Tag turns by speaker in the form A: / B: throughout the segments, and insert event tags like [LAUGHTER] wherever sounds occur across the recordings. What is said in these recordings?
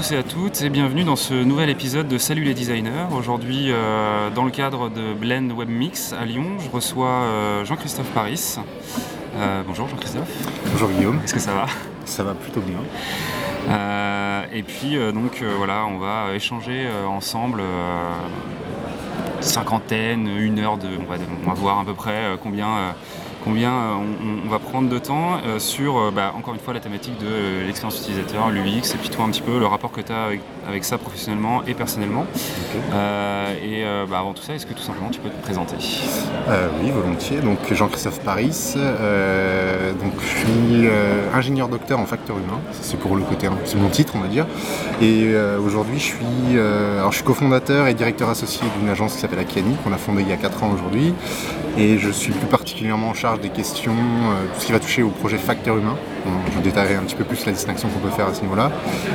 A: tous et à toutes et bienvenue dans ce nouvel épisode de Salut les designers. Aujourd'hui, euh, dans le cadre de Blend Web Mix à Lyon, je reçois euh, Jean-Christophe Paris. Euh, bonjour Jean-Christophe.
B: Bonjour Guillaume.
A: Est-ce que ça va?
B: Ça va plutôt bien.
A: et puis donc voilà, on va échanger ensemble cinquantaine, une heure de, on va, on va voir à peu près combien combien euh, on, va prendre de temps euh, sur, euh, bah, encore une fois, la thématique de l'expérience utilisateur, l'UX, et puis toi un petit peu le rapport que tu as avec, ça professionnellement et personnellement. et bah, avant tout ça, est-ce que tout simplement tu peux te présenter?
B: Oui, volontiers. Donc Jean-Christophe Paris, donc, je suis ingénieur docteur en facteur humain, c'est pour le côté, c'est mon titre on va dire. Et aujourd'hui je suis, alors, je suis cofondateur et directeur associé d'une agence qui s'appelle Akiani, qu'on a fondée il y a 4 ans aujourd'hui. Et je suis plus particulièrement en charge des questions, euh, tout ce qui va toucher au projet facteur humain. je détaillerai un petit peu plus la distinction qu'on peut faire à ce niveau-là.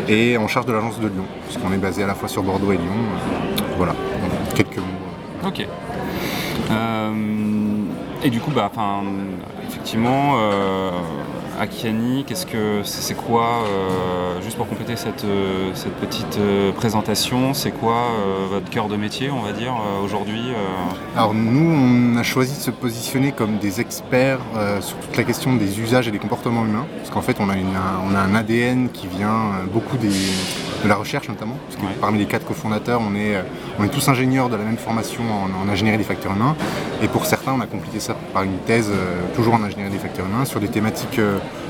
B: Et en charge de l'agence de Lyon, puisqu'on est basé à la fois sur Bordeaux et Lyon. Euh, voilà, quelques mots.
A: Ok. Euh, et du coup, bah, effectivement, Akiani, qu'est-ce que c'est quoi, euh, juste pour compléter cette, euh, petite euh, présentation, c'est quoi votre cœur de métier, on va dire, aujourd'hui
B: Alors nous, on a choisi de se positionner comme des experts sur toute la question des usages et des comportements humains, parce qu'en fait, on a, on a un ADN qui vient beaucoup des, de la recherche notamment, parce que parmi les quatre cofondateurs, on est, on est tous ingénieurs de la même formation en, ingénierie des facteurs humains, et pour on a complété ça par une thèse, toujours en ingénierie des facteurs humains, sur des thématiques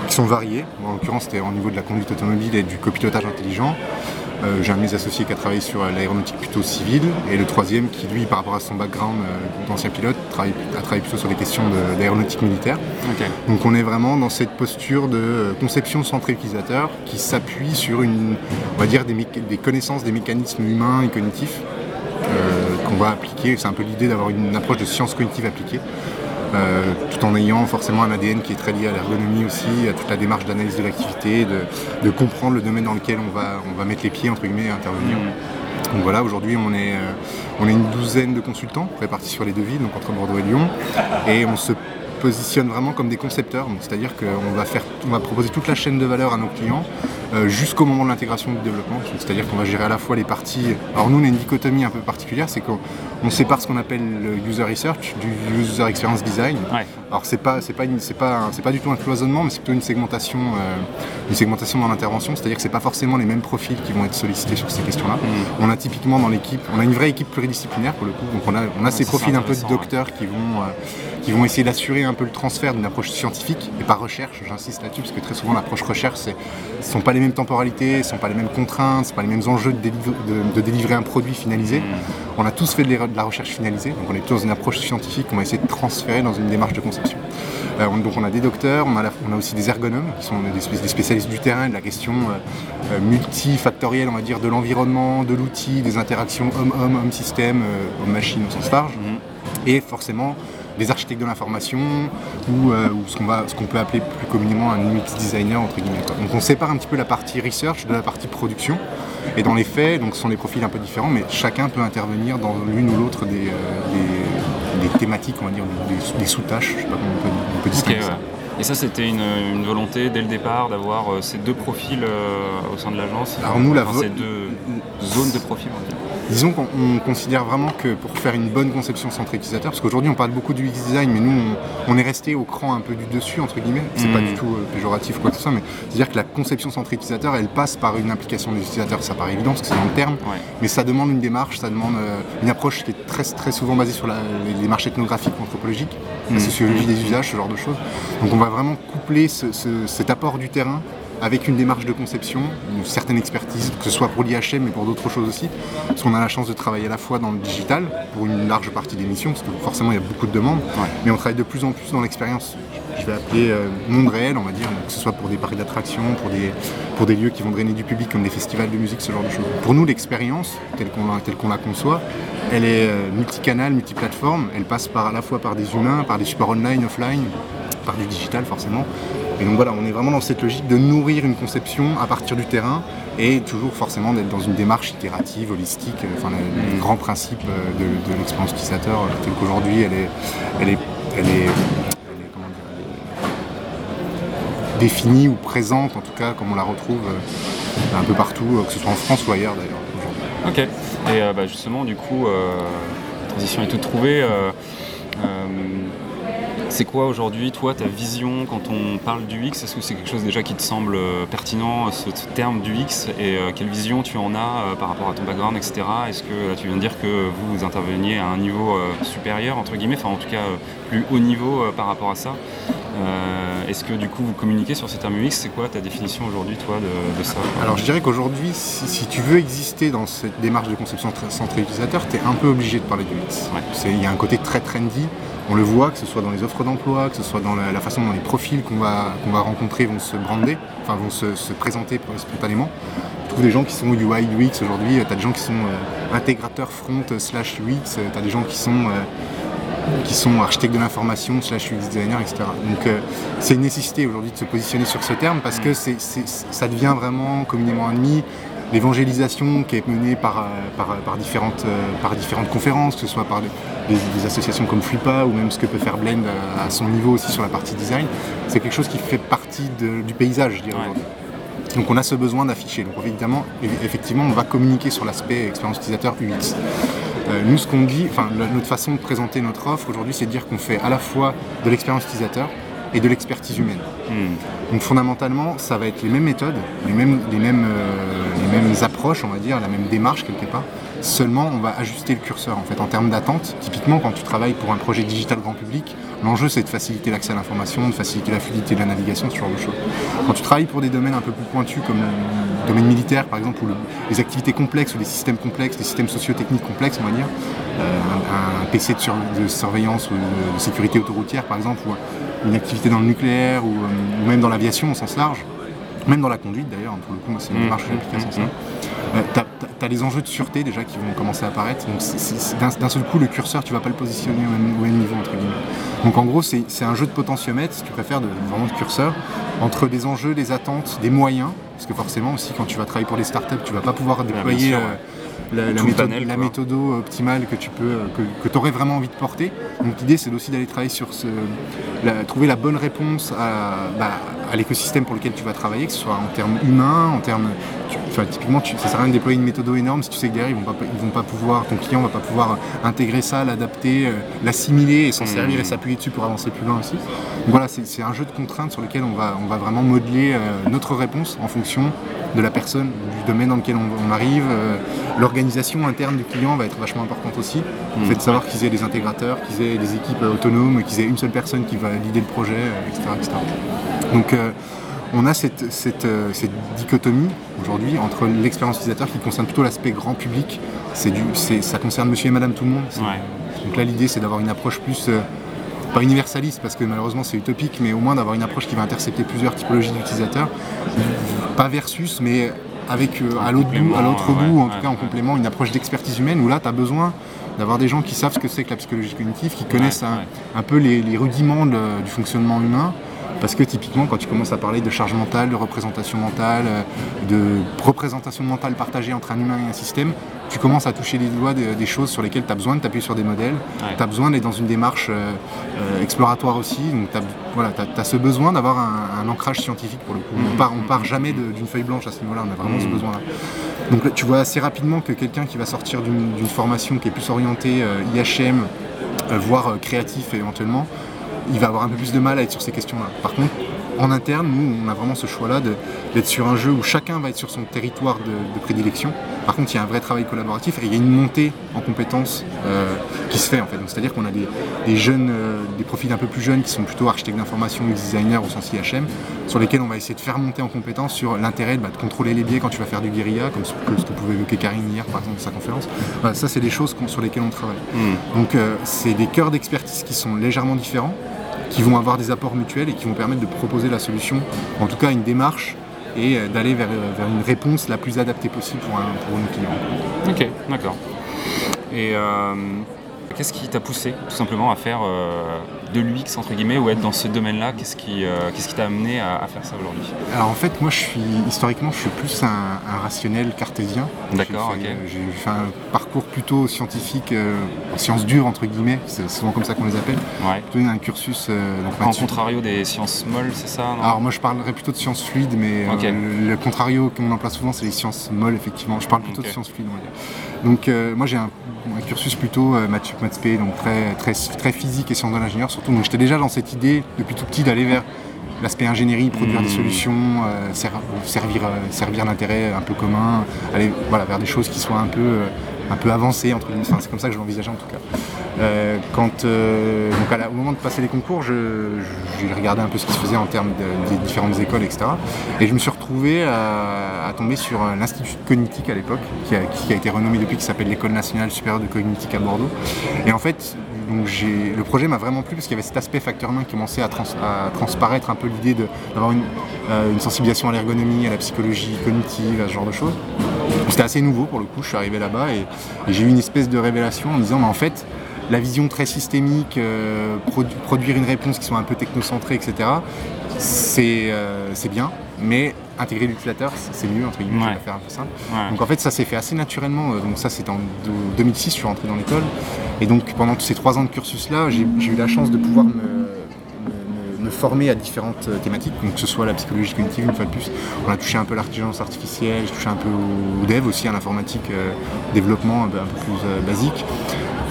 B: qui sont variés. en l'occurrence, c'était au niveau de la conduite automobile et du copilotage intelligent. Euh, j'ai un de mes associés qui a travaillé sur euh, l'aéronautique plutôt civile, et le troisième qui, lui, par rapport à son background euh, d'ancien pilote, a travaillé plutôt sur les questions d'aéronautique militaire. Donc on est vraiment dans cette posture de conception centrée utilisateur qui s'appuie sur une, on va dire, des, des, connaissances des mécanismes humains et cognitifs qu'on va appliquer. C'est un peu l'idée d'avoir une approche de sciences cognitives appliquées. Euh, tout en ayant forcément un ADN qui est très lié à l'ergonomie aussi, à toute la démarche d'analyse de l'activité, de, comprendre le domaine dans lequel on va, on va mettre les pieds, entre guillemets, et intervenir. Mm. Donc voilà, aujourd'hui on est, euh, on est une douzaine de consultants répartis sur les deux villes, donc entre Bordeaux et Lyon, et on se positionne vraiment comme des concepteurs, c'est-à-dire qu'on va, faire, on va proposer toute la chaîne de valeur à nos clients euh, jusqu'au moment de l'intégration du développement, c'est-à-dire qu'on va gérer à la fois les parties. Alors nous on a une dichotomie un peu particulière, c'est qu'on sépare ce qu'on appelle le user research du user experience design. Alors c'est pas c'est pas c'est pas c'est pas du tout un cloisonnement, mais c'est plutôt une segmentation euh, une segmentation dans l'intervention, c'est-à-dire que c'est pas forcément les mêmes profils qui vont être sollicités sur ces questions-là. Mm. On a typiquement dans l'équipe, on a une vraie équipe pluridisciplinaire pour le coup, donc on a on a ces profils un peu de docteurs qui vont euh, qui vont essayer d'assurer un peu le transfert d'une approche scientifique et pas recherche, j'insiste là-dessus, parce que très souvent l'approche recherche, ce ne sont pas les mêmes temporalités, ce ne sont pas les mêmes contraintes, ce ne sont pas les mêmes enjeux de, délivrer un produit finalisé. Mm. On a tous fait de, la recherche finalisée, donc on est plutôt dans une approche scientifique qu'on va essayer de transférer dans une démarche de conception. Euh, donc on a des docteurs, on a, on a, aussi des ergonomes, qui sont des, spécialistes du terrain, de la question euh, euh, multifactorielle, on va dire, de l'environnement, de l'outil, des interactions homme-homme, homme-système, homme-machine au sens large. Mm. Et forcément, des architectes de l'information ou, euh, ce qu'on peut appeler plus communément un UX designer entre guillemets. Donc on sépare un petit peu la partie research de la partie production. Et dans les faits, donc ce sont des profils un peu différents, mais chacun peut intervenir dans l'une ou l'autre des, euh, thématiques, on va dire, des, sous-tâches, je sais pas comment on peut, distinguer ça.
A: Et ça, c'était une, volonté dès le départ d'avoir euh, ces deux profils au sein de l'agence?
B: Alors nous, la
A: ces deux zones de profils.
B: Disons qu'on considère vraiment que pour faire une bonne conception centrée utilisateur, parce qu'aujourd'hui on parle beaucoup du UX design, mais nous on, est resté au cran un peu du dessus, entre guillemets, c'est pas mm. du tout euh, péjoratif quoi que ce soit, mais c'est-à-dire que la conception centrée utilisateur, elle passe par une implication des utilisateurs, ça paraît évident parce que c'est dans le terme, mais ça demande une démarche, ça demande euh, une approche qui est très, très souvent basée sur les démarches ethnographiques anthropologiques, la mm. sociologie des usages, ce genre de choses. Donc on va vraiment coupler cet apport du terrain avec une démarche de conception, une certaine expertise, que ce soit pour l'IHM mais pour d'autres choses aussi. Parce qu'on a la chance de travailler à la fois dans le digital, pour une large partie des missions, parce que forcément il y a beaucoup de demandes, mais on travaille de plus en plus dans l'expérience, je vais appeler euh, monde réel, on va dire, que ce soit pour des parcs d'attractions, pour des, pour des lieux qui vont drainer du public comme des festivals de musique, ce genre de choses. Pour nous, l'expérience, telle qu'on la, conçoit, elle est euh, multicanal, multiplateforme, elle passe par, à la fois par des humains, par des supports online, offline, par du digital forcément, et donc voilà, on est vraiment dans cette logique de nourrir une conception à partir du terrain et toujours forcément d'être dans une démarche itérative, holistique, euh, enfin le, grand principe euh, de, l'expérience utilisateur euh, tel qu'aujourd'hui elle est, elle est, elle est, définie ou présente en tout cas comme on la retrouve un peu partout, que ce soit en France ou ailleurs d'ailleurs.
A: Ok. Et bah, justement, du coup, la transition est toute trouvée. C'est quoi aujourd'hui, toi, ta vision quand on parle du X? Est-ce que c'est quelque chose déjà qui te semble euh, pertinent, ce, terme du X? Et euh, quelle vision tu en as euh, par rapport à ton background, etc. Est-ce que tu viens de dire que vous, interveniez à un niveau supérieur, entre guillemets, enfin en tout cas plus haut niveau par rapport à ça? Est-ce que du coup vous communiquez sur ces termes UX C'est quoi ta définition aujourd'hui, toi, de, ça?
B: Alors je dirais qu'aujourd'hui, si, tu veux exister dans cette démarche de conception centrée utilisateur, tu es un peu obligé de parler du X. Il y a un côté très trendy on le voit, que ce soit dans les offres d'emploi, que ce soit dans la, façon dont les profils qu'on va, qu'on va rencontrer vont se brander, enfin vont se, présenter spontanément. Tu trouves des gens qui sont UI, UX aujourd'hui, tu as des gens qui sont euh, intégrateurs front slash UX, tu as des gens qui sont, euh, qui sont architectes de l'information slash UX designer, etc. Donc euh, c'est une nécessité aujourd'hui de se positionner sur ce terme parce que c'est, ça devient vraiment communément admis l'évangélisation qui est menée par, euh, par, différentes, euh, par différentes conférences, que ce soit par des, associations comme Flipa ou même ce que peut faire Blend à, son niveau aussi sur la partie design, c'est quelque chose qui fait partie du paysage, je dirais aujourd'hui. Donc on a ce besoin d'afficher. Donc évidemment, effectivement, on va communiquer sur l'aspect expérience utilisateur UX. Euh, nous, ce qu'on dit, enfin, notre façon de présenter notre offre aujourd'hui, c'est de dire qu'on fait à la fois de l'expérience utilisateur, et de l'expertise humaine. Hmm. Donc fondamentalement, ça va être les mêmes méthodes, les mêmes, les, mêmes, euh, les mêmes approches, on va dire, la même démarche quelque part. Seulement, on va ajuster le curseur en fait en termes d'attente. Typiquement, quand tu travailles pour un projet digital grand public, l'enjeu c'est de faciliter l'accès à l'information, de faciliter la fluidité de la navigation, ce genre de choses. Quand tu travailles pour des domaines un peu plus pointus comme le domaine militaire par exemple, ou les activités complexes ou les systèmes complexes, les systèmes socio-techniques complexes, on va dire, euh, un, PC de, surveillance ou de, de sécurité autoroutière par exemple, ou une activité dans le nucléaire ou, euh, même dans l'aviation au sens large, même dans la conduite d'ailleurs, pour le coup, c'est une mmh. démarche que sans ça. Euh, tu as, les enjeux de sûreté déjà qui vont commencer à apparaître. Donc d'un seul coup, le curseur, tu vas pas le positionner au même, niveau, entre guillemets. Donc en gros, c'est un jeu de potentiomètre, si tu préfères, de, vraiment de curseur, entre des enjeux, des attentes, des moyens. Parce que forcément aussi, quand tu vas travailler pour des startups, tu vas pas pouvoir déployer la, méthode, optimale que tu peux, que, tu aurais vraiment envie de porter. Donc l'idée c'est aussi d'aller travailler sur ce, trouver la bonne réponse bah, à, l'écosystème pour lequel tu vas travailler, que ce soit en termes humains, en termes, typiquement tu, ça sert à rien de déployer une méthode énorme si tu sais que derrière ils vont pas, ils vont pas pouvoir, ton client va pas pouvoir intégrer ça, l'adapter, euh, l'assimiler et s'en servir et mmh. s'appuyer dessus pour avancer plus loin aussi. Donc voilà, c'est un jeu de contraintes sur lequel on va, on va vraiment modeler euh, notre réponse en fonction de la personne, du domaine dans lequel on, arrive. Euh, l'organisation interne du client va être vachement importante aussi. Le mmh. fait de savoir qu'ils aient des intégrateurs, qu'ils aient des équipes autonomes, qu'ils aient une seule personne qui va guider le projet, etc. Donc euh, on a cette, euh, cette, dichotomie aujourd'hui entre l'expérience utilisateur qui concerne plutôt l'aspect grand public, du, ça concerne monsieur et madame tout le monde. Donc là l'idée c'est d'avoir une approche plus pas universaliste parce que malheureusement c'est utopique, mais au moins d'avoir une approche qui va intercepter plusieurs typologies d'utilisateurs, pas versus, mais avec euh, à l'autre bout, à l'autre bout, en tout cas en complément, une approche d'expertise humaine où là tu as besoin d'avoir des gens qui savent ce que c'est que la psychologie cognitive, qui connaissent un, peu les, rudiments du fonctionnement humain parce que typiquement, quand tu commences à parler de charge mentale, de représentation mentale, euh, de représentation mentale partagée entre un humain et un système, tu commences à toucher les doigts des choses sur lesquelles tu as besoin de t'appuyer sur des modèles. Tu as besoin d'être dans une démarche euh, euh, exploratoire aussi. Donc tu as, voilà, as, ce besoin d'avoir un, ancrage scientifique pour le coup. On part, on part jamais d'une feuille blanche à ce niveau-là, on a vraiment ce mmh. besoin-là. Donc tu vois assez rapidement que quelqu'un qui va sortir d'une formation qui est plus orientée IHM, voire créatif éventuellement, il va avoir un peu plus de mal à être sur ces questions-là. Par contre, en interne, nous, on a vraiment ce choix-là d'être sur un jeu où chacun va être sur son territoire de, prédilection. Par contre, il y a un vrai travail collaboratif et il y a une montée en compétences euh, qui se fait en fait. C'est-à-dire qu'on a des, jeunes, euh, des profils un peu plus jeunes qui sont plutôt architectes d'information ou designers au sens IHM, sur lesquels on va essayer de faire monter en compétences sur l'intérêt bah, de contrôler les biais quand tu vas faire du guérilla, comme ce que, pouvait évoquer Karine hier par exemple dans sa conférence. ça, c'est des choses sur lesquelles on travaille. Hmm. Donc, euh, c'est des cœurs d'expertise qui sont légèrement différents qui vont avoir des apports mutuels et qui vont permettre de proposer la solution, en tout cas une démarche et euh, d'aller vers, vers, une réponse la plus adaptée possible pour, un, pour nos clients.
A: Ok, d'accord. Et euh, qu'est-ce qui t'a poussé tout simplement à faire euh, de l'UX entre guillemets ou être dans ce domaine-là Qu'est-ce qui qu'est-ce qui t'a amené à, faire ça aujourd'hui
B: Alors en fait, moi je suis historiquement je suis plus un, rationnel cartésien.
A: D'accord, ok.
B: J'ai fait un parcours plutôt scientifique, euh, sciences dures entre guillemets, c'est souvent comme ça qu'on les appelle.
A: Ouais.
B: Plutôt un cursus. euh, donc,
A: En contrario des sciences molles, c'est ça non?
B: Alors moi je parlerais plutôt de sciences fluides, mais euh, le, contrario qu'on emploie souvent c'est les sciences molles effectivement. Je parle plutôt de sciences fluides on va dire. Donc euh, moi j'ai un, un cursus plutôt euh, maths sup, maths spé, donc très, très, très physique et sciences de l'ingénieur surtout. Donc j'étais déjà dans cette idée depuis tout petit d'aller vers l'aspect ingénierie, produire des
A: Hmm.
B: solutions, euh, ser- servir, euh, servir d'intérêt un peu commun, aller voilà, vers des choses qui soient un peu, euh, un peu avancées entre guillemets. C'est comme ça que je l'envisageais en tout cas. Euh, quand, euh, donc au moment de passer les concours, je, je- regardé un peu ce qui se faisait en termes de- des différentes écoles, etc. Et je me suis retrouvé à, à tomber sur euh, l'Institut de cognitique à l'époque, qui a, qui a été renommé depuis, qui s'appelle l'École nationale supérieure de cognitique à Bordeaux. Et en fait, donc le projet m'a vraiment plu parce qu'il y avait cet aspect facteur humain qui commençait à, trans- à transparaître un peu l'idée d'avoir une, euh, une sensibilisation à l'ergonomie, à la psychologie cognitive, à ce genre de choses. C'était assez nouveau pour le coup, je suis arrivé là-bas et, j'ai eu une espèce de révélation en me disant, mais en fait, la vision très systémique, euh, produ- produire une réponse qui soit un peu technocentrée, etc., c'est euh, c'est bien, mais intégrer l'utilisateur, c'est mieux, entre guillemets,
A: Ouais.
B: faire un peu simple.
A: Ouais.
B: Donc en fait, ça s'est fait assez naturellement. euh, Donc ça, c'est en de- 2006, je suis rentré dans l'école. Et donc pendant tous ces trois ans de cursus-là, j'ai j'ai eu la chance de pouvoir me, me- me former à différentes euh, thématiques, donc que ce soit la psychologie cognitive, une fois de plus. On a touché un peu l'intelligence artificielle, j'ai touché un peu au dev aussi, à l'informatique, euh, développement un peu, un peu plus euh, basique.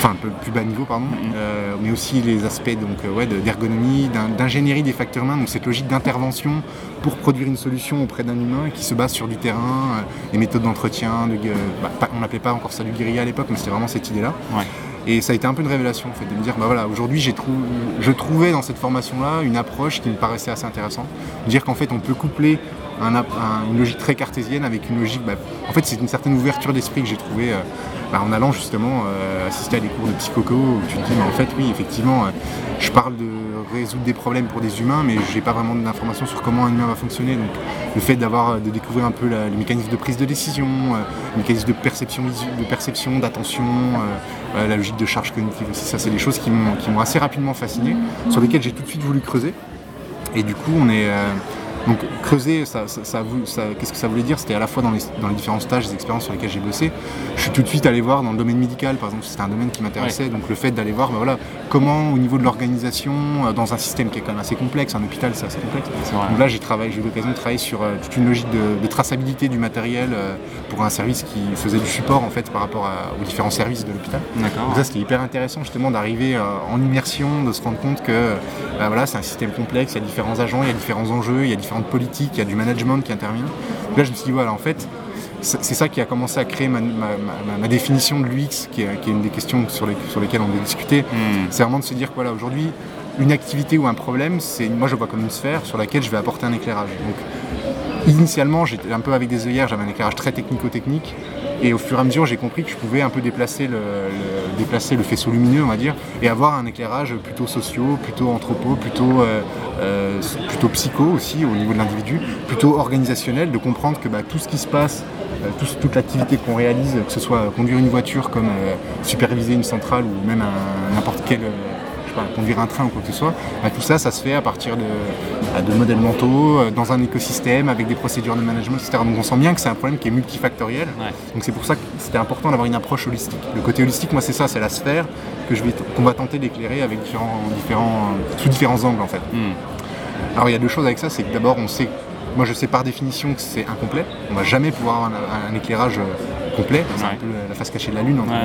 B: Enfin, un peu plus bas niveau, pardon, Euh, mais aussi les aspects donc, euh, ouais, de- d'ergonomie, d'in- d'ingénierie des facteurs humains, donc cette logique d'intervention pour produire une solution auprès d'un humain qui se base sur du terrain, euh, des méthodes d'entretien, de, gu- bah, on n'appelait pas encore ça du guérilla à l'époque, mais c'était vraiment cette idée-là.
A: Ouais.
B: Et ça a été un peu une révélation, en fait, de me dire, bah voilà, aujourd'hui, trou- je trouvais dans cette formation-là une approche qui me paraissait assez intéressante. De dire qu'en fait, on peut coupler un ap- un- une logique très cartésienne avec une logique. bah, en fait, c'est une certaine ouverture d'esprit que j'ai trouvée euh, bah, en allant justement euh, assister à des cours de psychoco où tu te dis, mais en fait, oui, effectivement, euh, je parle de résoudre des problèmes pour des humains, mais j'ai pas vraiment d'informations sur comment un humain va fonctionner. Donc, le fait d'avoir, de découvrir un peu les mécanismes de prise de décision, euh, les mécanismes de perception, de perception, d'attention, euh, euh, la logique de charge cognitive aussi, ça, c'est des choses qui m'ont assez rapidement fasciné, sur lesquelles j'ai tout de suite voulu creuser. Et du coup, on est. donc creuser, ça, ça- ça a voulu- ça- qu'est-ce que ça voulait dire? C'était à la fois dans les, dans les différents stages, les expériences sur lesquelles j'ai bossé. Je suis tout de suite allé voir dans le domaine médical, par exemple, c'était un domaine qui m'intéressait. Donc le fait d'aller voir, ben voilà, comment au niveau de l'organisation, euh, dans un système qui est quand même assez complexe, un hôpital c'est assez complexe. Donc là, j'ai travaillé, j'ai eu l'occasion de travailler sur euh, toute une logique de, de traçabilité du matériel euh, pour un service qui faisait du support en fait par rapport à- aux différents services de l'hôpital.
A: D'accord.
B: Donc ça c'était hyper intéressant justement d'arriver euh, en immersion, de se rendre compte que bah, voilà, c'est un système complexe, il y a différents agents, il y a différents enjeux, il y a différentes politiques, il y a du management qui intervient. Donc là je me suis dit voilà en fait c'est ça qui a commencé à créer ma, ma- ma- ma définition de l'UX qui est, qui est une des questions sur, les- sur lesquelles on veut discuter.
A: Hmm.
B: C'est vraiment de se dire que voilà aujourd'hui une activité ou un problème, c'est moi je vois comme une sphère sur laquelle je vais apporter un éclairage. Donc initialement j'étais un peu avec des œillères, j'avais un éclairage très technico-technique et au fur et à mesure j'ai compris que je pouvais un peu déplacer le, faisceau lumineux on va dire et avoir un éclairage plutôt socio, plutôt anthropo, plutôt, euh, euh, plutôt psycho aussi au niveau de l'individu, plutôt organisationnel, de comprendre que bah, tout ce qui se passe euh, tout- toute l'activité qu'on réalise, que ce soit conduire une voiture comme superviser une centrale ou même n'importe quel sais pas, conduire un train ou quoi que ce soit, bah, tout ça, ça se fait à partir de, bah, de modèles mentaux, euh, dans un écosystème, avec des procédures de management, etc. Donc on sent bien que c'est un problème qui est multifactoriel.
A: Ouais.
B: Donc c'est pour ça que c'était important d'avoir une approche holistique. Le côté holistique, moi c'est ça, c'est la sphère que je vais qu'on va tenter d'éclairer avec différents, différents, sous différents angles en fait.
A: Hmm.
B: Alors il y a deux choses avec ça, c'est que d'abord on sait, moi je sais par définition que c'est incomplet, on va jamais pouvoir avoir un, un éclairage euh, complet, c'est un peu la face cachée de la lune entre
A: Ouais,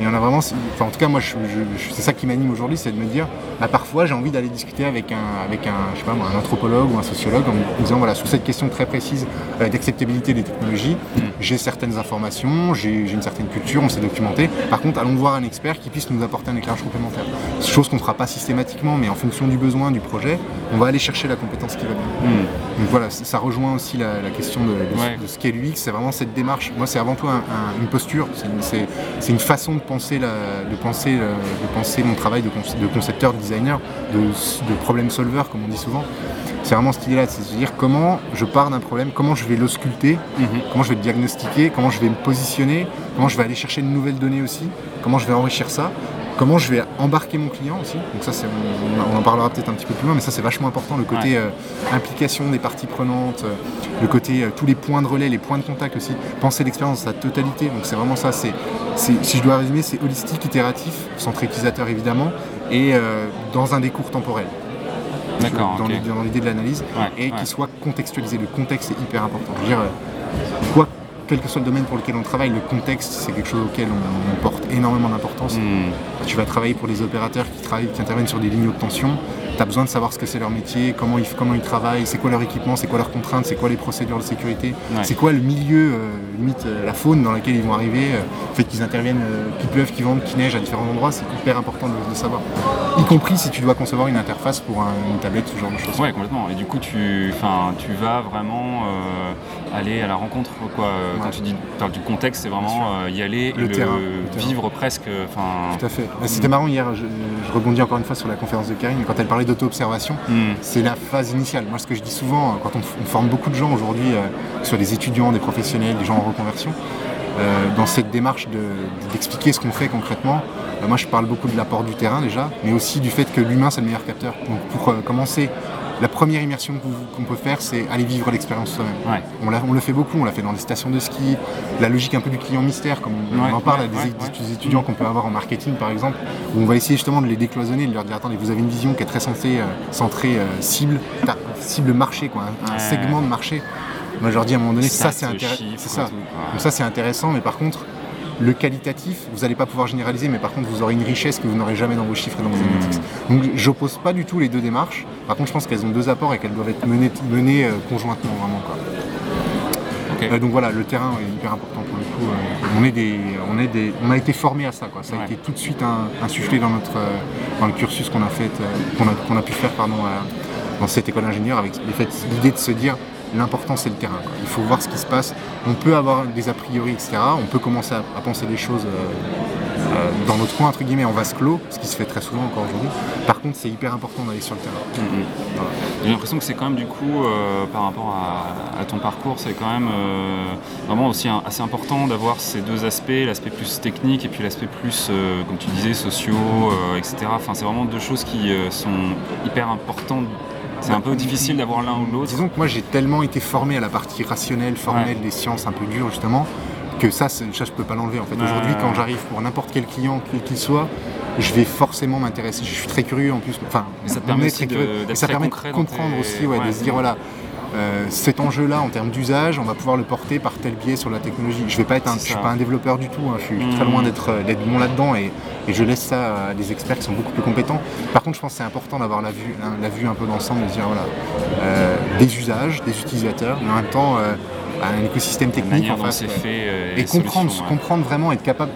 B: Et on a vraiment, enfin en tout cas moi, je, je- je- c'est ça qui m'anime aujourd'hui, c'est de me dire, bah, parfois j'ai envie d'aller discuter avec un, avec un, je sais pas un anthropologue ou un sociologue en me disant voilà sur cette question très précise euh, d'acceptabilité des technologies,
A: Mm.
B: j'ai certaines informations, j'ai une certaine culture, on s'est documenté. Par contre, allons voir un expert qui puisse nous apporter un éclairage complémentaire. Chose qu'on ne fera pas systématiquement, mais en fonction du besoin du projet, on va aller chercher la compétence qui va bien.
A: Hmm.
B: Donc voilà, ça rejoint aussi la, la question de, de,
A: Ouais.
B: de ce qu'est l'UX, c'est vraiment cette démarche. Moi, c'est avant tout un- un- une posture, c'est une, une façon de penser, la- de, penser, de penser mon travail de, conce- de concepteur, de designer, de, de problem solver, comme on dit souvent. C'est vraiment cette idée-là, c'est de se dire comment je pars d'un problème, comment je vais l'ausculter,
A: Mhm.
B: comment je vais le diagnostiquer, comment je vais me positionner, comment je vais aller chercher de nouvelles données aussi, comment je vais enrichir ça, comment je vais embarquer mon client aussi. Donc ça, c'est, on, en parlera peut-être un petit peu plus loin, mais ça c'est vachement important, le côté euh, implication des parties prenantes, euh, le côté euh, tous les points de relais, les points de contact aussi, penser l'expérience dans sa totalité. Donc c'est vraiment ça, c'est, si je dois résumer, c'est holistique, itératif, centré utilisateur évidemment, et dans un décours temporel.
A: D'accord.
B: Dans l'idée de l'analyse, et qui soit contextualisé. Le contexte est hyper important. Je veux dire, quoi quel que soit le domaine pour lequel on travaille, le contexte, c'est quelque chose auquel on, porte énormément d'importance. Hmm. Tu vas travailler pour des opérateurs qui, travaillent, qui interviennent sur des lignes de tension tu as besoin de savoir ce que c'est leur métier, comment ils, comment ils travaillent, c'est quoi leur équipement, c'est quoi leurs contraintes, c'est quoi les procédures de sécurité, c'est quoi le milieu, euh, limite euh, la faune dans laquelle ils vont arriver, euh, le fait qu'ils interviennent, qu'il pleuve, qu'il vente, qu'il neige à différents endroits, c'est hyper important de, savoir. Y compris si tu dois concevoir une interface pour une tablette, ce genre de choses.
A: Ouais, complètement. Et du coup, tu, tu vas vraiment aller à la rencontre, quoi. Quand tu dis du contexte, c'est vraiment y aller le et le vivre presque.
B: Tout à fait. C'était marrant hier, je, je, rebondis encore une fois sur la conférence de Karine, quand elle parlait d'auto-observation, hmm. c'est la phase initiale. Moi, ce que je dis souvent, euh, quand on, forme beaucoup de gens aujourd'hui, euh, que ce soit des étudiants, des professionnels, des gens en reconversion, euh, dans cette démarche d'expliquer ce qu'on fait concrètement, moi je parle beaucoup de l'apport du terrain déjà, mais aussi du fait que l'humain c'est le meilleur capteur. Donc pour commencer la première immersion qu'on peut faire, c'est aller vivre l'expérience soi-même. On, le fait beaucoup, on l'a fait dans les stations de ski, la logique un peu du client mystère, comme on, en parle à des, étudiants qu'on peut avoir en marketing par exemple, où on va essayer justement de les décloisonner, de leur dire attendez, vous avez une vision qui est très centrée, euh, centrée euh, cible, cible marché, quoi, un, segment de marché. Moi je leur dis à un moment donné, ça c'est intéressant. ça c'est intéressant, mais par contre, le qualitatif, vous n'allez pas pouvoir généraliser, mais par contre, vous aurez une richesse que vous n'aurez jamais dans vos chiffres et dans vos hmm. analytics. Donc, j'oppose pas du tout les deux démarches. Par contre, je pense qu'elles ont deux apports et qu'elles doivent être menées, euh, conjointement, vraiment. Euh, donc voilà, le terrain est hyper important pour le coup. Euh, on, est des, on, est des, on a été formé à ça. Quoi. Ça a été tout de suite insufflé dans, notre, dans le cursus qu'on a, fait, qu'on a, pu faire pardon, dans cette école d'ingénieur avec l'idée de se dire l'important c'est le terrain. Il faut voir ce qui se passe. On peut avoir des a priori, etc. On peut commencer à, penser des choses euh, euh, dans notre coin, entre guillemets, en vase clos, ce qui se fait très souvent encore aujourd'hui. Par contre, c'est hyper important d'aller sur le terrain.
A: Mm-hmm. J'ai l'impression que c'est quand même du coup, euh, par rapport à, ton parcours, c'est quand même vraiment aussi assez important d'avoir ces deux aspects, l'aspect plus technique et puis l'aspect plus, comme tu disais, sociaux, etc. Enfin, c'est vraiment deux choses qui sont hyper importantes c'est un peu difficile d'avoir l'un ou l'autre.
B: Disons que moi j'ai tellement été formé à la partie rationnelle, formelle des sciences un peu dures justement, que ça, ça je peux pas l'enlever en fait. Aujourd'hui quand j'arrive pour n'importe quel client, quel qu'il soit, je vais forcément m'intéresser. Je suis très curieux en plus. Enfin,
A: ça permet, très
B: de comprendre aussi, ouais, de se dire voilà, euh, cet enjeu-là en termes d'usage, on va pouvoir le porter par tel biais sur la technologie. Je vais pas être un, je suis pas un développeur du tout, hein. je suis très loin mmh. d'être euh, bon là-dedans et, je laisse ça à des experts qui sont beaucoup plus compétents. Par contre, je pense que c'est important d'avoir la vue, hein, la vue un peu d'ensemble, de dire voilà, euh, des usages, des utilisateurs, mais en même temps un écosystème technique en face. et comprendre, comprendre vraiment, être capable.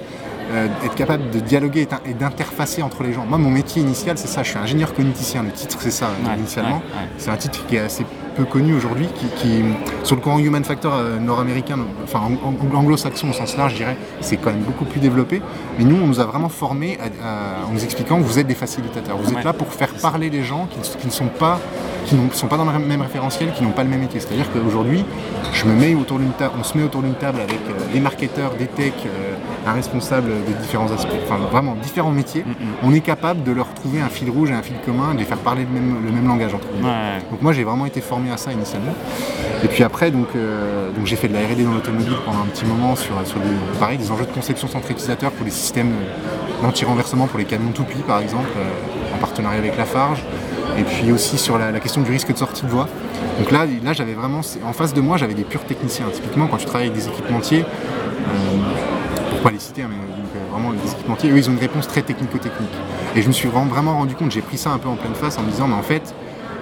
B: être capable de dialoguer et d'interfacer entre les gens. Moi, mon métier initial, c'est ça. Je suis ingénieur cogniticien. Le titre, c'est ça, initialement. C'est un titre qui est assez connu aujourd'hui, qui, sur le courant human factor euh, nord-américain, enfin anglo-saxon au sens large, je dirais, c'est quand même beaucoup plus développé. Mais nous, on nous a vraiment formés en nous expliquant que vous êtes des facilitateurs. Vous êtes là pour faire parler les gens qui, ne sont pas qui ne sont pas dans le même référentiel, qui n'ont pas le même métier. C'est-à-dire qu'aujourd'hui, je me mets autour d'une table, on se met autour d'une table avec euh, des marketeurs, des techs, euh, un responsable des différents aspects, enfin vraiment différents métiers. Mm, mm. On est capable de leur trouver un fil rouge et un fil commun, de les faire parler le même, le même langage entre eux. Donc moi, j'ai vraiment été formé à ça initialement. Et puis après, donc, euh, donc j'ai fait de la R&D dans l'automobile pendant un petit moment sur, sur des, pareil, des enjeux de conception centrée utilisateur pour les systèmes d'anti-renversement pour les camions Toupie par exemple, euh, en partenariat avec Lafarge. Et puis aussi sur la, question du risque de sortie de voie. Donc là, là j'avais vraiment, en face de moi, j'avais des purs techniciens. Typiquement, quand tu travailles avec des équipementiers, euh, pour pas les citer, hein, mais vraiment des équipementiers, eux, ils ont une réponse très technico-technique. Et je me suis vraiment rendu compte, j'ai pris ça un peu en pleine face en me disant, mais en fait,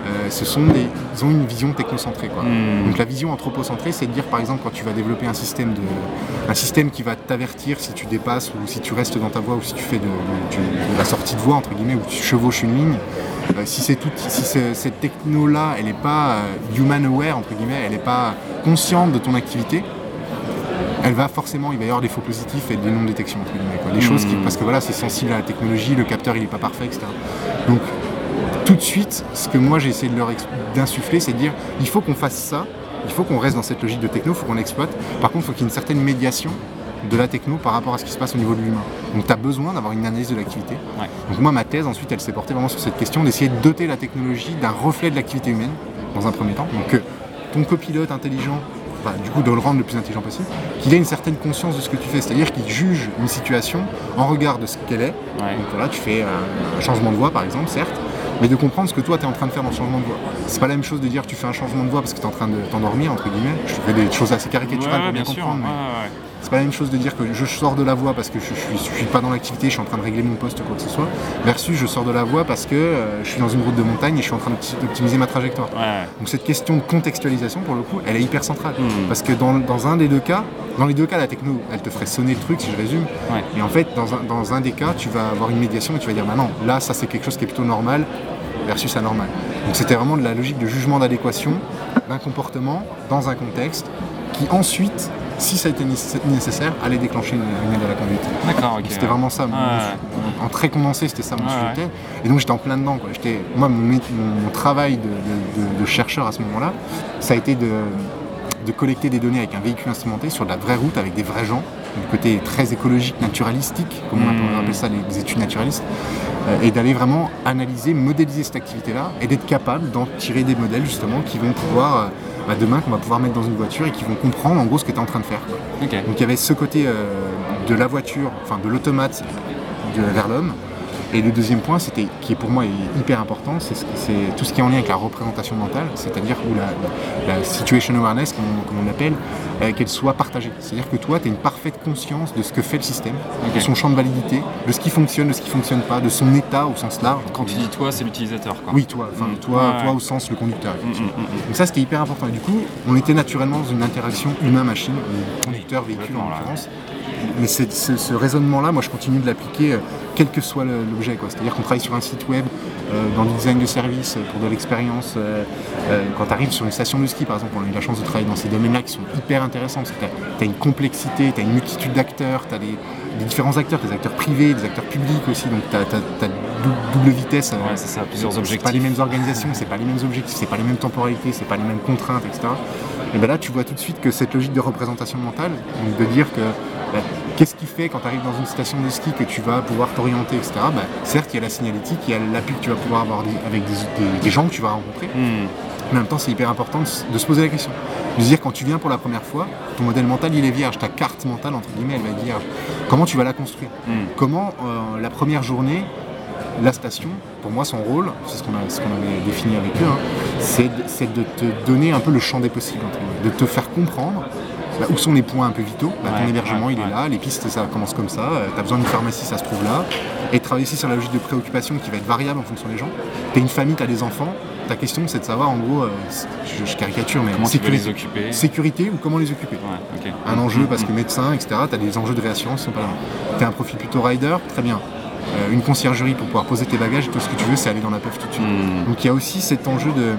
B: euh, ce sont des, ils ont une vision technocentrée. Hmm. Donc la vision anthropocentrée, c'est de dire par exemple quand tu vas développer un système, de, un système qui va t'avertir si tu dépasses ou si tu restes dans ta voie ou si tu fais de, la sortie de voie entre guillemets ou tu chevauches une ligne. Euh, si c'est tout, si cette techno-là, elle n'est pas euh, human aware entre guillemets, elle n'est pas consciente de ton activité, elle va forcément, il va y avoir des faux positifs et des non-détections entre guillemets. Les choses qui, hmm. parce que voilà, c'est sensible à la technologie, le capteur il n'est pas parfait, etc. Donc tout de suite, ce que moi j'ai essayé de leur d'insuffler, c'est de dire il faut qu'on fasse ça, il faut qu'on reste dans cette logique de techno, il faut qu'on exploite. Par contre, il faut qu'il y ait une certaine médiation de la techno par rapport à ce qui se passe au niveau de l'humain. Donc tu as besoin d'avoir une analyse de l'activité.
A: Ouais.
B: Donc moi, ma thèse, ensuite, elle s'est portée vraiment sur cette question d'essayer de doter la technologie d'un reflet de l'activité humaine, dans un premier temps. Donc que ton copilote intelligent, du coup de le rendre le plus intelligent possible, qu'il ait une certaine conscience de ce que tu fais, c'est-à-dire qu'il juge une situation en regard de ce qu'elle est.
A: Ouais.
B: Donc voilà, tu fais un, changement de voix par exemple, certes, mais de comprendre ce que toi tu es en train de faire dans le changement de voix. C'est pas la même chose de dire tu fais un changement de voix parce que tu es en train de t'endormir, entre guillemets. Je fais des choses assez caricaturales
A: Ouais,
B: pour bien,
A: bien sûr.
B: comprendre. mais-
A: ouais.
B: C'est pas la même chose de dire que je sors de la voie parce que je, je, suis, je suis pas dans l'activité, je suis en train de régler mon poste ou quoi que ce soit, versus je sors de la voie parce que euh, je suis dans une route de montagne et je suis en train d'opti- d'optimiser ma trajectoire.
A: Ouais.
B: Donc cette question de contextualisation, pour le coup, elle est hyper centrale.
A: Mhm.
B: Parce que dans, dans un des deux cas, dans les deux cas, la techno, elle te ferait sonner le truc, si je résume.
A: Ouais.
B: Et en fait, dans un, dans un des cas, tu vas avoir une médiation et tu vas dire, bah non, là, ça c'est quelque chose qui est plutôt normal versus anormal. Donc c'était vraiment de la logique de jugement d'adéquation d'un comportement dans un contexte qui ensuite, si ça a été nécess- nécessaire, allait déclencher une, aide à la conduite.
A: D'accord, ok.
B: C'était vraiment ça. mon-
A: Ouais.
B: En très condensé, c'était ça mon sujet. Et donc j'étais en plein dedans. Quoi. Moi, mon, travail de, de- de- de chercheur à ce moment-là, ça a été de, collecter des données avec un véhicule instrumenté sur de la vraie route avec des vrais gens, du côté très écologique, naturalistique, comme on
A: Mhm.
B: appelle ça les, les études naturalistes, euh, et d'aller vraiment analyser, modéliser cette activité-là et d'être capable d'en tirer des modèles justement qui vont pouvoir, euh, bah, demain, qu'on va pouvoir mettre dans une voiture et qui vont comprendre en gros ce que tu es en train de faire. Donc il y avait ce côté euh, de la voiture, enfin de l'automate vers l'homme. Et le deuxième point, c'était, qui est pour moi hyper important, c'est, ce- c'est tout ce qui est en lien avec la représentation mentale, c'est-à-dire où la, situation awareness, comme on, comme on l'appelle, euh, qu'elle soit partagée. C'est-à-dire que toi, tu as une parfaite conscience de ce que fait le système, de son champ de validité, de ce qui fonctionne, de ce qui fonctionne pas, de son état au sens large.
A: Quand tu dis toi, c'est l'utilisateur.
B: Oui, toi, enfin
A: Mm.
B: toi,
A: Ouais,
B: toi au sens le conducteur.
A: Mm, mm.
B: Donc ça c'était hyper important. Et du coup, on était naturellement dans une interaction humain-machine, ou conducteur-véhicule en l'occurrence. Mais ce raisonnement-là, moi je continue de l'appliquer euh, quel que soit l'objet. C'est-à-dire qu'on travaille sur un site web, euh, dans le design de service, euh, pour de l'expérience. euh, quand tu arrives sur une station de ski, par exemple, on a eu la chance de travailler dans ces domaines-là qui sont hyper intéressants, parce que tu as, une complexité, tu as une multitude d'acteurs, tu as des, des différents acteurs, des acteurs privés, des acteurs publics aussi, donc tu as, double vitesse.
A: Ouais, c'est ça, plusieurs
B: c'est pas
A: objectifs.
B: les mêmes organisations, c'est pas les mêmes objectifs, c'est pas les mêmes temporalités, c'est pas les mêmes contraintes, etc. Et ben là, tu vois tout de suite que cette logique de représentation mentale, donc de dire que bah, qu'est-ce qui fait quand tu arrives dans une station de ski que tu vas pouvoir t'orienter, etc. Bah, certes, il y a la signalétique, il y a l'appui que tu vas pouvoir avoir avec des, des- des gens que tu vas rencontrer,
A: Hmm.
B: mais en même temps, c'est hyper important de, se poser la question. De se dire, quand tu viens pour la première fois, ton modèle mental, il est vierge, ta carte mentale, entre guillemets, elle va être vierge. Comment tu vas la construire?
A: Hmm.
B: Comment euh, la première journée, la station, pour moi son rôle, c'est ce qu'on a- ce avait défini avec eux, hein, c'est de, de te donner un peu le champ des possibles, entre guillemets, de te faire comprendre bah, où sont les points un peu vitaux. Bah, ton hébergement il est là, les pistes ça commence comme ça, tu as besoin d'une pharmacie, ça se trouve là. Et travailler aussi sur la logique de préoccupation qui va être variable en fonction des gens. Tu une famille, tu as des enfants, ta question c'est de savoir en gros, euh, je, je caricature, mais
A: Comment les occuper
B: sécurité ou comment les occuper
A: Ouais,
B: un enjeu
A: Mm,
B: parce
A: mm,
B: que médecin, etc., tu as des enjeux de réassurance qui sont pas là. Tu as un profil plutôt rider, très bien. Euh, une conciergerie pour pouvoir poser tes bagages, tout ce que tu veux, c'est aller dans la PEF tout de suite.
A: Hmm.
B: Donc il y a aussi cet enjeu de-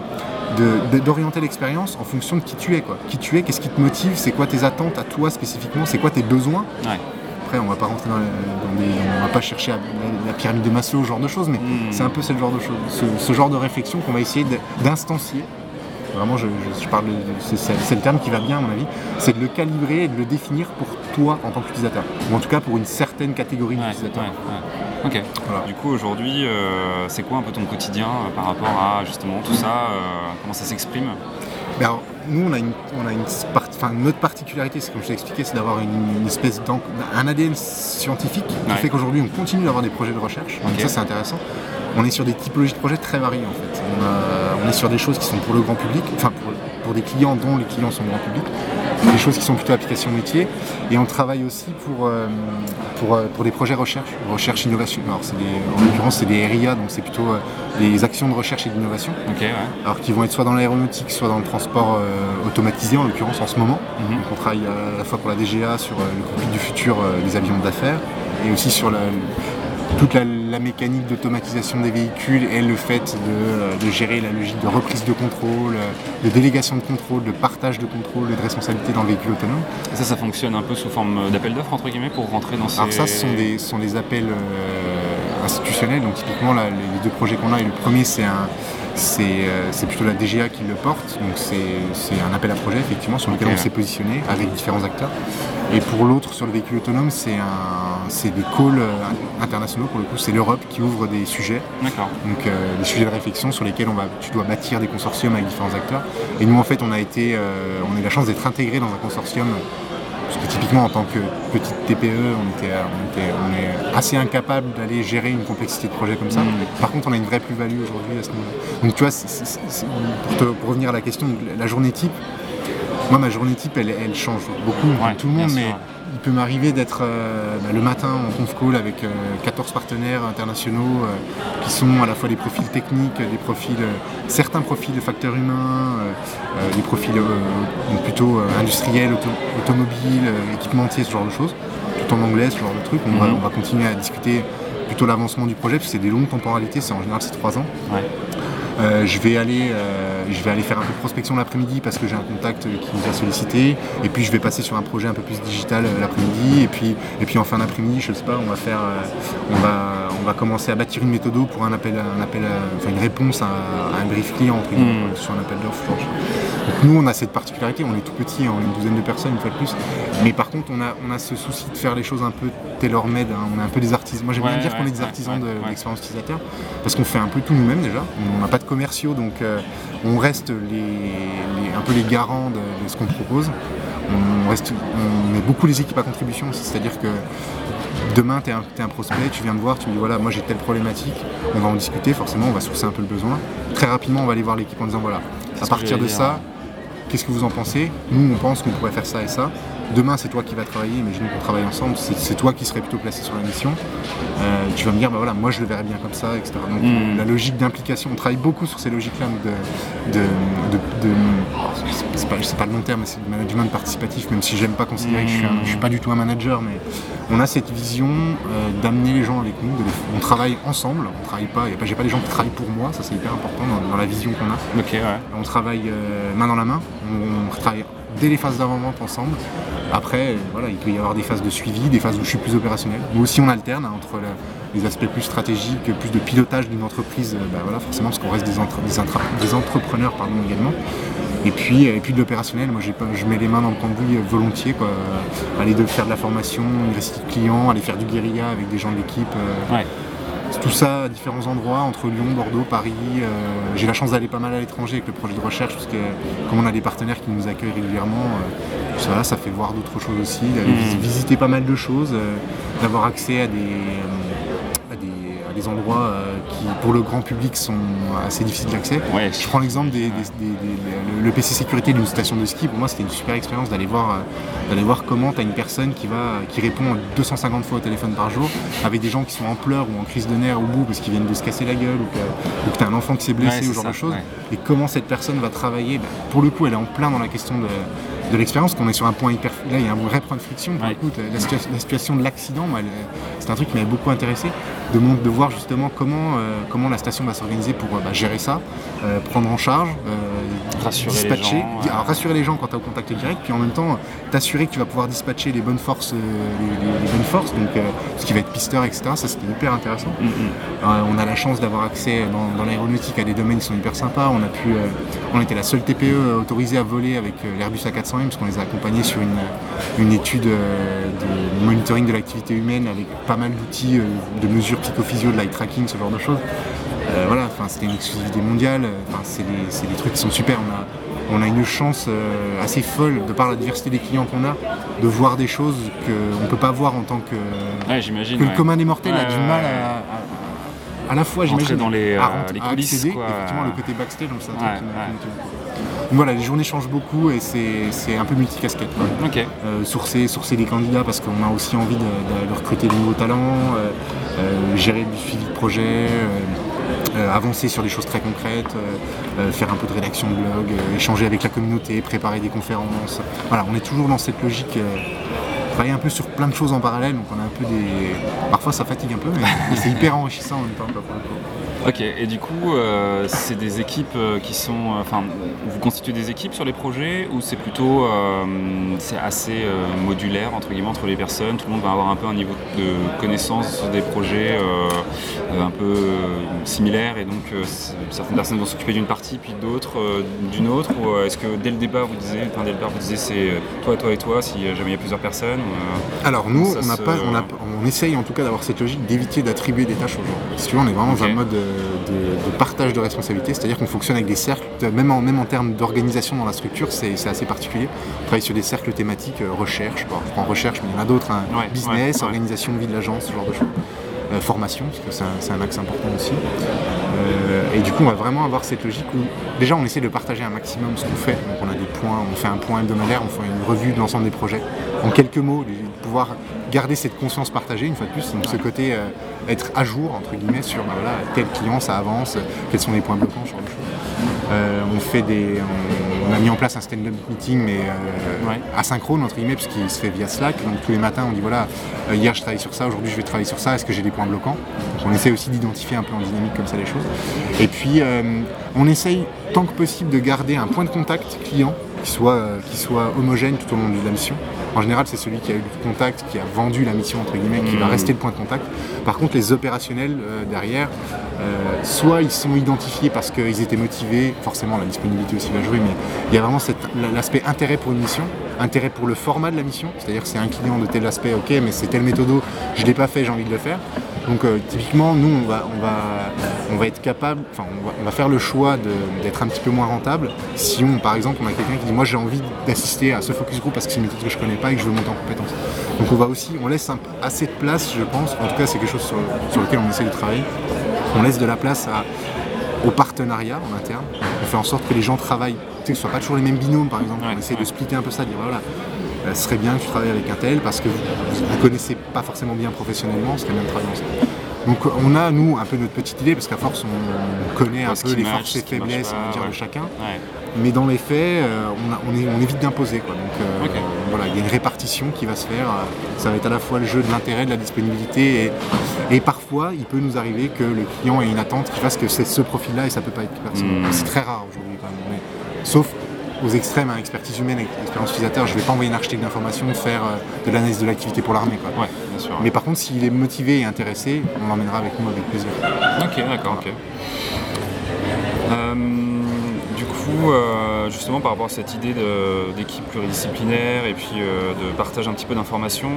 B: d'orienter l'expérience en fonction de qui tu es. Quoi. Qui tu es, qu'est-ce qui te motive, c'est quoi tes attentes à toi spécifiquement, c'est quoi tes besoins.
A: Ouais.
B: Après, on va pas rentrer dans, on va pas chercher à- la, la pyramide de Maslow, ce genre de choses, mais
A: Mm.
B: c'est un peu ce genre de choses, ce, ce genre de réflexion qu'on va essayer d'instancier. Vraiment, je, je- je parle, c'est, le terme qui va bien à mon avis, c'est de le calibrer et de le définir pour toi en tant qu'utilisateur, ou en tout cas pour une certaine catégorie
A: Ouais,
B: d'utilisateurs.
A: ouais, ouais. Ok.
B: Voilà.
A: Du coup, aujourd'hui, euh, c'est quoi un peu ton quotidien euh, par rapport à justement tout ça euh, Comment ça s'exprime?
B: Mais alors, nous, on a une, on a une part- enfin, notre particularité, c'est comme je t'ai expliqué, c'est d'avoir une, une espèce d'an- un ADN scientifique qui
A: Ouais.
B: fait qu'aujourd'hui, on continue d'avoir des projets de recherche. Donc ça, c'est intéressant. On est sur des typologies de projets très variées, en fait. On, a- on est sur des choses qui sont pour le grand public, enfin pour, pour des clients dont les clients sont grand public, des choses qui sont plutôt applications métier, et on travaille aussi pour, euh, pour, euh, pour des projets recherche, recherche innovation. Alors, des- en l'occurrence, c'est des RIA, donc c'est plutôt euh, des actions de recherche et d'innovation
A: ouais.
B: alors qui vont être soit dans l'aéronautique, soit dans le transport automatisé en l'occurrence en ce moment.
A: Mhm.
B: Donc on travaille à la fois pour la DGA sur le cockpit du futur des avions d'affaires et aussi sur la- toute la, la mécanique d'automatisation des véhicules et le fait de, euh, de gérer la logique de reprise de contrôle, euh, de délégation de contrôle, de partage de contrôle et de responsabilité dans le véhicule autonome.
A: Et ça, ça fonctionne un peu sous forme d'appel d'offres, entre guillemets, pour rentrer dans ces...
B: Alors ça, ce sont des, sont des appels euh, institutionnels. Donc typiquement, là, les deux projets qu'on a, et le premier, c'est un, c'est plutôt la DGA qui le porte, donc c'est un appel à projet effectivement sur lequel on s'est positionné avec différents acteurs. Et pour l'autre, sur le véhicule autonome, c'est des calls internationaux pour le coup, c'est l'Europe qui ouvre des sujets, donc des sujets de réflexion sur lesquels on va, tu dois bâtir des consortiums avec différents acteurs. Et nous en fait, on a été, on a eu la chance d'être intégrés dans un consortium parce que typiquement, en tant que petite TPE, on, était, est assez incapable d'aller gérer une complexité de projet comme ça. Mm. Par contre, on a une vraie plus-value aujourd'hui à ce niveau-là. Donc tu vois, pour, revenir à la question, la journée type, moi ma journée type, elle, change beaucoup tout le monde, mais il peut m'arriver d'être euh, bah, le matin en conf call avec 14 euh, partenaires internationaux euh, qui sont à la fois des profils techniques, des profils, certains profils de facteurs humains, des profils plutôt industriels, automobiles, équipementiers, ce genre de choses, tout en anglais, ce genre de trucs. On, va, mhm. continuer à discuter plutôt l'avancement du projet, parce que c'est des longues temporalités, c'est en général c'est 3 ans. Je vais aller je vais aller faire un peu de prospection l'après-midi parce que j'ai un contact qui nous a sollicité. Et puis je vais passer sur un projet un peu plus digital euh, l'après-midi. Et puis, et puis en fin d'après-midi, je sais pas, on va faire, euh, on va, on va commencer à bâtir une méthode pour un appel, un appel, enfin une réponse à, un brief client hmm. sur un appel d'offres. Donc nous, on a cette particularité, on est tout petit, hein, on est une douzaine de personnes une fois de plus. Mais par contre, on a, on a ce souci de faire les choses un peu tailor-made. Hein. On est un peu des artisans. Moi, j'aime bien dire qu'on est des artisans de, l'expérience utilisateur parce qu'on fait un peu tout nous-mêmes déjà. On n'a pas de commerciaux, donc euh, on reste les, un peu les garants de, ce qu'on propose. On, reste, on met beaucoup les équipes à contribution, c'est-à-dire que demain tu es, un prospect, tu viens me voir, tu me dis voilà moi j'ai telle problématique, on va en discuter, forcément on va sourcer un peu le besoin. Très rapidement on va aller voir l'équipe en disant voilà, à partir de ça, qu'est-ce que vous en pensez? Nous on pense qu'on pourrait faire ça et ça demain c'est toi qui vas travailler, imaginons qu'on travaille ensemble, c'est toi qui serais plutôt placé sur la mission, euh, tu vas me dire, bah voilà, moi je le verrais bien comme ça, etc. Donc hmm. la logique d'implication, on travaille beaucoup sur ces logiques-là de, de, c'est pas, le long terme, c'est du management participatif, même si j'aime pas considérer que je suis, suis pas du tout un manager, mais on a cette vision euh, d'amener les gens avec nous, on travaille ensemble, on travaille pas, j'ai pas des gens qui travaillent pour moi, ça c'est hyper important dans, la vision qu'on a. On travaille euh, main dans la main, on, on travaille dès les phases d'avant-vente ensemble. Après, voilà, il peut y avoir des phases de suivi, des phases où je suis plus opérationnel. Nous aussi, on alterne hein, entre les aspects plus stratégiques, plus de pilotage d'une entreprise, euh, bah, voilà, forcément, parce qu'on reste des, entrepreneurs pardon, également. Et puis, et puis de l'opérationnel, moi je mets les mains dans le cambouis euh, volontiers, aller de faire de la formation, une récite client, aller faire du guérilla avec des gens de l'équipe. Euh, tout ça à différents endroits, entre Lyon, Bordeaux, Paris. Euh, j'ai la chance d'aller pas mal à l'étranger avec le projet de recherche, parce que comme on a des partenaires qui nous accueillent régulièrement, euh, ça, ça fait voir d'autres choses aussi, d'aller mmh. visiter pas mal de choses, euh, d'avoir accès à des des endroits euh, qui, pour le grand public, sont assez difficiles d'accès. Je prends l'exemple des, le PC sécurité d'une station de ski. Pour moi, c'était une super expérience d'aller voir, euh, d'aller voir comment tu as une personne qui, va, qui répond 250 fois au téléphone par jour, avec des gens qui sont en pleurs ou en crise de nerfs au bout parce qu'ils viennent de se casser la gueule ou que, tu as un enfant qui s'est blessé ou ce genre de choses. Et comment cette personne va travailler. Bah, pour le coup, elle est en plein dans la question de de l'expérience, qu'on est sur un point hyper. Là, il y a un vrai point de friction. la, situation de l'accident, c'est un truc qui m'avait beaucoup intéressé, de, de voir justement comment, euh, comment la station va s'organiser pour euh, bah, gérer ça, euh, prendre en charge, rassurer dispatcher, les gens, rassurer les gens quand tu as au contact direct, puis en même temps t'assurer que tu vas pouvoir dispatcher les bonnes forces, les, bonnes forces, donc ce qui va être pisteur, etc. Ça, c'était hyper intéressant. Mm, mm. on a la chance d'avoir accès dans, l'aéronautique à des domaines qui sont hyper sympas. On a pu, on était la seule TPE autorisée à voler avec l'Airbus A400 parce qu'on les a accompagnés sur une, étude euh, de monitoring de l'activité humaine avec pas mal d'outils euh, de mesures psychophysio, de light tracking, ce genre de choses. Euh, voilà, enfin, c'était une exclusivité mondiale, c'est des, trucs qui sont super. On a, une chance assez folle, de par la diversité des clients qu'on a, de voir des choses qu'on ne peut pas voir en tant que.
A: que
B: le commun des mortels a du mal à, à, la fois, j'imagine,
A: dans les,
B: à,
A: les coulisses,
B: effectivement, le côté backstage, donc c'est un truc qui, voilà, les journées changent beaucoup et c'est un peu multicasquette.
A: Okay.
B: Euh, sourcer, sourcer des candidats parce qu'on a aussi envie de, recruter de nouveaux talents, euh, euh, gérer du suivi de projet, avancer sur des choses très concrètes, faire un peu de rédaction de blog, échanger avec la communauté, préparer des conférences. Voilà, on est toujours dans cette logique travailler un peu sur plein de choses en parallèle, donc on a un peu des. Parfois ça fatigue un peu, mais, [LAUGHS] c'est hyper enrichissant en même temps.
A: Ok, et du coup, euh, c'est des équipes euh, qui sont. euh, Enfin, vous constituez des équipes sur les projets ou c'est plutôt. euh, c'est assez modulaire, entre guillemets, entre les personnes Tout le monde va avoir un peu un niveau de connaissance des projets un peu similaire et donc certaines personnes vont s'occuper d'une partie puis d'autres d'une autre ou est-ce que dès le départ vous disiez, enfin, dès le départ vous disiez c'est toi, toi et toi si jamais il y a plusieurs personnes
B: Alors nous, on, n'a
A: se-
B: pas, on, a- on essaye en tout cas d'avoir cette logique d'éviter d'attribuer des tâches aux gens. Si tu veux, on est vraiment dans un mode de, de partage de responsabilités, c'est-à-dire qu'on fonctionne avec des cercles, même en, même en termes d'organisation dans la structure, c'est assez particulier. On travaille sur des cercles thématiques, euh, recherche, bon, je prends recherche, mais il y en a d'autres, hein,
A: Ouais,
B: business,
A: ouais, ouais.
B: organisation de vie de l'agence, ce genre de choses. Euh, formation, parce que c'est un, axe important aussi. Euh, et du coup, on va vraiment avoir cette logique où déjà on essaie de partager un maximum ce qu'on fait. Donc on a des points, on fait un point hebdomadaire, on fait une revue de l'ensemble des projets. En quelques mots, de pouvoir garder cette conscience partagée une fois de plus. Donc ce côté euh, être à jour entre guillemets sur bah, voilà, tel client ça avance, quels sont les points bloquants, de choses. Euh, on fait des, on, on a mis en place un stand-up meeting mais euh,
A: Ouais.
B: asynchrone entre guillemets puisqu'il se fait via Slack. Donc tous les matins on dit voilà euh, hier je travaille sur ça, aujourd'hui je vais travailler sur ça. Est-ce que j'ai des points bloquants? On essaie aussi d'identifier un peu en dynamique comme ça les choses. Et puis euh, on essaye tant que possible de garder un point de contact client qui soit, qui soit homogène tout au long de la mission. En général, c'est celui qui a eu le contact, qui a vendu la mission, entre guillemets, qui va
A: Mhm.
B: rester le point de contact. Par contre, les opérationnels euh, derrière, euh, soit ils sont identifiés parce qu'ils étaient motivés, forcément la disponibilité aussi va jouer, mais il y a vraiment l'aspect intérêt pour une mission, intérêt pour le format de la mission, c'est-à-dire que c'est un client de tel aspect, ok, mais c'est tel méthodo, je ne l'ai pas fait, j'ai envie de le faire. Donc euh, typiquement, nous, on va, on va, on va être capable, enfin, on va, on va faire le choix d'être un petit peu moins rentable si on, par exemple, on a quelqu'un qui dit, moi j'ai envie d'assister à ce focus group parce que c'est une méthode que je connais pas et que je veux monter en compétence. Donc on va aussi, on laisse un- assez de place, je pense, en tout cas c'est quelque chose sur, sur lequel on essaie de travailler, on laisse de la place à, au partenariat en interne. On fait en sorte que les gens travaillent, tu sais, que ce ne soit pas toujours les mêmes binômes par exemple.
A: Ouais,
B: on essaie
A: ouais.
B: de splitter un peu ça, de dire voilà, euh, ce serait bien que tu travailles avec un tel parce que vous ne connaissez pas forcément bien professionnellement, ce serait bien de travailler ensemble. Donc on a, nous, un peu notre petite idée, parce qu'à force, on connaît un peu les forces
A: ce
B: et
A: marche
B: faiblesses, on va
A: pas,
B: dire,
A: ouais.
B: de chacun.
A: ouais.
B: Mais dans les faits, euh, on, a- on est- on évite d'imposer. Donc euh, voilà, il y a une répartition qui va se faire. euh, Ça va être à la fois le jeu de l'intérêt, de la disponibilité, et, et parfois il peut nous arriver que le client ait une attente qui fasse que c'est ce profil-là et ça peut pas être personne.
A: Mm.
B: C'est très rare aujourd'hui quand même. mais- sauf aux extrêmes, hein, expertise humaine, expérience utilisateur, je ne vais pas envoyer un architecte d'information faire euh, de l'analyse de l'activité pour l'armée. quoi.
A: Ouais, bien sûr.
B: Mais par contre, s'il est motivé et intéressé, on l'emmènera avec nous avec plaisir.
A: Ok, d'accord, ok. Euh, du coup, euh, justement par rapport à cette idée d'équipe pluridisciplinaire et puis euh, de partage un petit peu d'informations,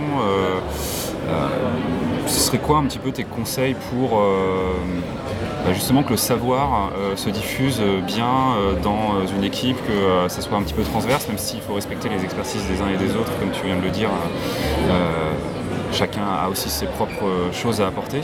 A: ce serait quoi un petit peu tes conseils pour justement que le savoir euh, se diffuse bien euh, dans euh, une équipe, que euh, ça soit un petit peu transverse, même s'il faut respecter les expertises des uns et des autres, comme tu viens de le dire. euh, chacun a aussi ses propres euh, choses à apporter.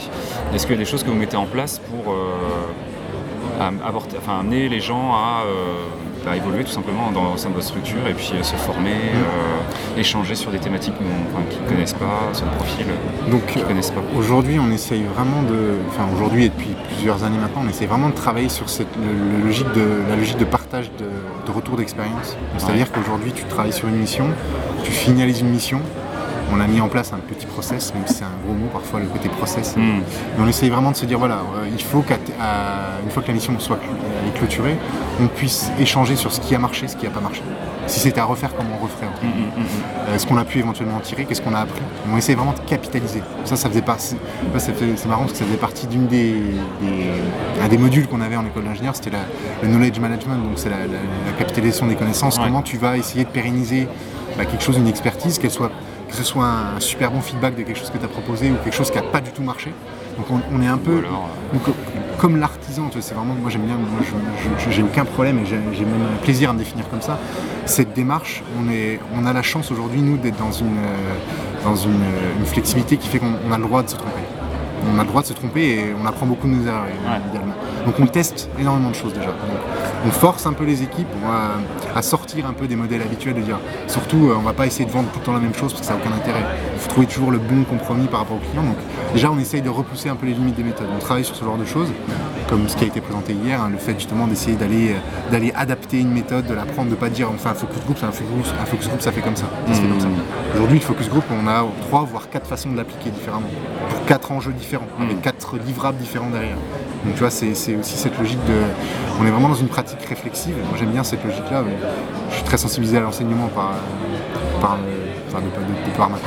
A: Est-ce qu'il y a des choses que vous mettez en place pour euh, amener les gens à, euh, évoluer tout simplement dans, au sein de votre structure et puis euh, se former, euh, échanger sur des thématiques enfin, qu'ils ne connaissent pas, sur le profil euh,
B: Donc
A: qu'ils ne connaissent pas
B: Aujourd'hui, on essaye vraiment de, enfin aujourd'hui et depuis plusieurs années maintenant, on essaye vraiment de travailler sur cette, le- le logique de, la logique de partage de, de retour d'expérience. C'est-à-dire qu'aujourd'hui, tu travailles sur une mission, tu finalises une mission. On a mis en place un petit process, même si c'est un gros mot parfois le côté process. Mais on essaye vraiment de se dire voilà, euh, il faut qu'une fois que la mission soit est clôturée, on puisse échanger sur ce qui a marché, ce qui n'a pas marché. Si c'était à refaire, comment on referait en fait.
A: Hmm, hmm, hmm.
B: Euh, ce qu'on a pu éventuellement en tirer, qu'est-ce qu'on a appris? On essaie vraiment de capitaliser. Ça, ça faisait pas. C'est marrant parce que ça faisait partie d'une des, des- un des modules qu'on avait en école d'ingénieur, c'était le knowledge management, donc c'est la, la- la capitalisation des connaissances.
A: Ouais.
B: Comment tu vas essayer de pérenniser bah, quelque chose, une expertise, qu'elle soit que ce soit un super bon feedback de quelque chose que tu as proposé ou quelque chose qui n'a pas du tout marché. Donc on, on est un peu
A: alors, euh,
B: donc, comme l'artisan, tu vois, c'est vraiment moi j'aime bien, moi j'ai aucun problème et j'ai même un plaisir à me définir comme ça. Cette démarche, on, est, on a la chance aujourd'hui nous d'être dans une euh, dans une, euh, une flexibilité qui fait qu'on on a le droit de se tromper. On a le droit de se tromper et on apprend beaucoup de nos erreurs
A: Ouais.
B: également. Donc on teste énormément de choses déjà. On force un peu les équipes à, à sortir un peu des modèles habituels de dire surtout euh, on va pas essayer de vendre tout le temps la même chose parce que ça n'a aucun intérêt. Il faut trouver toujours le bon compromis par rapport au client. Donc déjà on essaye de repousser un peu les limites des méthodes. On travaille sur ce genre de choses, comme ce qui a été présenté hier, hein, le fait justement d'essayer d'aller euh, d'aller adapter une méthode, de la prendre, de pas dire on fait un focus group, c'est un focus, un focus group ça fait comme ça. Ça se fait comme ça. Aujourd'hui le focus group on a trois voire quatre façons de l'appliquer différemment. Pour quatre enjeux différents, avec quatre livrables différents derrière. Donc tu vois, c'est aussi cette logique de. On est vraiment dans une pratique réflexive. Moi j'aime bien cette logique-là. Je suis très sensibilisé à l'enseignement par, par, enfin, de, par ma,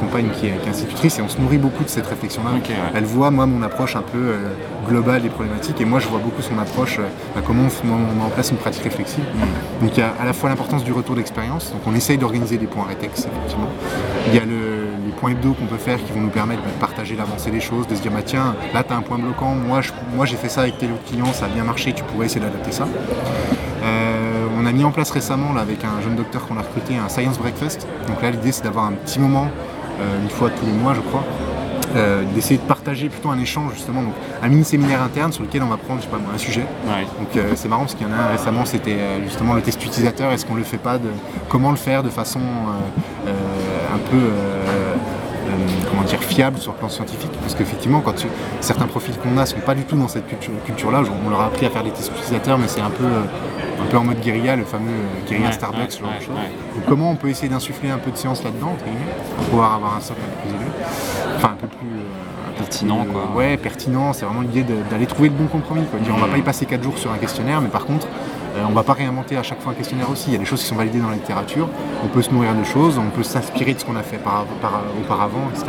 B: compagne qui est, institutrice et on se nourrit beaucoup de cette réflexion-là. Elle voit moi mon approche un peu euh, globale des problématiques et moi je vois beaucoup son approche, euh, bah, comment on, met en place une pratique réflexive. Mm. Donc il y a à la fois l'importance du retour d'expérience, donc on essaye d'organiser des points rétex effectivement. Il y a les points hebdo qu'on peut faire qui vont nous permettre de partager l'avancée des choses, de se dire bah tiens là tu as un point bloquant, moi, moi j'ai fait ça avec tes autres clients, ça a bien marché, tu pourrais essayer d'adapter ça. Euh, on a mis en place récemment là, avec un jeune docteur qu'on a recruté un Science Breakfast. Donc là l'idée c'est d'avoir un petit moment, euh, une fois tous les mois je crois, euh, d'essayer de partager plutôt un échange justement, donc un mini séminaire interne sur lequel on va prendre je sais pas, un sujet. Donc c'est marrant parce qu'il y en a un récemment c'était justement le test utilisateur, est-ce qu'on le fait pas, de, comment le faire de façon un peu comment dire, fiable sur le plan scientifique. Parce qu'effectivement, quand certains profils qu'on a ne sont pas du tout dans cette culture-là, on leur a appris à faire des tests utilisateurs, mais c'est un peu un peu en mode guérilla, le fameux euh, guérilla Starbucks, ce genre de choses. Donc comment on peut essayer d'insuffler un peu de science là-dedans, pour pouvoir avoir un socle un peu plus élevé, enfin un peu plus
A: euh, pertinent quoi.
B: Ouais, pertinent, c'est vraiment l'idée d'aller trouver le bon compromis. Quoi. Dire, on va pas y passer 4 jours sur un questionnaire, mais par contre, euh, on va pas réinventer à chaque fois un questionnaire aussi. Il y a des choses qui sont validées dans la littérature, on peut se nourrir de choses, on peut s'inspirer de ce qu'on a fait par, auparavant, etc.,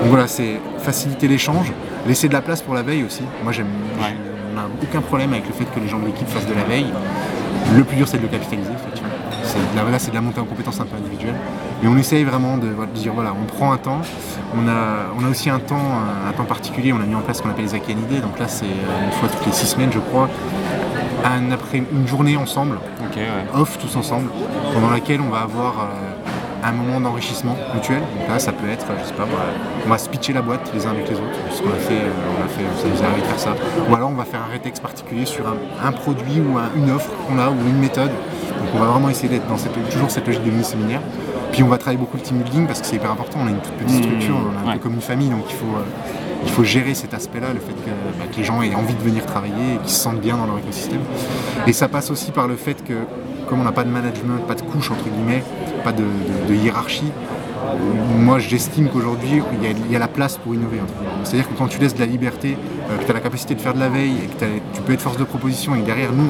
B: Donc voilà, c'est faciliter l'échange, laisser de la place pour la veille aussi. Moi j'aime on n'a aucun problème avec le fait que les gens de l'équipe fassent de la veille. Le plus dur, c'est de le capitaliser, effectivement. Là, c'est de la montée en compétence un peu individuelle. Mais on essaye vraiment de, dire voilà, on prend un temps. On a, on a aussi un temps, un, temps particulier. On a mis en place ce qu'on appelle les Akianidés. Donc là, c'est euh, une fois toutes les six semaines, je crois, un après, une journée ensemble, off tous ensemble, pendant laquelle on va avoir euh, un moment d'enrichissement mutuel. Donc là, ça peut être, je sais pas, on va se pitcher la boîte les uns avec les autres, ce qu'on a fait, euh, on a fait, ça nous arrive de faire ça. Ou alors on va faire un rétexte particulier sur un, produit ou une offre qu'on a ou une méthode. Donc on va vraiment essayer d'être dans cette, toujours cette logique de mini-séminaire. Puis on va travailler beaucoup le team building parce que c'est hyper important, on a une toute petite mmh, structure, on est un peu comme une famille, donc il faut, euh, il faut gérer cet aspect-là, le fait bah, que, les gens aient envie de venir travailler et qu'ils se sentent bien dans leur écosystème. Et ça passe aussi par le fait que comme on n'a pas de management, pas de couche entre guillemets, pas de, hiérarchie, moi j'estime qu'aujourd'hui il y, a la place pour innover. C'est-à-dire que quand tu laisses de la liberté, euh, que tu as la capacité de faire de la veille et que tu peux être force de proposition et que derrière nous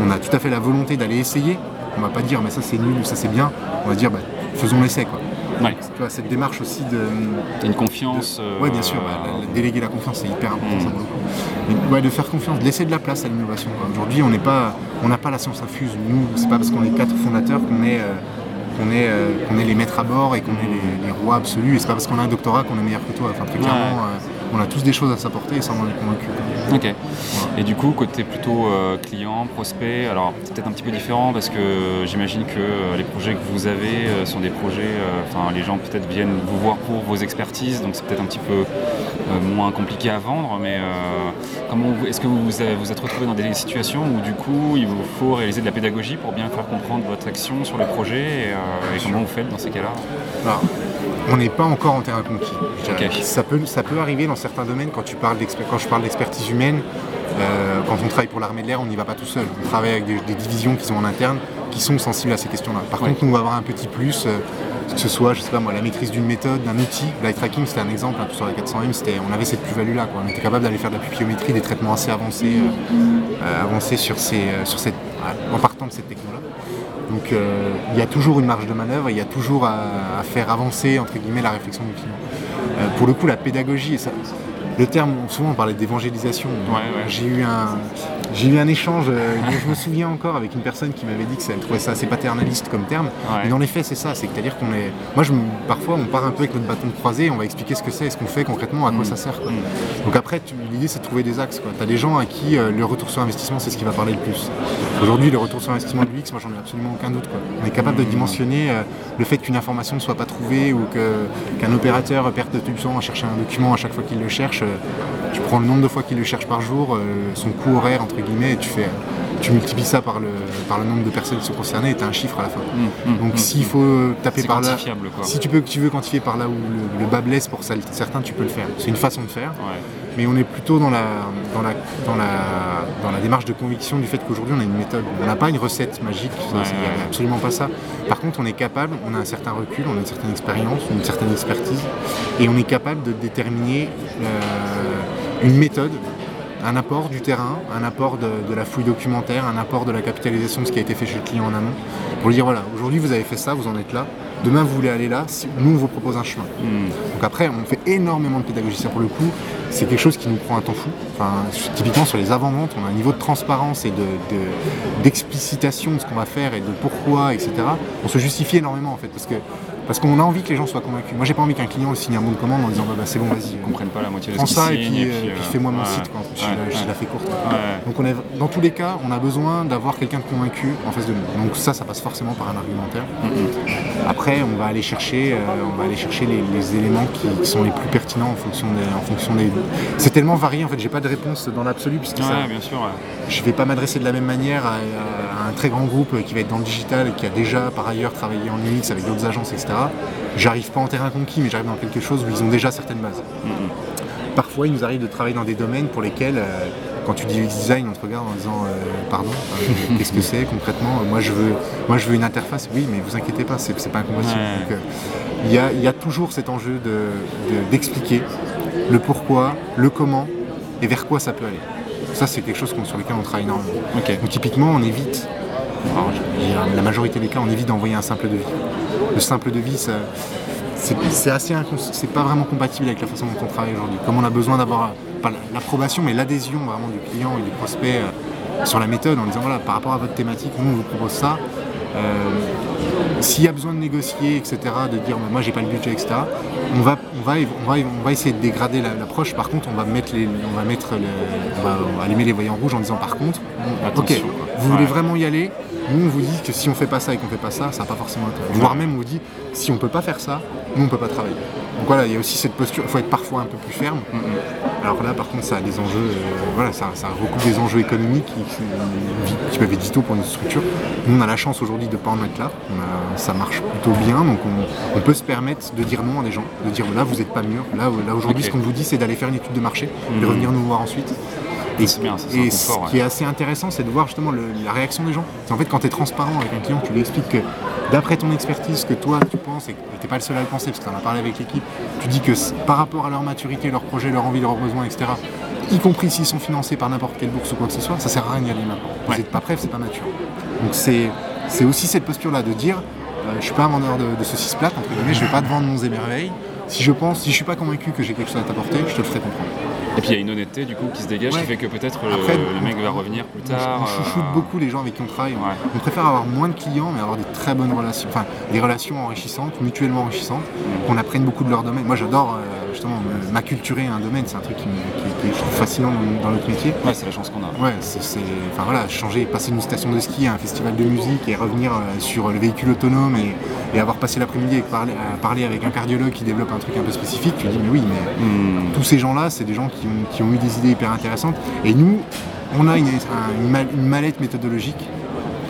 B: on a, tout à fait la volonté d'aller essayer, on va pas dire mais ça c'est nul ou ça c'est bien, on va dire bah, faisons l'essai. Tu vois, cette démarche aussi de.
A: une confiance.
B: Oui, bien sûr. Bah, déléguer la confiance, c'est hyper important, ça mm. ouais, de faire confiance, de laisser de la place à l'innovation. Aujourd'hui, on n'est pas, on n'a pas la science infuse. Nous, c'est pas parce qu'on est quatre fondateurs qu'on est. Euh, qu'on est, euh, est les maîtres à bord et qu'on est les, rois absolus. Et c'est pas parce qu'on a un doctorat qu'on est meilleur que toi. Enfin, très clairement, euh, on a tous des choses à s'apporter et ça, on en est convaincu.
A: Ok. Et du coup, côté plutôt euh, client, prospect, alors c'est peut-être un petit peu différent parce que j'imagine que les projets que vous avez sont des projets, enfin, les gens peut-être viennent vous voir pour vos expertises, donc c'est peut-être un petit peu moins compliqué à vendre. Mais comment est-ce que vous vous êtes retrouvé dans des situations où du coup, il vous faut réaliser de la pédagogie pour bien faire comprendre votre action sur le projet euh, et comment vous faites dans ces cas-là?
B: On n'est pas encore en terrain conquis. Ça, peut, ça peut arriver dans certains domaines quand, tu parles quand je parle d'expertise humaine. Euh, quand on travaille pour l'armée de l'air, on n'y va pas tout seul. On travaille avec des, divisions qui sont en interne, qui sont sensibles à ces questions-là. Par contre, nous, on va avoir un petit plus, euh, que ce soit, je sais pas moi, la maîtrise d'une méthode, d'un outil. Light tracking, c'était un exemple, hein, sur la 400M, on avait cette plus-value-là. On était capable d'aller faire de la pupillométrie, des traitements assez avancés, avancés sur, ces, sur cette, en partant de cette technologie. Donc euh, il y a toujours une marge de manœuvre, il y a toujours à, faire avancer entre guillemets la réflexion du client. Euh, pour le coup, la pédagogie, ça, le terme, souvent on parlait d'évangélisation. J'ai eu un, j'ai eu un échange, euh, je me souviens encore avec une personne qui m'avait dit que ça trouvait ça assez paternaliste comme terme. Et dans les faits, c'est ça, c'est à dire qu'on est. Moi, je parfois, on part un peu avec notre bâton de croisé, on va expliquer ce que c'est, ce qu'on fait concrètement, à quoi mm. ça sert. Donc après, l'idée, c'est de trouver des axes. Tu as des gens à qui euh, le retour sur investissement, c'est ce qui va parler le plus. Aujourd'hui, le retour sur investissement de l'UX, moi, j'en ai absolument aucun doute. On est capable de dimensionner euh, le fait qu'une information ne soit pas trouvée ou qu'un opérateur perde de temps à chercher un document à chaque fois qu'il le cherche. tu prends le nombre de fois qu'il le cherche par jour, son coût horaire, entre guillemets, et tu fais tu multiplies ça par le, par le nombre de personnes qui sont concernées et tu as un chiffre à la fin. Mmh, mmh, Donc mmh, s'il faut taper par là, si tu, peux, tu veux quantifier par là où le, bas blesse pour certains, tu peux le faire. C'est une façon de faire. Mais on est plutôt dans la, dans, la, dans, la, dans la démarche de conviction du fait qu'aujourd'hui on a une méthode. On n'a pas une recette magique, il n'y a absolument pas ça. Par contre, on est capable, on a un certain recul, on a une certaine expérience, une certaine expertise, et on est capable de déterminer euh, une méthode, un apport du terrain, un apport de, la fouille documentaire, un apport de la capitalisation de ce qui a été fait chez le client en amont, pour lui dire voilà, aujourd'hui vous avez fait ça, vous en êtes là, demain vous voulez aller là, nous on vous propose un chemin. Hmm. Donc après, on fait énormément de pédagogie, ça pour le coup, c'est quelque chose qui nous prend un temps fou. Enfin, typiquement sur les avant-ventes, on a un niveau de transparence et d'explicitation de, de, ce qu'on va faire et de pourquoi, etc. On se justifie énormément en fait, parce que parce qu'on a envie que les gens soient convaincus. Moi, j'ai pas envie qu'un client signe un bon de commande en disant bah, bah c'est bon, vas-y.
A: Ils comprennent pas la moitié de
B: ce ça et
A: puis,
B: et puis, fais-moi mon site quand je, la fais courte. Donc on est, dans tous les cas, on a besoin d'avoir quelqu'un de convaincu en face de nous. Donc ça, ça passe forcément par un argumentaire. Après, on va aller chercher, euh, on va aller chercher les, éléments qui, sont les plus pertinents en fonction des, en fonction des. C'est tellement varié en fait. J'ai pas de réponse dans l'absolu puisque ça,
A: bien sûr.
B: Je vais pas m'adresser de la même manière à, un très grand groupe qui va être dans le digital et qui a déjà par ailleurs travaillé en UX avec d'autres agences, etc j'arrive pas en terrain conquis, mais j'arrive dans quelque chose où ils ont déjà certaines bases. Parfois, il nous arrive de travailler dans des domaines pour lesquels, euh, quand tu dis UX design, on te regarde en disant euh, pardon, euh, [LAUGHS] qu'est-ce que c'est concrètement Moi, je veux, moi, je veux une interface. Oui, mais vous inquiétez pas, c'est, pas incompatible. il y, a, toujours cet enjeu d'expliquer le pourquoi, le comment et vers quoi ça peut aller. Ça, c'est quelque chose sur lequel on travaille énormément. Donc, typiquement, on évite la majorité des cas, on évite d'envoyer un simple devis. Le simple devis, c'est assez c'est pas vraiment compatible avec la façon dont on travaille aujourd'hui. Comme on a besoin d'avoir pas l'approbation, mais l'adhésion vraiment du client et du prospect euh, sur la méthode en disant voilà, par rapport à votre thématique, nous on vous propose ça. Euh, s'il y a besoin de négocier, etc., de dire moi j'ai pas le budget, etc., on va, on va, on va, on va essayer de dégrader l'approche. par contre, on va mettre les, on va mettre on va allumer les voyants rouges en disant par contre, ok, vous voulez vraiment y aller, nous, on vous dit que si on fait pas ça et qu'on fait pas ça, ça n'a pas forcément intérêt. Voire même, on vous dit, si on peut pas faire ça, nous, on peut pas travailler. Donc voilà, il y a aussi cette posture, il faut être parfois un peu plus ferme. Alors là, par contre, ça a des enjeux, euh, voilà, ça, ça, recoupe des enjeux économiques qui, peuvent être vitaux pour une structure. Nous, on a la chance aujourd'hui de ne pas en être là. ça marche plutôt bien, donc on, peut se permettre de dire non à des gens, de dire là, vous n'êtes pas mûr. Là, là aujourd'hui, ce qu'on vous dit, c'est d'aller faire une étude de marché, de mm. revenir nous voir ensuite.
A: Et, bien, et
B: ce qui est assez intéressant, c'est de voir justement la réaction des gens. En fait, quand tu es transparent avec un client, tu lui expliques que d'après ton expertise, que toi tu penses, et que tu n'es pas le seul à le penser, parce que tu en as parlé avec l'équipe, tu dis que par rapport à leur maturité, leur projet, leur envie, leurs besoins, etc., y compris s'ils sont financés par n'importe quelle bourse ou quoi que ce soit, ça sert à rien d'y aller maintenant. Vous n'êtes pas prêt, c'est pas mature. Donc c'est aussi cette posture-là de dire euh, je suis pas un vendeur de, de saucisses plates, entre guillemets, je vais pas te vendre mon émerveil. Si je pense, si je suis pas convaincu que j'ai quelque chose à t'apporter, je te le ferai comprendre.
A: Et puis il y a une honnêteté du coup qui se dégage qui fait que peut-être le, mec va revenir plus tard.
B: On, chouchoute euh, beaucoup les gens avec qui on travaille. On préfère avoir moins de clients mais avoir des très bonnes relations, enfin des relations enrichissantes, mutuellement enrichissantes, mm. qu'on apprenne beaucoup de leur domaine. Moi j'adore euh, justement m'acculturer un domaine, c'est un truc qui, fascinant dans, notre métier.
A: Ouais, c'est la chance qu'on a.
B: Ouais, c'est, enfin voilà, changer, passer d'une station de ski à un festival de musique et revenir euh, sur le véhicule autonome et, avoir passé l'après-midi à parler avec un cardiologue qui développe un truc un peu spécifique, tu dis mais oui, mais mm. tous ces gens-là, c'est des gens qui qui ont eu des idées hyper intéressantes. Et nous, on a une, mallette méthodologique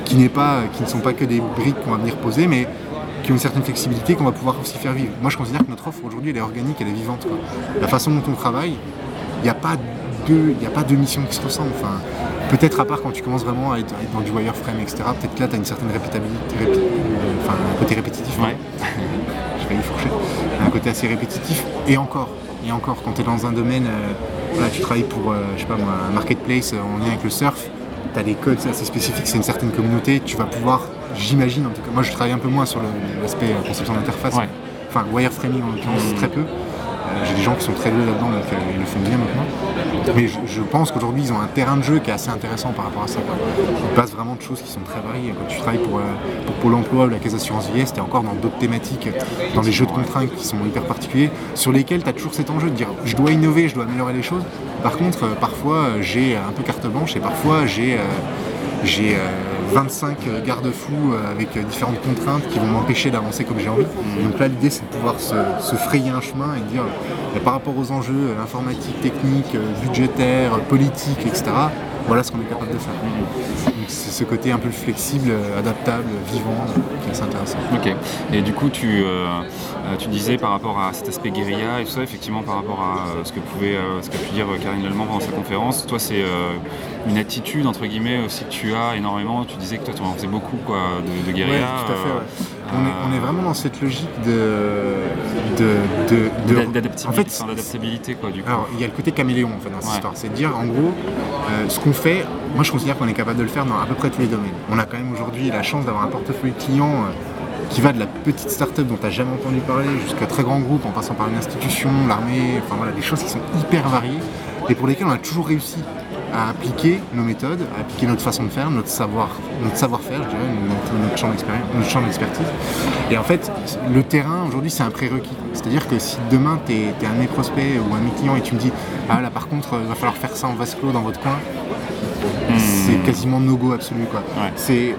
B: qui, n'est pas, qui ne sont pas que des briques qu'on va venir poser, mais qui ont une certaine flexibilité qu'on va pouvoir aussi faire vivre. Moi, je considère que notre offre aujourd'hui, elle est organique, elle est vivante. La façon dont on travaille, il n'y a pas deux, il a pas de mission qui se ressemblent. Enfin, peut-être à part quand tu commences vraiment à être, dans du wireframe, etc. Peut-être que là, tu as une certaine répétabilité, enfin, un côté répétitif.
A: Ouais. [LAUGHS]
B: je vais y fourcher. Un côté assez répétitif. Et encore, et encore, quand tu es dans un domaine, euh, tu travailles pour, euh, je sais pas moi, un marketplace en lien avec le surf, tu as des codes assez spécifiques, c'est une certaine communauté, tu vas pouvoir, j'imagine en tout cas, moi je travaille un peu moins sur l'aspect euh, conception d'interface, enfin wireframing en l'occurrence, très peu. J'ai des gens qui sont très doués là-dedans, donc ils le font bien maintenant. Mais je, pense qu'aujourd'hui, ils ont un terrain de jeu qui est assez intéressant par rapport à ça. Ils passent vraiment de choses qui sont très variées. Tu travailles pour, euh, pour Pôle emploi ou la Caisse d'assurance vieillesse, tu encore dans d'autres thématiques, dans des jeux de contraintes qui sont hyper particuliers, sur lesquels tu as toujours cet enjeu de dire je dois innover, je dois améliorer les choses. Par contre, euh, parfois, euh, j'ai un peu carte blanche et parfois, j'ai 25 garde-fous avec différentes contraintes qui vont m'empêcher d'avancer comme j'ai envie. Donc là, l'idée, c'est de pouvoir se, frayer un chemin et dire, par rapport aux enjeux informatiques, techniques, budgétaires, politiques, etc., voilà ce qu'on est capable de faire. C'est ce côté un peu flexible, adaptable, vivant, qui est assez intéressant.
A: Ok. Et du coup, tu, euh, euh, tu disais par rapport à cet aspect guérilla et tout ça, effectivement, par rapport à euh, ce que pouvait, ce qu'a pu dire Karine Lellemant pendant sa conférence, toi, c'est une attitude entre guillemets aussi que tu as énormément. Tu disais que toi, tu en faisais beaucoup quoi, de, de guérilla.
B: tout à fait, on, est, on est vraiment dans cette logique de. de, de, de-
A: D'a- d'adaptabilité,
B: en fait,
A: enfin, d'adaptabilité, quoi, du coup.
B: alors, il y a le côté caméléon en fait, dans cette
A: Ouais.
B: histoire. C'est de dire, en gros, euh, ce qu'on fait, moi je considère qu'on est capable de le faire dans à peu près tous les domaines. On a quand même aujourd'hui la chance d'avoir un portefeuille client euh, qui va de la petite start-up dont tu n'as jamais entendu parler jusqu'à très grand groupe en passant par une institution, l'armée, enfin voilà, des choses qui sont hyper variées et pour lesquelles on a toujours réussi à appliquer nos méthodes, à appliquer notre façon de faire, notre savoir, notre savoir-faire, je dirais, notre, notre champ d'expérience, notre champ d'expertise. Et en fait, le terrain aujourd'hui c'est un prérequis. C'est-à-dire que si demain tu es, un de mes prospects ou un de mes clients et tu me dis ah là par contre il va falloir faire ça en vase clos dans votre coin, c'est quasiment no go absolu quoi.
A: Ouais.
B: C'est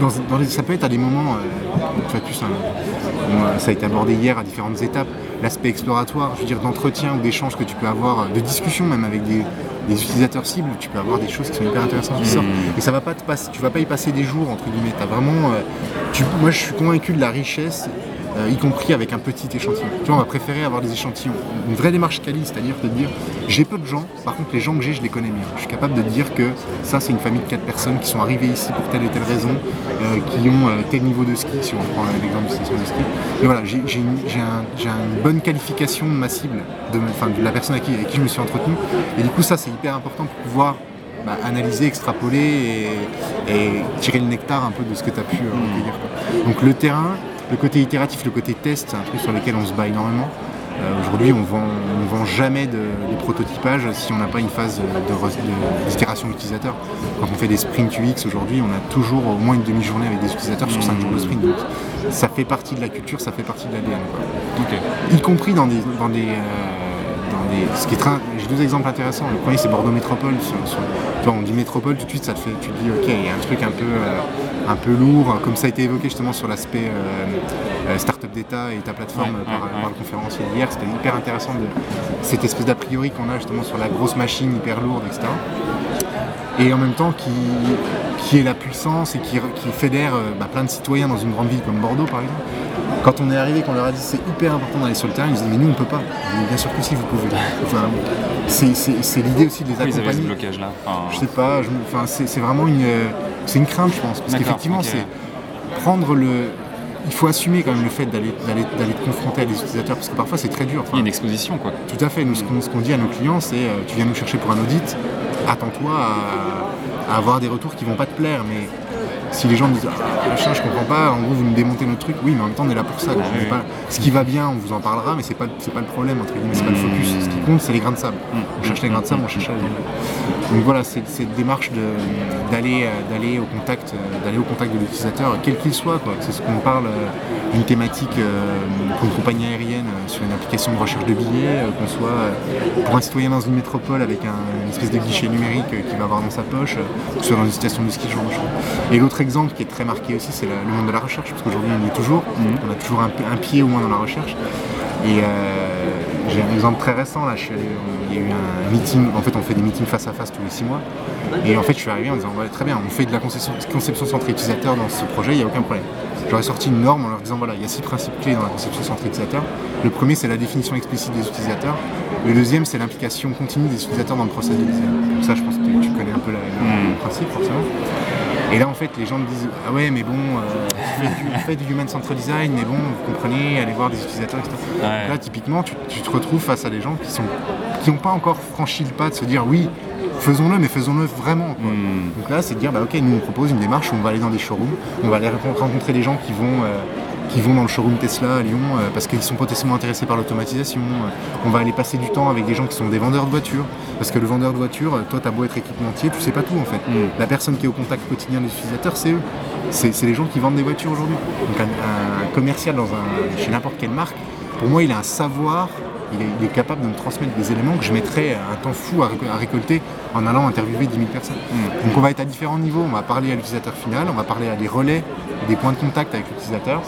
B: dans, dans les- ça peut être à des moments, euh, plus, hein, bon, euh, ça a été abordé hier à différentes étapes, l'aspect exploratoire, je veux dire d'entretien ou d'échange que tu peux avoir, euh, de discussion même avec des, des utilisateurs cibles, tu peux avoir des choses qui sont hyper intéressantes qui sortent. Et ça va pas te passer, tu vas pas y passer des jours entre guillemets. T'as vraiment, euh, tu- moi je suis convaincu de la richesse. Euh, y compris avec un petit échantillon. Tu vois, on va préférer avoir des échantillons. Une vraie démarche quali, c'est-à-dire de dire j'ai peu de gens, par contre les gens que j'ai, je les connais bien. Je suis capable de dire que ça c'est une famille de quatre personnes qui sont arrivées ici pour telle et telle raison, euh, qui ont euh, tel niveau de ski, si on prend l'exemple de station de ski. Et voilà, j'ai une, bonne qualification de ma cible, de, la personne avec qui, je me suis entretenu. Et du coup ça c'est hyper important pour pouvoir bah, analyser, extrapoler et, tirer le nectar un peu de ce que tu as pu euh. Donc le terrain, le côté itératif, le côté test, c'est un truc sur lequel on se bat énormément. Euh, Aujourd'hui, on vend, on vend jamais de, de prototypage si on n'a pas une phase de, de, d'itération utilisateur. Quand on fait des sprints UX aujourd'hui, on a toujours au moins une demi-journée avec des utilisateurs sur 5 jours de sprint. Donc, ça fait partie de la culture, ça fait partie de l'ADN. y compris dans des, dans des, euh, dans des- ce qui est très- j'ai deux exemples intéressants. Le premier c'est Bordeaux Métropole. Sur, sur- tu vois, on dit métropole tout de suite, ça te fait, tu te dis ok, il y a un truc un peu, euh, un peu lourd, comme ça a été évoqué justement sur l'aspect euh, euh, startup d'État et ta plateforme
A: Ouais,
B: par,
A: ouais,
B: par le conférencier d'hier. C'était hyper intéressant de cette espèce d'a priori qu'on a justement sur la grosse machine hyper lourde, etc et en même temps qui, qui est la puissance et qui, qui fédère euh, bah, plein de citoyens dans une grande ville comme Bordeaux par exemple. Quand on est arrivé, qu'on leur a dit c'est hyper important d'aller sur le terrain, ils disaient mais nous on peut pas. Bien sûr que si vous pouvez. Enfin, c'est, l'idée aussi de les
A: Pourquoi ils avaient ce
B: accompagner.
A: blocage-là Enfin,
B: Je sais pas, je enfin, c'est, vraiment une, c'est une crainte je pense. Parce qu'effectivement c'est prendre le... Il faut assumer quand même le fait d'aller, te confronter à des utilisateurs parce que parfois c'est très dur.
A: Il y a une exposition, quoi.
B: tout à fait. Nous, ce qu'on ce qu'on dit à nos clients, c'est euh, tu viens nous chercher pour un audit, attends-toi à, à avoir des retours qui vont pas te plaire. Mais si les gens disent ah, machin, je comprends pas, en gros vous nous démontez notre truc, oui, mais en même temps on est là pour ça.
A: oui.
B: pas- ce qui va bien, on vous en parlera, mais c'est pas c'est pas le problème entre guillemets, c'est pas le focus. Ce qui compte, c'est les grains de sable. On cherche les grains de sable, on cherche la Donc voilà, c'est cette démarche d'aller euh, d'aller au contact euh, d'aller au contact de l'utilisateur, quel qu'il soit. C'est ce qu'on parle euh, d'une thématique pour une compagnie aérienne sur une application de recherche de billets, qu'on soit pour un citoyen dans une métropole avec un- une espèce de guichet numérique qu'il va avoir dans sa poche, que ce soit dans une station de ski, genre. Et l'autre exemple qui est très marqué aussi, c'est le, monde de la recherche, parce qu'aujourd'hui on y est toujours, on a toujours un, pied au moins dans la recherche. Et euh, j'ai un exemple très récent, là, je suis allé- il y a eu un meeting, en fait on fait des meetings face à face tous les six mois, et en fait je suis arrivé en disant ouais, très bien, on fait de la conception, conception centrée utilisateur dans ce projet, il n'y a aucun problème. J'aurais sorti une norme en leur disant voilà, il y a six principes clés dans la conception centrée utilisateur. Le premier c'est la définition explicite des utilisateurs, le deuxième c'est l'implication continue des utilisateurs dans le process de design. Donc ça je pense que tu, connais un peu la- le, le principe forcément. Et là, en fait, les gens me disent Ah ouais, mais bon, euh, du, vous faites du human centered design, mais bon, vous comprenez, allez voir des utilisateurs, etc.
A: Ouais.
B: Là, typiquement, tu, tu te retrouves face à des gens qui sont qui n'ont pas encore franchi le pas de se dire Oui, faisons-le, mais faisons-le vraiment. quoi.
A: Hmm.
B: Donc là, c'est de dire bah, Ok, nous, on propose une démarche où on va aller dans des showrooms, on va aller rencontrer rencontrer des gens qui vont. euh, qui vont dans le showroom Tesla à Lyon euh, parce qu'ils sont potentiellement intéressés par l'automatisation. Euh, on va aller passer du temps avec des gens qui sont des vendeurs de voitures. Parce que le vendeur de voitures, euh, toi, tu as beau être équipementier, tu sais pas tout en fait.
A: Mm.
B: La personne qui est au contact quotidien des utilisateurs, c'est eux. C'est c'est les gens qui vendent des voitures aujourd'hui. Donc un, un commercial dans un, chez n'importe quelle marque, pour moi, il a un savoir, il est, il est capable de me transmettre des éléments que je mettrais un temps fou à, récol- à récolter en allant interviewer 10 000 personnes. Donc on va être à différents niveaux. On va parler à l'utilisateur final, on va parler à des relais, des points de contact avec l'utilisateur.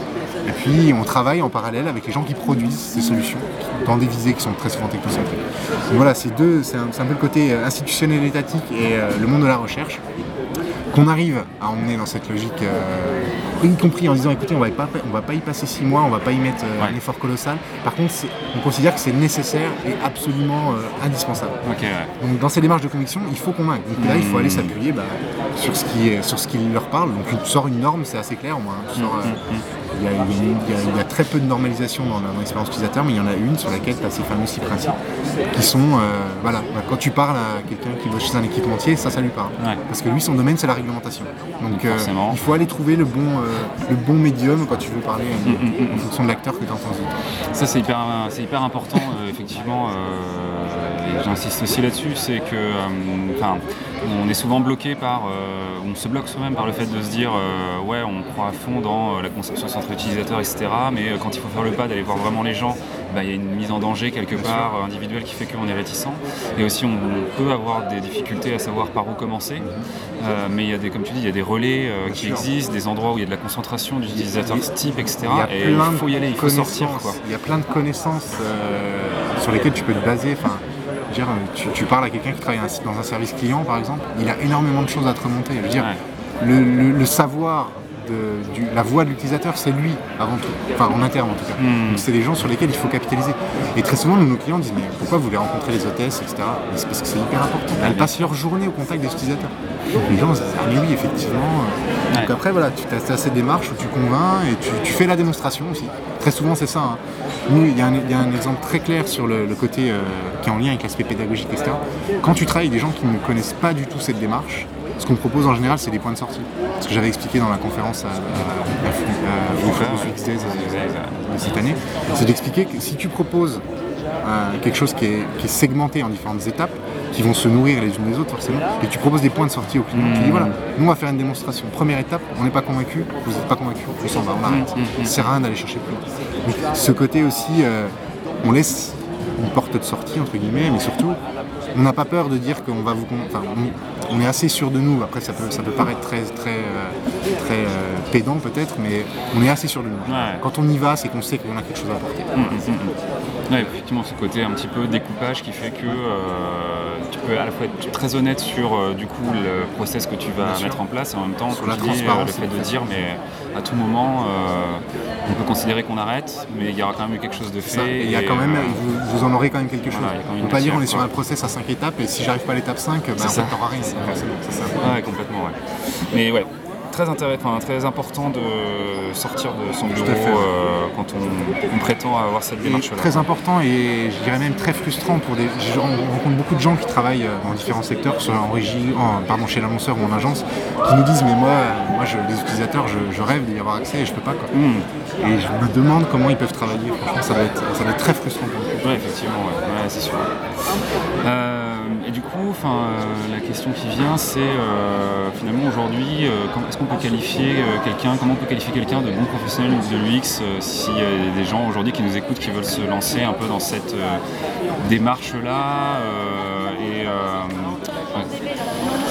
B: Et puis on travaille en parallèle avec les gens qui produisent ces solutions dans des visées qui sont très souvent technocentrées. Donc voilà, c'est deux, c'est un, peu le côté institutionnel étatique et euh, le monde de la recherche qu'on arrive à emmener dans cette logique, euh, y compris en disant écoutez, on va pas, on va pas y passer six mois, on va pas y mettre euh,
A: Ouais.
B: un effort colossal. Par contre, on considère que c'est nécessaire et absolument euh, indispensable.
A: Ouais.
B: Donc dans ces démarches de conviction, il faut convaincre. Donc là, il faut aller
A: Mmh.
B: s'appuyer bah, sur, ce qui est, sur ce qui leur parle. Donc tu sors une norme, c'est assez clair au moins. Tu sors, euh, il y, a, il y a une- il y a- il y a très peu de normalisation dans l'expérience utilisateur, mais il y en a une sur laquelle tu as ces fameux six principes qui sont, euh, voilà, bah, quand tu parles à quelqu'un qui va chez un équipementier, ça, ça lui parle.
A: Ouais.
B: Parce que lui, son domaine, c'est la réglementation. Donc, euh, il faut aller trouver le bon, euh, le bon médium quand tu veux parler à une-
A: Mm,
B: en fonction de l'acteur que tu as en face de toi.
A: Ça c'est hyper, hyper important effectivement et j'insiste aussi là-dessus, c'est que on est souvent bloqué par, euh, on se bloque soi-même par le fait de se dire euh, ouais on croit à fond dans euh, la conception centre utilisateur etc mais quand il faut faire le pas d'aller voir vraiment les gens, bah, il y a une mise en danger quelque part individuelle qui fait qu'on est réticent et aussi on, on peut avoir des difficultés à savoir par où commencer Euh, mais il y a des, comme tu dis, il y a des relais qui existent, des endroits où il y a de la concentration d'utilisateurs type etc
B: Il y a
A: et il
B: plein de
A: faut y aller, il faut sortir quoi.
B: Il y a plein de connaissances sur lesquelles tu peux te baser. Enfin, je veux dire, tu, tu parles à quelqu'un qui travaille dans un service client, par exemple, il a énormément de choses à te remonter. Je veux dire,
A: Ouais.
B: le, le- le savoir de du- la voix de l'utilisateur, c'est lui avant tout. Enfin, en interne en tout cas.
A: Hmm.
B: Donc, c'est des gens sur lesquels il faut capitaliser. Et très souvent, nous, nos clients disent Mais pourquoi vous voulez rencontrer les hôtesses, etc. Mais c'est parce que c'est hyper important. Elles passent leur journée au contact des utilisateurs. Donc, les gens se disent Ah, mais oui, effectivement. Donc
A: Ouais.
B: après, voilà, tu as, cette démarche où tu convaincs et tu, tu fais la démonstration aussi. Très souvent, c'est ça. hein. Nous, il y, a un- il y a un exemple très clair sur le, le côté euh, qui est en lien avec l'aspect pédagogique, etc. Quand tu travailles avec des gens qui ne connaissent pas du tout cette démarche, ce qu'on propose en général, c'est des points de sortie. Ce que j'avais expliqué dans la conférence à, à- de cette année, c'est d'expliquer que si tu proposes euh, quelque chose qui est, qui est segmenté en différentes étapes, qui vont se nourrir les unes des autres forcément, et tu proposes des points de sortie au client. Tu dis voilà, nous on va faire une démonstration. Première étape, on n'est pas convaincu, vous n'êtes pas convaincu, on s'en va, on arrête. Sert à rien d'aller chercher plus loin. Donc, ce côté aussi, euh, on laisse une porte de sortie entre guillemets, mais surtout, on n'a pas peur de dire qu'on va vous. Enfin, on, on est assez sûr de nous. Après, ça peut, ça peut paraître très, très, euh, très euh, pédant peut-être, mais on est assez sûr de nous.
A: Ouais.
B: Quand on y va, c'est qu'on sait qu'on a quelque chose à apporter.
A: Mm, mm, mm. Ouais, effectivement, ce côté un petit peu découpage qui fait que euh, tu peux à la fois être très honnête sur du coup le process que tu vas mettre en place et en même temps
B: Sur la
A: dis,
B: transparence,
A: le fait de dire mais à tout moment euh, on peut considérer qu'on arrête mais il y aura quand même eu quelque chose de fait.
B: Ça, et il y a quand même,
A: euh,
B: vous, vous en aurez quand même quelque chose.
A: Voilà,
B: on
A: une
B: peut pas dire on est sur un process à 5 étapes et si j'arrive pas à l'étape 5, ben,
A: ça.
B: t'auras rien. c'est ça.
A: Ouais, complètement, ouais. Mais ouais, très intéressant, enfin, très important de sortir de son bureau euh, quand on, on prétend avoir cette
B: Et
A: démarche-là.
B: très important et je dirais même très frustrant pour des. Je rencontre beaucoup de gens qui travaillent euh, dans différents secteurs, soit en régie, en- pardon, chez l'annonceur ou en agence, qui nous disent mais moi, moi je, les utilisateurs, je, je rêve d'y avoir accès et je peux pas quoi.
A: Mm.
B: Et je me demande comment ils peuvent travailler. Franchement, ça va être, ça va être très frustrant pour.
A: Ouais, effectivement, ouais, Ouais, c'est sûr. Euh, et du coup, euh, la question qui vient, c'est euh, finalement aujourd'hui, euh, est-ce qu'on peut qualifier quelqu'un, comment on peut qualifier quelqu'un de bon professionnel de l'UX s'il y a des gens aujourd'hui qui nous écoutent, qui veulent se lancer un peu dans cette démarche-là et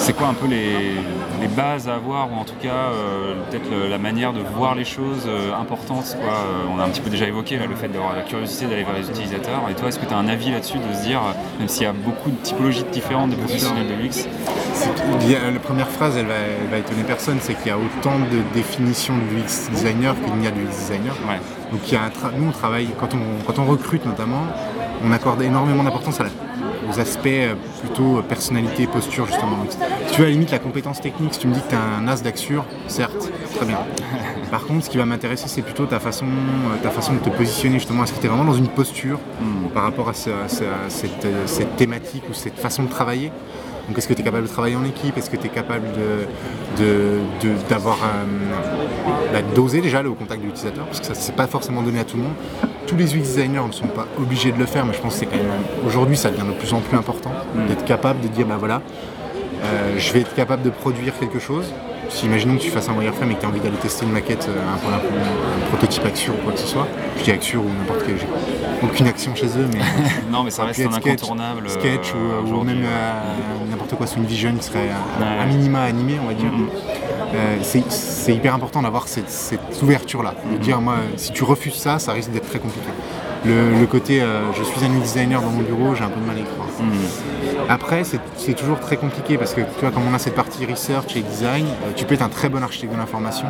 A: c'est quoi un peu les, les bases à avoir ou en tout cas euh, peut-être la manière de voir les choses euh, importantes quoi. Euh, on a un petit peu déjà évoqué là, le fait d'avoir la curiosité d'aller vers les utilisateurs et toi est-ce que tu as un avis là-dessus de se dire même s'il y a beaucoup de typologies différentes de professionnels de l'UX
B: Il y a- la première phrase, elle va, elle va étonner personne, c'est qu'il y a autant de définitions de UX designer qu'il n'y a de UX designer.
A: ouais
B: Donc il y a un nous on travaille, quand on, quand on recrute notamment, on accorde énormément d'importance à la- aux aspects euh, plutôt euh, personnalité, posture justement. Donc, si tu veux à la limite la compétence technique, si tu me dis que tu as un as d'Axure, certes, très bien. [LAUGHS] Par contre, ce qui va m'intéresser, c'est plutôt ta façon, euh, ta façon de te positionner justement. Est-ce que tu es vraiment dans une posture par rapport à, ce- à ce- à cette, cette thématique ou cette façon de travailler? Donc est-ce que tu es capable de travailler en équipe? Est-ce que tu es capable de, de- de- d'avoir euh, bah, d'oser déjà au contact de l'utilisateur? Parce que ça c'est pas forcément donné à tout le monde. Tous les UX designers ne sont pas obligés de le faire, mais je pense que c'est quand même aujourd'hui ça devient de plus en plus important d'être capable de dire bah voilà, euh, je vais être capable de produire quelque chose. Si imaginons que tu fasses un wireframe et que tu as envie d'aller tester une maquette, euh, un, un- un prototype Axure ou quoi que ce soit, je dis Axure ou n'importe quel, j'ai aucune action chez eux, mais [LAUGHS]
A: non mais ça reste un
B: sketch,
A: incontournable euh,
B: sketch ou, ou
A: aujourd'hui,
B: même euh, n'importe quoi sous une vision qui serait euh,
A: Ouais.
B: un minima animé, on va dire.
A: Mhm.
B: Euh, c'est- hyper important d'avoir cette, ouverture-là. De dire, moi, si tu refuses ça, ça risque d'être très compliqué. Le, côté, euh, je suis un designer dans mon bureau, j'ai un peu de mal à y croire. Après, c'est toujours très compliqué parce que tu vois, comme on a cette partie research et design, euh, tu peux être un très bon architecte de l'information.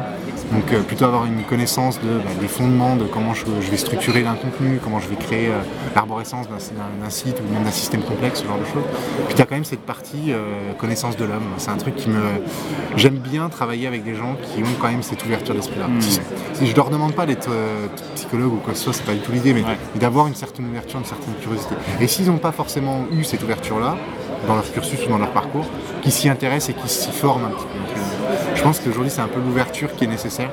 B: Donc euh, plutôt avoir une connaissance de, bah, des fondements de comment je, je vais structurer un contenu, comment je vais créer euh, l'arborescence d'un site ou même d'un système complexe, ce genre de choses. Puis tu as quand même cette partie connaissance de l'homme. C'est un truc qui me. J'aime bien travailler avec des gens qui ont quand même cette ouverture d'esprit-là. Si, si je leur demande pas d'être psychologue ou quoi que ce soit, c'est pas du tout l'idée, mais
A: Ouais.
B: d'avoir une certaine ouverture, une certaine curiosité. Et s'ils n'ont pas forcément eu cette ouverture-là, dans leur cursus ou dans leur parcours, qui s'y intéressent et qui s'y forment un petit peu. Donc, euh, je pense qu'aujourd'hui, c'est un peu l'ouverture qui est nécessaire.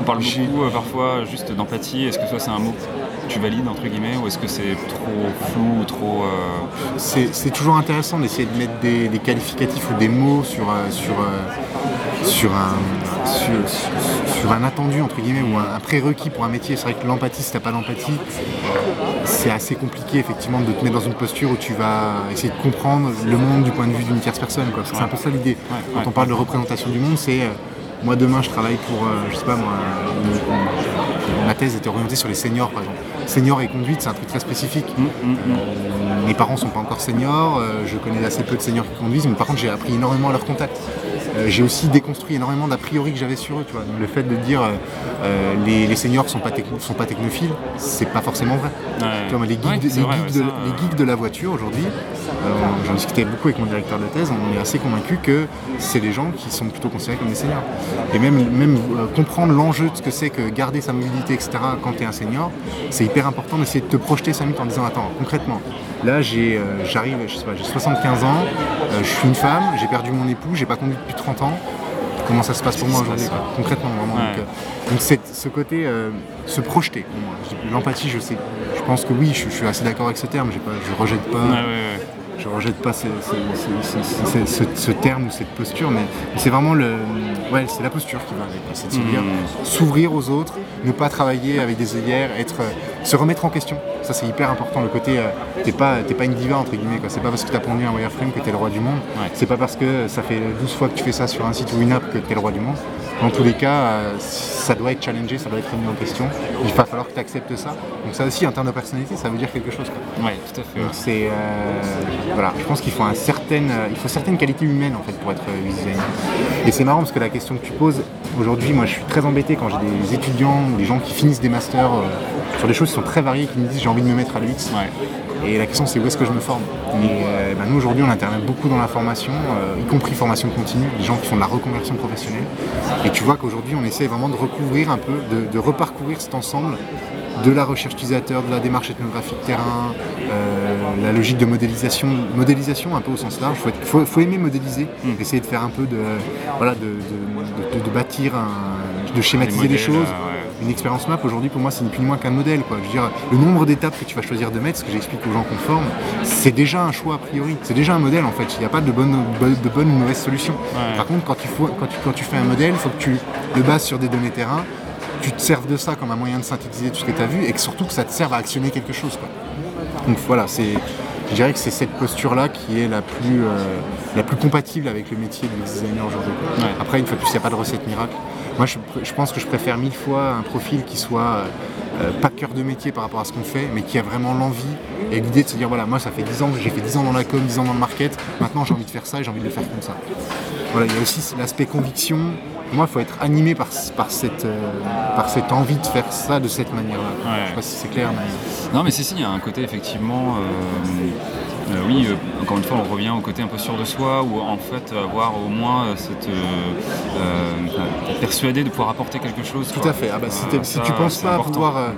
A: On parle beaucoup euh, parfois juste d'empathie. Est-ce que toi c'est un mot que tu valides entre guillemets ou est-ce que c'est trop flou ou trop euh,
B: C'est c'est toujours intéressant d'essayer de mettre des, des qualificatifs ou des mots sur, euh, sur, sur, un, sur, sur- sur un attendu, entre guillemets, ou un, un prérequis pour un métier. C'est vrai que l'empathie, si tu n'as pas d'empathie, c'est assez compliqué effectivement de te mettre dans une posture où tu vas essayer de comprendre le monde du point de vue d'une tierce personne. C'est un peu ça l'idée. Quand
A: ouais.
B: on parle de représentation du monde, c'est euh, moi demain je travaille pour, euh, je sais pas moi, une- ma thèse était orientée sur les seniors par exemple. Seniors et conduite, c'est un truc très spécifique. Euh, mes parents sont pas encore seniors, euh, je connais assez peu de seniors qui conduisent, mais par contre j'ai appris énormément à leur contact. Euh, j'ai aussi déconstruit énormément d'a priori que j'avais sur eux. Tu vois. Donc, le fait de dire euh, euh, les, les seniors sont pas, sont pas technophiles, c'est pas forcément vrai. Tu vois, les, geeks,
A: Ouais,
B: de,
A: vrai,
B: les geeks la voiture aujourd'hui, j'en discutais beaucoup avec mon directeur de thèse, on est assez convaincu que c'est des gens qui sont plutôt considérés comme des seniors. Et même, même comprendre l'enjeu de ce que c'est que garder sa mobilité, etc., quand tu es un senior, c'est hyper important d'essayer de te projeter 5 minutes en disant Attends, concrètement, là j'ai, euh, j'arrive, je sais pas, j'ai 75 ans, euh, je suis une femme, j'ai perdu mon époux, j'ai pas conduit depuis 30 ans. Comment ça se passe pour moi aujourd'hui, quoi, concrètement vraiment.
A: Ouais.
B: Donc, euh, donc ce côté euh, se projeter pour moi. L'empathie, je sais, je pense que oui, je, je suis assez d'accord avec ce terme. J'ai pas, je rejette pas,
A: Ouais, ouais, ouais.
B: Je rejette pas ce, terme ou cette posture, mais c'est vraiment le, ouais, c'est la posture qui va avec. C'est de
A: Hmm.
B: s'ouvrir aux autres, ne pas travailler avec des œillères, être, euh, se remettre en question. Ça c'est hyper important. Le côté, euh, t'es pas, pas une diva entre guillemets. quoi. C'est pas parce que t'as pondu un wireframe que t'es le roi du monde.
A: Ouais.
B: C'est pas parce que ça fait 12 fois que tu fais ça sur un site ou une app que t'es le roi du monde. Dans tous les cas, euh, ça doit être challengé, ça doit être remis en question. Il va falloir que tu acceptes ça. Donc ça aussi, en termes de personnalité, ça veut dire quelque chose.
A: Ouais, tout à fait.
B: Donc c'est euh, voilà, je pense qu'il faut un certain, euh, il faut certaines qualités humaines en fait pour être designer. Et c'est marrant parce que la question que tu poses aujourd'hui, moi je suis très embêté quand j'ai des étudiants ou des gens qui finissent des masters euh, sur des choses qui sont très variées, qui me disent j'ai envie de me mettre à l'UX.
A: Ouais.
B: Et la question c'est où est-ce que je me forme Et euh, ben, nous aujourd'hui on intervient beaucoup dans la formation, euh, y compris formation continue, des gens qui font de la reconversion professionnelle. Et tu vois qu'aujourd'hui on essaie vraiment de recouvrir un peu, de, de reparcourir cet ensemble de la recherche utilisateur, de la démarche ethnographique terrain, euh, la logique de modélisation, modélisation un peu au sens large. Il faut, être- faut- faut aimer modéliser, essayer de faire un peu de, voilà, de, de- de- de bâtir, un- de schématiser les,
A: modèles,
B: choses. Une expérience map aujourd'hui pour moi c'est ni plus ni moins qu'un modèle. Quoi. Je veux dire, le nombre d'étapes que tu vas choisir de mettre, ce que j'explique aux gens qu'on forme, c'est déjà un choix a priori. C'est déjà un modèle en fait. Il n'y a pas de bonne, de bonne ou mauvaise solution.
A: Ouais.
B: Par contre, quand tu, fais- quand, tu, quand tu fais un modèle, il faut que tu le bases sur des données terrain, tu te serves de ça comme un moyen de synthétiser tout ce que tu as vu et que surtout que ça te serve à actionner quelque chose. Quoi. Donc voilà, c'est, je dirais que c'est cette posture-là qui est la plus, euh, la plus compatible avec le métier de designer aujourd'hui.
A: Ouais.
B: Après, une fois de plus, il n'y a pas de recette miracle. Moi, je, je pense que je préfère mille fois un profil qui soit euh, euh, pas cœur de métier par rapport à ce qu'on fait, mais qui a vraiment l'envie et l'idée de se dire voilà, moi, ça fait 10 ans, j'ai fait 10 ans dans la com, 10 ans dans le market, maintenant j'ai envie de faire ça et j'ai envie de le faire comme ça. Voilà, il y a aussi l'aspect conviction. Moi, il faut être animé par, par, cette, euh, par cette envie de faire ça de cette manière-là.
A: Ouais.
B: Je sais pas si c'est clair, mais.
A: Non, mais si, si, il y a un côté effectivement. euh, euh, oui, euh, encore une fois, on revient au côté un peu sûr de soi, où en fait, avoir au moins euh, cette. euh, euh, persuadé de pouvoir apporter quelque chose.
B: Tout
A: quoi.
B: à fait. Ah bah, si,
A: Euh,
B: tu penses pas
A: important.
B: pouvoir. euh,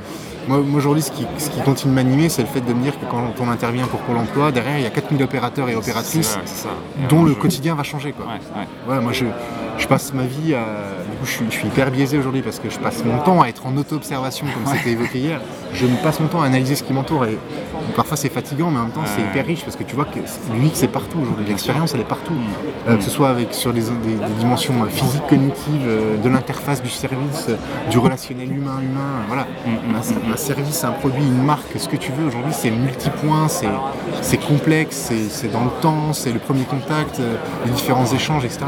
B: moi, aujourd'hui, ce qui, ce qui continue de m'animer, c'est le fait de me dire que quand on intervient pour Pôle emploi, derrière, il y a 4000 opérateurs et opératrices
A: vrai. Et
B: dont le
A: je-
B: quotidien va changer. Quoi.
A: Ouais, ouais.
B: Voilà, moi je, je passe ma vie à. Coup, je suis, je suis hyper biaisé aujourd'hui parce que je passe mon temps à être en auto-observation, comme c'était évoqué hier. Je me passe mon temps à analyser ce qui m'entoure et parfois c'est fatigant, mais en même temps c'est
A: Ouais.
B: hyper riche parce que tu vois que l'UX c'est partout aujourd'hui, l'expérience elle est partout.
A: Mm.
B: Euh, que ce soit avec, sur des, des- des dimensions euh, physiques, cognitives, euh, de l'interface du service, du relationnel humain-humain, voilà.
A: Mm,
B: Un, un service, un produit, une marque, ce que tu veux aujourd'hui c'est multipoint, c'est complexe, c'est- dans le temps, c'est le premier contact, les différents échanges, etc.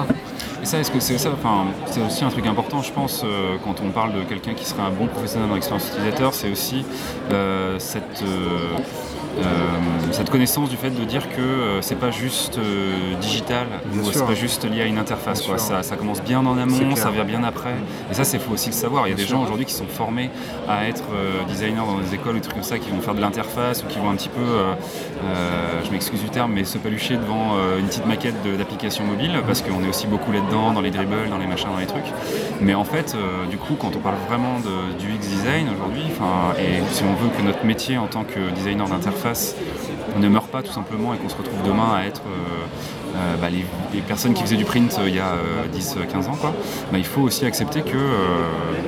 A: Et ça, est-ce que c'est ça Enfin, c'est aussi un truc important, je pense, euh, quand on parle de quelqu'un qui serait un bon professionnel dans l'expérience utilisateur, c'est aussi euh, cette, euh, cette connaissance du fait de dire que c'est pas juste digital ou c'est pas juste lié à une interface. Quoi. Ça, ça, commence bien en amont, ça vient bien après. Et ça, c'est faut aussi le savoir. Il y a des gens aujourd'hui qui sont formés à être designers dans des écoles ou des trucs comme ça, qui vont faire de l'interface ou qui vont un petit peu, je m'excuse du terme, mais se palucher devant une petite maquette d'application mobile parce qu'on est aussi beaucoup là-dedans, dans les dribbles, dans les machins, dans les trucs. Mais en fait, du coup, quand on parle vraiment de, du X design aujourd'hui, et si on veut que notre métier en tant que designer d'interface ne meure pas tout simplement et qu'on se retrouve demain à être euh, euh, bah, les, personnes qui faisaient du print euh, il y a 10-15 ans, quoi, bah, il faut aussi accepter que,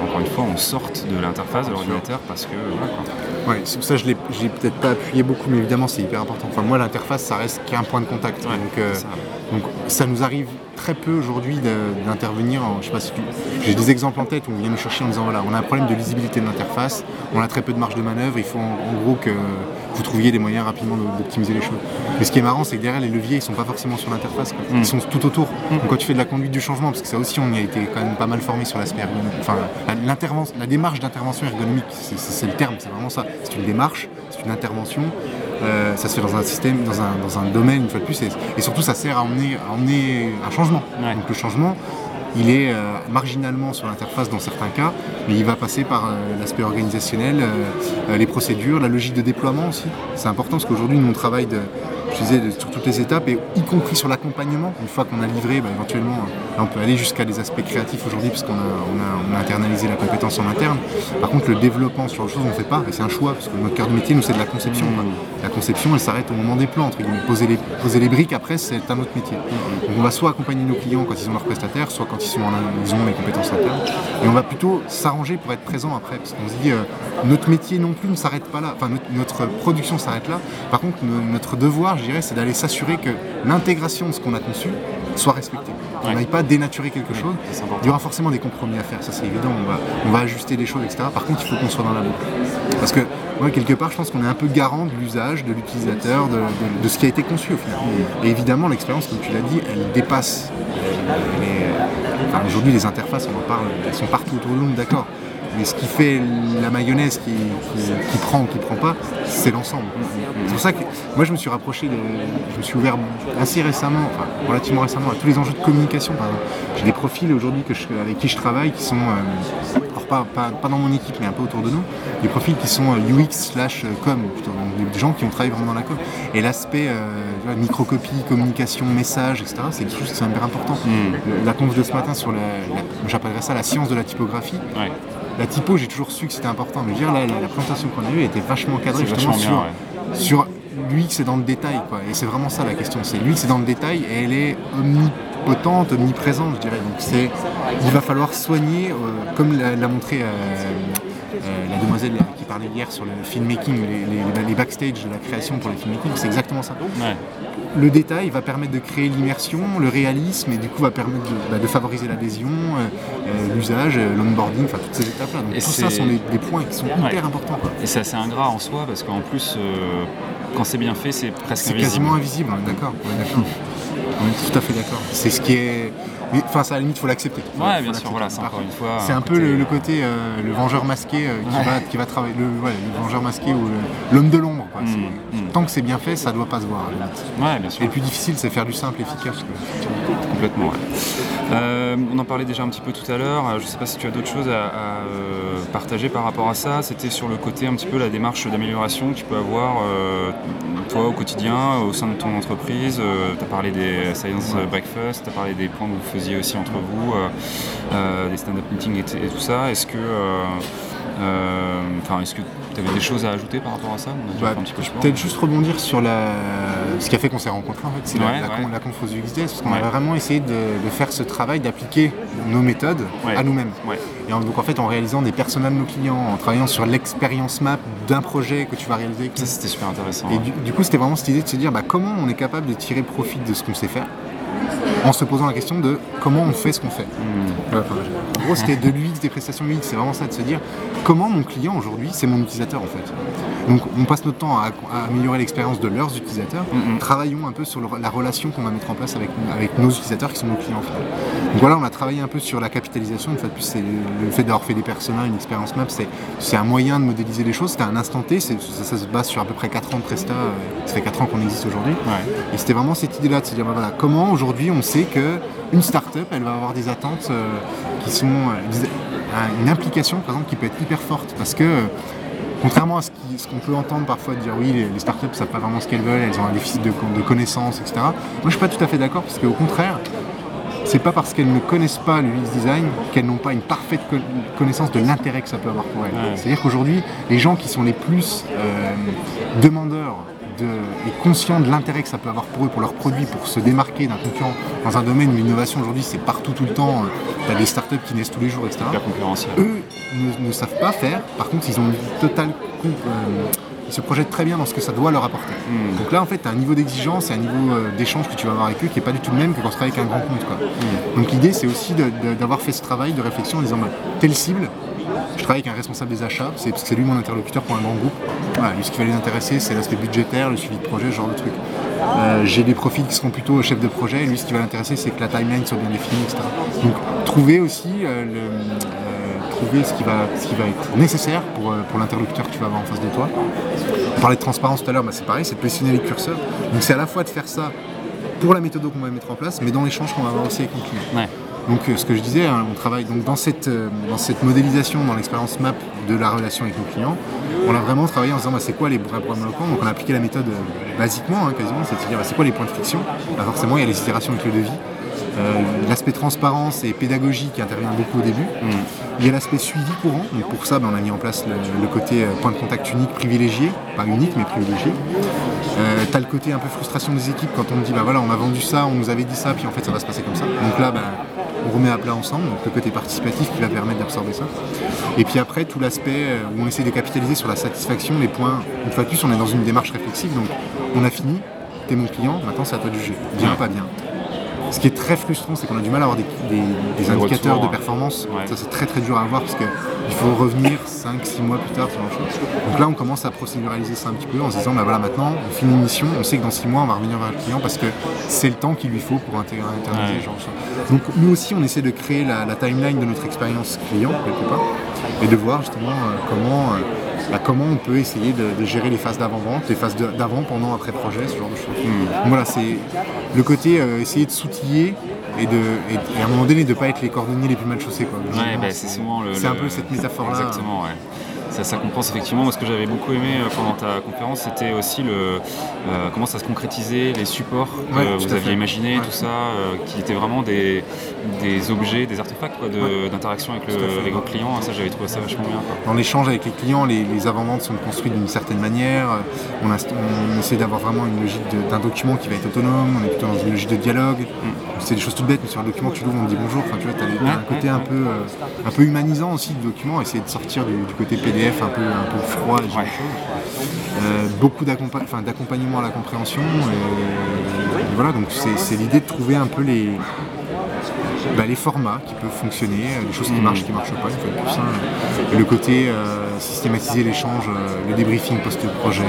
A: encore une fois, on sorte de l'interface de l'ordinateur parce que voilà,
B: quoi. Ouais, ça je l'ai peut-être pas appuyé beaucoup, mais évidemment c'est hyper important. Enfin, moi l'interface ça reste qu'un point de contact. donc, ça. donc, ça. nous arrive très peu aujourd'hui d'intervenir. Je sais pas si j'ai des exemples en tête où on vient nous chercher en disant voilà on a un problème de lisibilité de l'interface, on a très peu de marge de manœuvre, il faut en gros que vous trouviez des moyens rapidement d'optimiser les choses. Mais ce qui est marrant, c'est que derrière les leviers, ils sont pas forcément sur l'interface, ils mm. sont tout autour. Mm. Donc quand tu fais de la conduite du changement, parce que ça aussi, on y a été quand même pas mal formé sur l'aspect ergonomique. Enfin, la démarche d'intervention ergonomique, c'est le terme, c'est vraiment ça. C'est une démarche, c'est une intervention. Euh, ça se fait dans un système, dans un, dans un, domaine une fois de plus, et, surtout ça sert à emmener, à emmener un changement. Donc le changement, il est euh, marginalement sur l'interface dans certains cas, mais il va passer par euh, l'aspect organisationnel, les procédures, la logique de déploiement aussi. C'est important parce qu'aujourd'hui, nous, on travaille de, je disais, sur toutes les étapes, et y compris sur l'accompagnement. Une fois qu'on a livré, bah, éventuellement, on peut aller jusqu'à des aspects créatifs aujourd'hui, puisqu'on a, on a, internalisé la compétence en interne. Par contre, le développement sur le chose, on ne fait pas, et c'est un choix, parce que notre cœur de métier, nous, c'est de la conception. La conception, elle s'arrête au moment des plans, entre guillemets. Poser les, poser les briques, après, c'est un autre métier. Donc, on va soit accompagner nos clients quand ils ont leurs prestataires, soit quand ils, sont en, ils ont les compétences internes, et on va plutôt s'arranger pour être présent après, parce qu'on se dit, euh, notre métier non plus ne s'arrête pas là, enfin, notre, production s'arrête là. Par contre, notre devoir, dirais, c'est d'aller s'assurer que l'intégration de ce qu'on a conçu soit respectée. On n'aille pas dénaturer quelque chose. Il y aura forcément des compromis à faire, ça c'est évident. On va, on va ajuster les choses, etc. Par contre, il faut qu'on soit dans la boucle. Parce que, moi, quelque part, je pense qu'on est un peu garant de l'usage, de l'utilisateur, de, ce qui a été conçu au final. Et évidemment, l'expérience, comme tu l'as dit, elle dépasse. Aujourd'hui, les interfaces, on en parle, elles sont partout autour de nous, d'accord. Mais ce qui fait la mayonnaise qui, prend ou qui prend pas, c'est l'ensemble. C'est pour ça que moi je me suis rapproché, je me suis ouvert assez récemment, enfin relativement récemment, à tous les enjeux de communication. J'ai des profils aujourd'hui avec qui je travaille qui sont, euh, alors pas, dans mon équipe mais un peu autour de nous, des profils qui sont UX euh, slash euh, com, plutôt, des gens qui ont travaillé vraiment dans la com. Et l'aspect microcopie, communication, message, etc., c'est quelque chose qui est hyper important. Hmm. La conf de ce matin sur la, j'appellerais ça la science de la typographie la typo, j'ai toujours su que c'était important. Mais dire, là, la, présentation qu'on a eue était vachement cadrée justement sur, sur l'UX c'est dans le détail. Quoi. Et c'est vraiment ça la question. C'est l'UX c'est dans le détail et elle est omnipotente, omniprésente, je dirais. Donc c'est, il va falloir soigner, euh, comme l'a montré euh, euh, la demoiselle qui parlait hier sur le filmmaking, les, les, backstage de la création pour le filmmaking, c'est exactement ça. Le détail va permettre de créer l'immersion, le réalisme, et du coup va permettre de, bah, favoriser l'adhésion, euh, euh, l'usage, l'onboarding, enfin toutes ces étapes-là. Donc tout ça sont des, points qui sont hyper importants.
A: Et c'est assez ingrat en soi, parce qu'en plus, quand c'est bien fait, c'est presque invisible.
B: C'est quasiment invisible, d'accord. On est tout à fait d'accord. C'est ce qui est enfin, ça, à la limite, il faut l'accepter.
A: Ouais, bien sûr, voilà, c'est encore une fois.
B: C'est un peu le, côté euh, le vengeur masqué euh, qui, va, qui va travailler. Le, le vengeur masqué ou l'homme de l'ombre. Mm, mm. Tant que c'est bien fait, ça doit pas se voir.
A: Ouais, bien sûr.
B: Et le plus difficile, c'est faire du simple efficace.
A: Complètement. Euh, on en parlait déjà un petit peu tout à l'heure. Je ne sais pas si tu as d'autres choses à, partager par rapport à ça. C'était sur le côté un petit peu la démarche d'amélioration que tu peux avoir toi au quotidien, au sein de ton entreprise. tu as parlé des Science Breakfast, tu as parlé des points que vous faisiez aussi entre vous, euh, euh, des stand-up meetings et, tout ça. Est-ce que, euh, est-ce que tu avais des choses à ajouter par rapport à ça
B: bah, Peut-être juste rebondir sur la... ce qui a fait qu'on s'est rencontrés en fait, c'est la, la, la, conf UXD, parce qu'on a vraiment essayé de, faire ce travail, d'appliquer nos méthodes à nous-mêmes. Et donc en fait en réalisant des personnages de nos clients, en travaillant sur l'expérience map d'un projet que tu vas réaliser.
A: Ça c'était super intéressant.
B: Et du, coup c'était vraiment cette idée de se dire bah, comment on est capable de tirer profit de ce qu'on sait faire en se posant la question de comment on fait ce qu'on fait. Hmm. en gros, c'était de l'UX, des prestations UX, c'est vraiment ça, de se dire comment mon client aujourd'hui, c'est mon utilisateur en fait. Donc on passe notre temps à, améliorer l'expérience de leurs utilisateurs, hmm, hmm. travaillons un peu sur la relation qu'on va mettre en place avec, avec nos utilisateurs qui sont nos clients. voilà, on a travaillé un peu sur la capitalisation. Une fois de plus, c'est le fait d'avoir fait des personnages, une expérience map, c'est un moyen de modéliser les choses. C'était un instant T, ça, ça, se base sur à peu près 4 ans de Presta. Euh, ça fait 4 ans qu'on existe aujourd'hui. Et c'était vraiment cette idée-là de se dire, bah voilà, comment aujourd'hui on sait qu'une start-up, elle va avoir des attentes euh, qui sont. Euh, une implication, par exemple, qui peut être hyper forte. Parce que contrairement à ce qu'on peut entendre parfois dire oui, les, startups ne savent pas vraiment ce qu'elles veulent, elles ont un déficit de, de connaissances, etc. Moi, je ne suis pas tout à fait d'accord parce qu'au contraire, c'est pas parce qu'elles ne connaissent pas le UX design qu'elles n'ont pas une parfaite connaissance de l'intérêt que ça peut avoir pour elles. C'est-à-dire qu'aujourd'hui, les gens qui sont les plus euh, demandeurs et conscients de l'intérêt que ça peut avoir pour eux, pour leurs produits, pour se démarquer d'un concurrent dans un domaine où l'innovation aujourd'hui c'est partout tout le temps, il y a des startups qui naissent tous les jours, etc. Eux ne, savent pas faire, par contre ils ont une totale euh, ils se projettent très bien dans ce que ça doit leur apporter. Hmm. Donc là, en fait, tu as un niveau d'exigence et un niveau euh, d'échange que tu vas avoir avec eux qui n'est pas du tout le même que quand tu travailles avec un grand compte. Hmm. Donc l'idée, c'est aussi d'avoir fait ce travail de réflexion en disant bah, telle cible, je travaille avec un responsable des achats, c'est c'est lui mon interlocuteur pour un grand groupe. Lui, ce qui va les intéresser, c'est l'aspect budgétaire, le suivi de projet, ce genre de truc. Euh, j'ai des profils qui seront plutôt chef de projet, et lui, ce qui va l'intéresser, c'est que la timeline soit bien définie, etc. Donc, trouver aussi euh, le, trouver ce qui va, ce qui va être nécessaire pour, euh, pour l'interlocuteur que tu vas avoir en face de toi. On parlait de transparence tout à l'heure, bah, c'est pareil, c'est de positionner les curseurs. Donc c'est à la fois de faire ça pour la méthode qu'on va mettre en place, mais dans l'échange qu'on va avoir aussi avec le client. Donc euh, ce que je disais, hein, on travaille donc dans cette, euh, dans cette modélisation, dans l'expérience map de la relation avec nos clients, on a vraiment travaillé en disant bah, c'est quoi les vrais problèmes locaux? Donc on a appliqué la méthode basiquement, hein, quasiment, c'est-à-dire bah, c'est quoi les points de friction? forcément il y a les itérations avec le devis, euh, l'aspect transparence et pédagogie qui intervient beaucoup au début. Mm. Il y a l'aspect suivi courant. Donc pour ça, ben, on a mis en place le, côté euh, point de contact unique privilégié, pas unique mais privilégié. Euh, tu as le côté un peu frustration des équipes quand on me dit bah voilà on a vendu ça, on nous avait dit ça, puis en fait ça va se passer comme ça. Donc là ben, on remet à plat ensemble, donc le côté participatif qui va permettre d'absorber ça. Et puis après tout l'aspect où on essaie de capitaliser sur la satisfaction, les points, une fois de plus on est dans une démarche réflexive, donc on a fini, t'es mon client, maintenant c'est à toi de juger. Bien, pas bien. Ce qui est très frustrant, c'est qu'on a du mal à avoir des, indicateurs de performance. Ça, c'est très très dur à avoir parce qu'il faut revenir 5-6 mois plus tard, Donc là, on commence à procéduraliser ça un petit peu en se disant, bah voilà, maintenant, on finit une mission, on sait que dans 6 mois, on va revenir vers le client parce que c'est le temps qu'il lui faut pour intégrer, internaliser genre, Donc nous aussi, on essaie de créer la, timeline de notre expérience client, quelque part, et de voir justement euh, comment. Euh, bah, comment on peut essayer de, gérer les phases d'avant-vente, les phases d'avant, pendant, après projet, ce genre de choses. Hmm. voilà, c'est le côté euh, essayer de s'outiller et, de, à un moment donné de ne pas être les cordonniers les plus mal chaussés.
A: Bah, c'est
B: un peu cette métaphore-là.
A: Exactement, ouais ça, compense effectivement. Moi, ce que j'avais beaucoup aimé euh, pendant ta conférence, c'était aussi le, euh, comment ça se concrétisait, les supports que vous aviez imaginés, tout ça, euh, qui étaient vraiment des, des objets, des artefacts d'interaction avec le, les clients. Ça, j'avais trouvé ça vachement bien.
B: Dans l'échange avec les clients, les, avant-ventes sont construites d'une certaine manière. On, essaie d'avoir vraiment une logique d'un document qui va être autonome. On est plutôt dans une logique de dialogue. Mm. C'est des choses toutes bêtes, mais sur un document, tu l'ouvres, on dit bonjour. Enfin, tu vois, as, un côté un peu, un peu humanisant aussi du document, essayer de sortir du, du côté PDF un peu, un peu froid, et euh, beaucoup d'accompagnement à la compréhension. Et, voilà, donc c'est l'idée de trouver un peu les, bah, les formats qui peuvent fonctionner, les choses qui marchent, qui ne marchent pas, hein. le côté euh, systématiser l'échange, euh, le débriefing post-projet,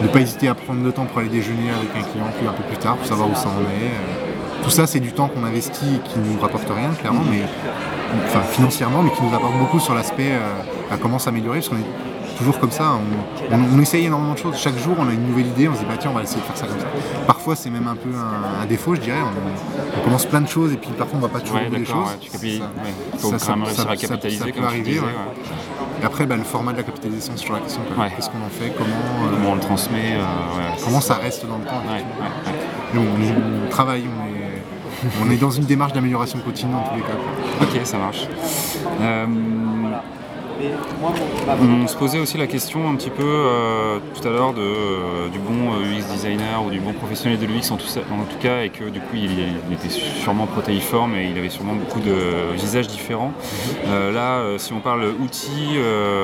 B: ne pas hésiter à prendre le temps pour aller déjeuner avec un client un peu plus tard pour savoir où ça en est. Tout ça, c'est du temps qu'on investit et qui ne nous rapporte rien, clairement, mais enfin financièrement, mais qui nous apporte beaucoup sur l'aspect à comment s'améliorer, parce qu'on est toujours comme ça, on, essaye énormément de choses. Chaque jour, on a une nouvelle idée, on se dit, bah tiens, on va essayer de faire ça comme ça. Parfois, c'est même un peu un, défaut, je dirais. On, commence plein de choses et puis parfois, on va pas toujours ouais, les choses.
A: ça, ça, ça, capitaliser, peut arriver.
B: Et après, bah, le format de la capitalisation, sur la question. Qu'est-ce qu'on en fait? Comment,
A: euh, comment on le transmet euh,
B: Comment ça reste dans le temps Nous, on, travaille, on est on est dans une démarche d'amélioration continue en tous les cas.
A: Ok, ça marche. Euh, on se posait aussi la question un petit peu euh, tout à l'heure euh, du bon UX designer ou du bon professionnel de l'UX en, tout, cas, et que du coup il, était sûrement protéiforme et il avait sûrement beaucoup de visages différents. Euh, là, si on parle outils,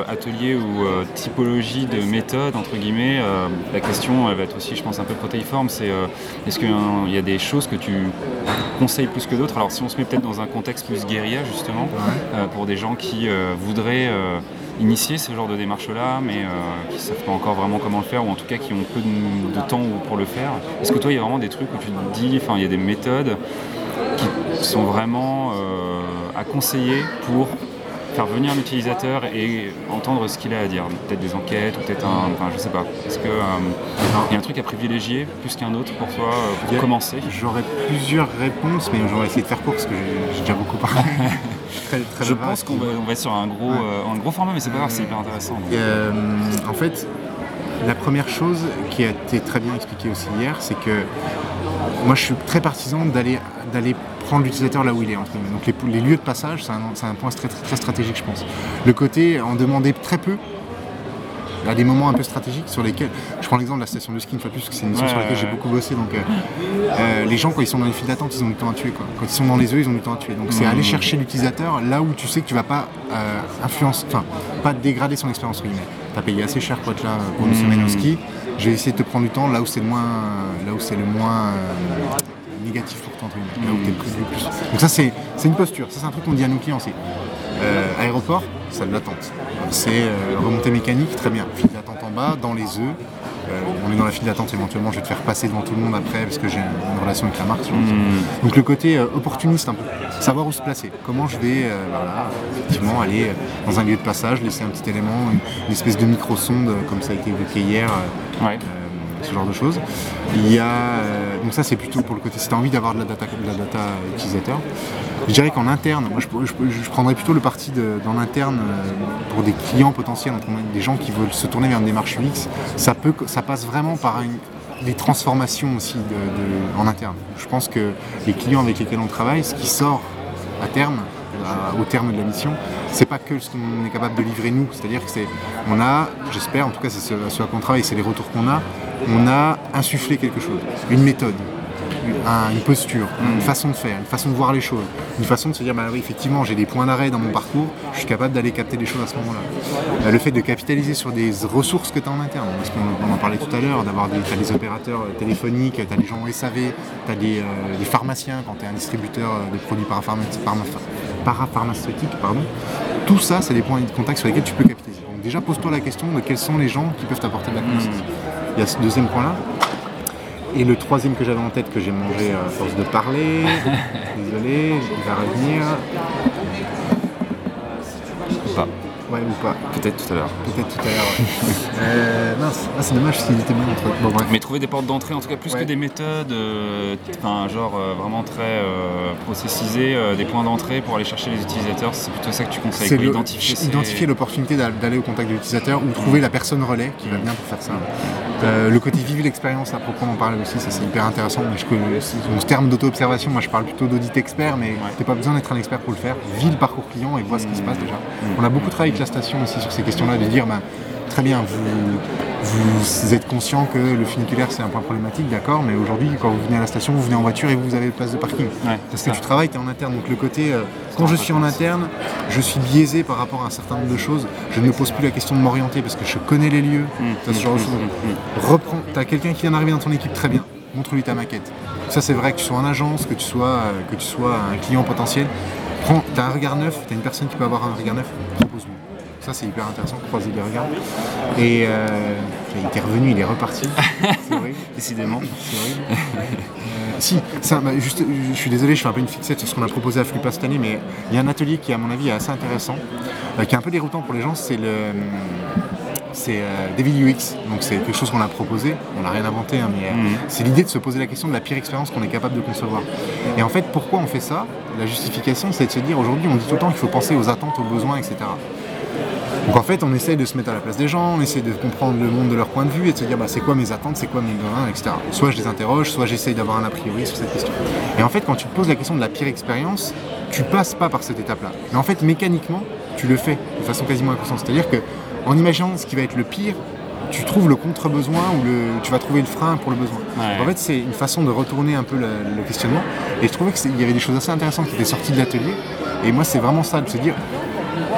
A: atelier ou typologie de méthode, entre guillemets, la question elle va être aussi, je pense, un peu protéiforme. C'est est-ce qu'il y a des choses que tu conseilles plus que d'autres? Alors si on se met peut-être dans un contexte plus guérilla justement, pour des gens qui voudraient euh, initier ce genre de démarche-là, mais euh, qui ne savent pas encore vraiment comment le faire, ou en tout cas qui ont peu de, temps pour le faire. Est-ce que toi, il y a vraiment des trucs où tu te dis, enfin, il y a des méthodes qui sont vraiment à conseiller pour faire venir l'utilisateur et entendre ce qu'il a à dire. Peut-être des enquêtes ou peut-être un. Enfin, je sais pas. Est-ce qu'il y a un truc à privilégier plus qu'un autre pour toi, pour commencer?
B: J'aurais plusieurs réponses, mais j'aurais essayé de faire court parce que j'ai déjà beaucoup parlé. [LAUGHS]
A: je pense qu'on va, être sur un gros, un gros format, mais c'est pas grave, c'est hyper intéressant.
B: en fait, la première chose qui a été très bien expliquée aussi hier, c'est que moi je suis très partisan d'aller prendre l'utilisateur là où il est. Entre Donc les, lieux de passage, c'est un, point très, très, stratégique je pense. Le côté en demander très peu, à des moments un peu stratégiques sur lesquels, je prends l'exemple de la station de ski une fois plus, parce que c'est une mission sur laquelle j'ai beaucoup bossé, donc euh, euh, les gens quand ils sont dans les files d'attente, ils ont du temps à tuer. Quoi. Quand ils sont dans les œufs, ils ont du temps à tuer. Donc c'est mmh. aller chercher l'utilisateur là où tu sais que tu vas pas euh, influencer, enfin pas dégrader son expérience. Tu as payé assez cher pour être là pour une mmh. semaine au ski. Je vais essayer de te prendre du temps là où c'est le moins, là où c'est le moins négatif pour là où es plus, plus. Donc ça c'est une posture, ça c'est un truc qu'on dit à nos clients, c'est aéroport, salle d'attente. C'est euh, remontée mécanique, très bien. File d'attente en bas, dans les œufs. Euh, on est dans la file d'attente éventuellement, je vais te faire passer devant tout le monde après parce que j'ai une, relation avec la marque. Hmm. Donc le côté euh, opportuniste un peu, savoir où se placer. Comment je vais effectivement aller dans un lieu de passage, laisser un petit élément, une, espèce de micro-sonde comme ça a été évoqué hier ce genre de choses. Il y a, euh, donc ça c'est plutôt pour le côté si tu as envie d'avoir de la data, de la data utilisateur. Je dirais qu'en interne, moi je, prendrais plutôt le parti dans l'interne euh, pour des clients potentiels, des gens qui veulent se tourner vers une démarche UX, ça, peut, ça passe vraiment par des transformations aussi en interne. Je pense que les clients avec lesquels on travaille, ce qui sort à terme, au terme de la mission, c'est pas que ce qu'on est capable de livrer nous. C'est-à-dire que c'est, on a, j'espère, en tout cas c'est ce, ce à quoi on travaille, c'est les retours qu'on a, on a insufflé quelque chose, une méthode, une posture, une façon de faire, une façon de voir les choses, une façon de se dire bah oui effectivement j'ai des points d'arrêt dans mon parcours, je suis capable d'aller capter des choses à ce moment-là. Euh, le fait de capitaliser sur des ressources que tu as en interne, parce qu'on en parlait tout à l'heure, d'avoir des, as des opérateurs euh, téléphoniques, tu as des gens au SAV, tu as des, pharmaciens quand tu es un distributeur euh, de produits parapharmaceutiques, pardon. Tout ça c'est des points de contact sur lesquels tu peux capitaliser. Donc déjà pose-toi la question de quels sont les gens qui peuvent t'apporter de la connaissance. Il y a ce deuxième point-là. Et le troisième que j'avais en tête, que j'ai mangé à force de parler, [LAUGHS] désolé, il va revenir. Ouais, ou pas.
A: Peut-être tout à l'heure.
B: Peut-être tout à l'heure, ouais. [LAUGHS] euh, mince, ah, c'est dommage s'il était bien
A: bon, Mais trouver des portes d'entrée, en tout cas plus que des méthodes, euh, enfin, genre euh, vraiment très processisées, des points d'entrée pour aller chercher les utilisateurs, c'est plutôt ça que tu conseilles,
B: identifier, identifier l'opportunité d'aller au contact de l'utilisateur ou trouver la personne relais qui va bien pour faire ça. le côté vivre l'expérience à proprement parler aussi, ça c'est hyper intéressant. Je, ce terme d'auto-observation, moi je parle plutôt d'audit expert, mais tu n'as pas besoin d'être un expert pour le faire. Vis le parcours client et vois ce qui se passe déjà. Mmh. On a beaucoup travaillé avec la station aussi sur ces questions-là, de dire bah, très bien, vous, êtes conscient que le funiculaire c'est un point problématique, d'accord, mais aujourd'hui quand vous venez à la station, vous venez en voiture et vous avez place de parking. Parce que tu travailles, tu es en interne. Donc le côté, euh, quand je suis en interne, je suis biaisé par rapport à un certain nombre de choses. Je ne me pose plus la question de m'orienter parce que je connais les lieux, mmh. ce genre de choses. Mmh. Reprends, tu as quelqu'un qui vient d'arriver dans ton équipe, très bien, montre-lui ta maquette. Ça c'est vrai que tu sois en agence, que tu sois, euh, que tu sois un client potentiel. Prends, tu as un regard neuf, tu as une personne qui peut avoir un regard neuf, propose-lui. Ça, c'est hyper intéressant, croiser les regards. Et euh, il était revenu, il est reparti. [LAUGHS]
A: C'est horrible. Décidément. C'est horrible.
B: Euh, si, ça, bah, juste, je suis désolé, je fais un peu une fixette sur ce qu'on a proposé à Flupa cette année, mais il y a un atelier qui, à mon avis, est assez intéressant, euh, qui est un peu déroutant pour les gens, c'est le c'est euh, David UX. Donc c'est quelque chose qu'on a proposé, on n'a rien inventé, hein, mais mhm. c'est l'idée de se poser la question de la pire expérience qu'on est capable de concevoir. Et en fait, pourquoi on fait ça? La justification, c'est de se dire aujourd'hui, on dit tout le temps qu'il faut penser aux attentes, aux besoins, etc. Donc en fait, on essaye de se mettre à la place des gens, on essaye de comprendre le monde de leur point de vue et de se dire bah, c'est quoi mes attentes, c'est quoi mes besoins, etc. Soit je les interroge, soit j'essaye d'avoir un a priori sur cette question. Et en fait, quand tu te poses la question de la pire expérience, tu passes pas par cette étape-là. Mais en fait, mécaniquement, tu le fais de façon quasiment inconsciente. C'est-à-dire que en imaginant ce qui va être le pire, tu trouves le contre-besoin ou le, tu vas trouver le frein pour le besoin. En fait, c'est une façon de retourner un peu le, questionnement. Et je trouvais qu'il y avait des choses assez intéressantes qui étaient sorties de l'atelier. Et moi, c'est vraiment ça, de se dire,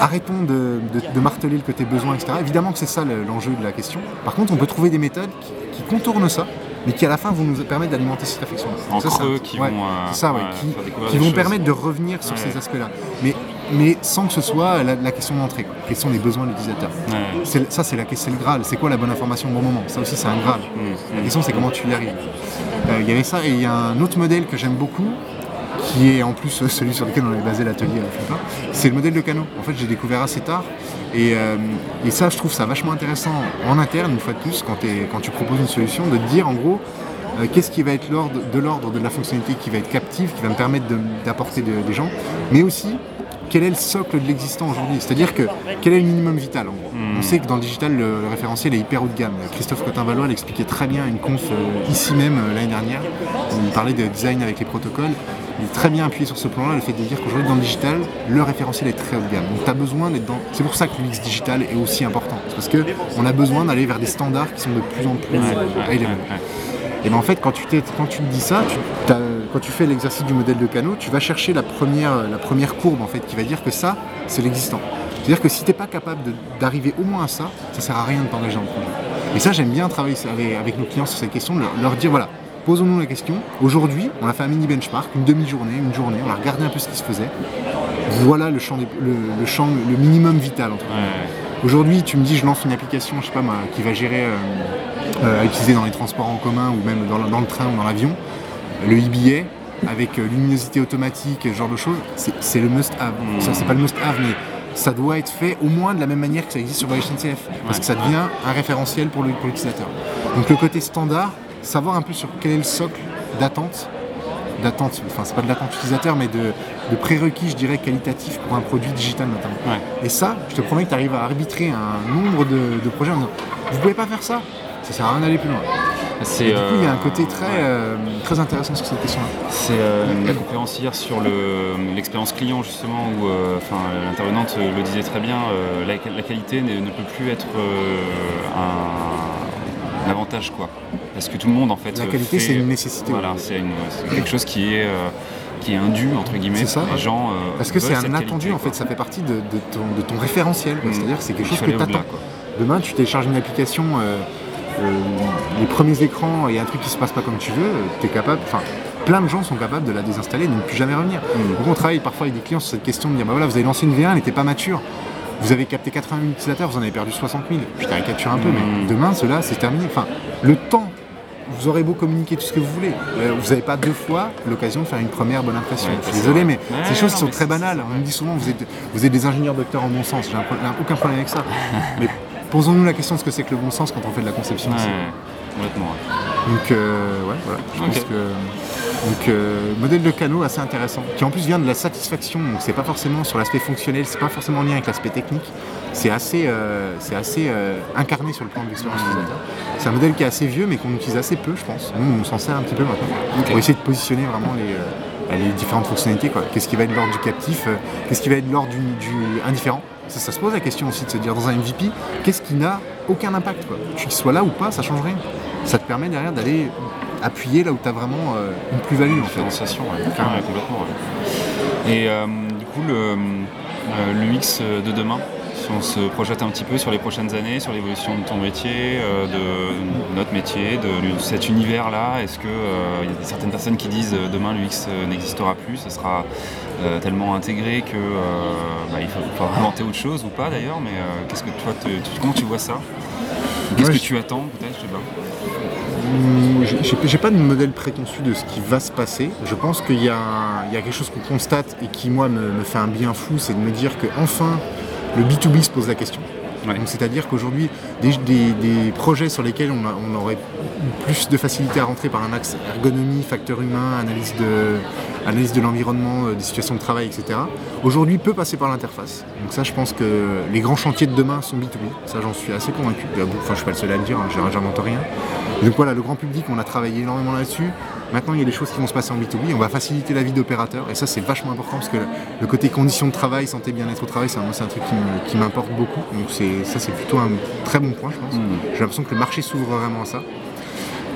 B: arrêtons de, marteler le côté besoin, etc. Évidemment que c'est ça l'enjeu de la question. Par contre, on peut trouver des méthodes qui, contournent ça, mais qui à la fin vont nous permettre d'alimenter cette réflexion.
A: En creux, qui vont,
B: qui, vont permettre de revenir sur ces aspects-là. Mais, mais sans que ce soit la, question d'entrée. Quels sont les besoins de l'utilisateur? Ça, c'est le Graal. C'est quoi la bonne information au bon moment? Ça aussi, c'est un Graal. Mmh, mmh. La question, c'est comment tu y arrives. Euh, il y avait ça, et il y a un autre modèle que j'aime beaucoup, qui est en plus celui sur lequel on avait basé l'atelier à c'est le modèle de canot. En fait, j'ai découvert assez tard. Et, euh, et, ça, je trouve ça vachement intéressant en interne, une fois de plus, quand, tu proposes une solution, de dire en gros, euh, qu'est-ce qui va être de l'ordre de la fonctionnalité qui va être captive, qui va me permettre d'apporter des gens, mais aussi quel est le socle de l'existant aujourd'hui C'est-à-dire que quel est le minimum vital en gros hmm. On sait que dans le digital, le, référentiel est hyper haut de gamme. Christophe Cotin-Valois l'expliquait très bien à une conf euh, ici même euh, l'année dernière. Il parlait de design avec les protocoles. Il est très bien appuyé sur ce plan-là, le fait de dire qu'aujourd'hui dans le digital, le référentiel est très haut de gamme. Donc tu as besoin d'être dans. C'est pour ça que l'UX digital est aussi important. C'est parce qu'on a besoin d'aller vers des standards qui sont de plus en plus élevés. Et bien en fait, quand tu, quand tu te dis ça, quand tu fais l'exercice du modèle de canot, tu vas chercher la première, la première courbe en fait, qui va dire que ça, c'est l'existant. C'est-à-dire que si tu n'es pas capable d'arriver au moins à ça, ça sert à rien de t'engager dans le projet. Et ça, j'aime bien travailler avec, nos clients sur cette question, leur, leur dire voilà, posons-nous la question. Aujourd'hui, on a fait un mini benchmark, une demi-journée, une journée, on a regardé un peu ce qui se faisait. Voilà le champ, le, champ, le minimum vital entre Aujourd'hui, tu me dis, je lance une application, je sais pas qui va gérer, euh, euh, utiliser dans les transports en commun ou même dans, le train ou dans l'avion, le e-billet avec euh, luminosité automatique, ce genre de choses, c'est le must-have. Mmh. Ça, c'est pas le must-have, mais ça doit être fait au moins de la même manière que ça existe sur la SNCF, parce que ça devient un référentiel pour l'utilisateur. Donc le côté standard, savoir un peu sur quel est le socle d'attente d'attente, enfin c'est pas de l'attente utilisateur, mais de, prérequis, je dirais, qualitatifs pour un produit digital notamment. Et ça, je te promets que tu arrives à arbitrer un nombre de, projets en disant, vous pouvez pas faire ça, ça sert à rien d'aller plus loin. Et du coup, il y a un côté très, euh, très intéressant sur cette question-là.
A: C'est euh, la conférence hier sur l'expérience client, justement, où euh, l'intervenante le disait très bien, la, qualité ne, ne, peut plus être un, avantage. quoi parce que tout le monde en fait.
B: La qualité, c'est une nécessité.
A: Voilà, c'est quelque chose qui est euh, qui est indu entre guillemets.
B: Ça. Les gens. Euh, parce que c'est un attendu en fait, ça fait partie de, ton, référentiel. Mm. C'est-à-dire c'est quelque chose que tu attends. Demain, tu télécharges une application. Euh, les premiers écrans, a un truc qui se passe pas comme tu veux, tu es capable, enfin, plein de gens sont capables de la désinstaller et de ne plus jamais revenir. Mm. Donc on travaille parfois avec des clients sur cette question de dire, bah voilà, vous avez lancé une V1, elle n'était pas mature. Vous avez capté 80 000 utilisateurs, vous en avez perdu 60 000. Je caricature un peu, mais mm. demain, cela, c'est terminé. Enfin, le temps vous aurez beau communiquer tout ce que vous voulez, euh, vous n'avez pas deux fois l'occasion de faire une première bonne impression. je suis désolé, mais ces choses sont très banales. On me dit souvent, vous êtes, vous êtes des ingénieurs docteurs en bon sens. J'ai aucun problème avec ça. mais [LAUGHS] posons-nous la question de ce que c'est que le bon sens quand on fait de la conception. Donc, euh, ouais, voilà. Je pense que. Donc, euh, modèle de canot assez intéressant, qui en plus vient de la satisfaction. Donc, c'est pas forcément sur l'aspect fonctionnel, c'est pas forcément en lien avec l'aspect technique. C'est assez, euh, c'est assez euh, incarné sur le plan de l'expérience utilisateur. C'est un modèle qui est assez vieux, mais qu'on utilise assez peu, je pense. Nous, on s'en sert un petit peu maintenant pour essayer de positionner vraiment les, bah, les différentes fonctionnalités. Qu'est-ce qui va être l'ordre du captif Qu'est-ce qui va être l'ordre du, indifférent ça, se pose la question aussi de se dire dans un MVP, qu'est-ce qui n'a aucun impact quoi? Tu sois là ou pas, ça change rien. Ça te permet derrière d'aller appuyer là où tu as vraiment euh, une plus-value.
A: en Différenciation, complètement. Et euh, du coup, le, l'UX de demain, si on se projette un petit peu sur les prochaines années, sur l'évolution de ton métier, euh, de notre métier, de cet univers-là, est-ce qu'il il y a certaines personnes qui disent demain l'UX n'existera plus, ce sera tellement intégré que bah, il faut, inventer autre chose ou pas d'ailleurs, mais qu'est-ce que toi, comment tu vois ça? Qu'est-ce que tu attends peut-être, je sais pas.
B: J'ai pas de modèle préconçu de ce qui va se passer. Je pense qu'il y, a quelque chose qu'on constate et qui, moi, me, fait un bien fou, c'est de me dire que enfin le B2B se pose la question. C'est-à-dire qu'aujourd'hui, des, projets sur lesquels on, aurait plus de facilité à rentrer par un axe ergonomie, facteur humain, analyse de, analyse de l'environnement, euh, des situations de travail, etc., aujourd'hui peut passer par l'interface. Donc ça, je pense que les grands chantiers de demain sont B2B. Ça, j'en suis assez convaincu. Enfin, je ne suis pas le seul à le dire, hein, j'invente rien. donc voilà, le grand public, on a travaillé énormément là-dessus. Maintenant, il y a des choses qui vont se passer en B2B. On va faciliter la vie d'opérateur. Et ça, c'est vachement important parce que le côté conditions de travail, santé, bien-être au travail, c'est un, truc qui m'importe beaucoup. Donc ça, c'est plutôt un très bon point, je pense. Mmh. J'ai l'impression que le marché s'ouvre vraiment à ça.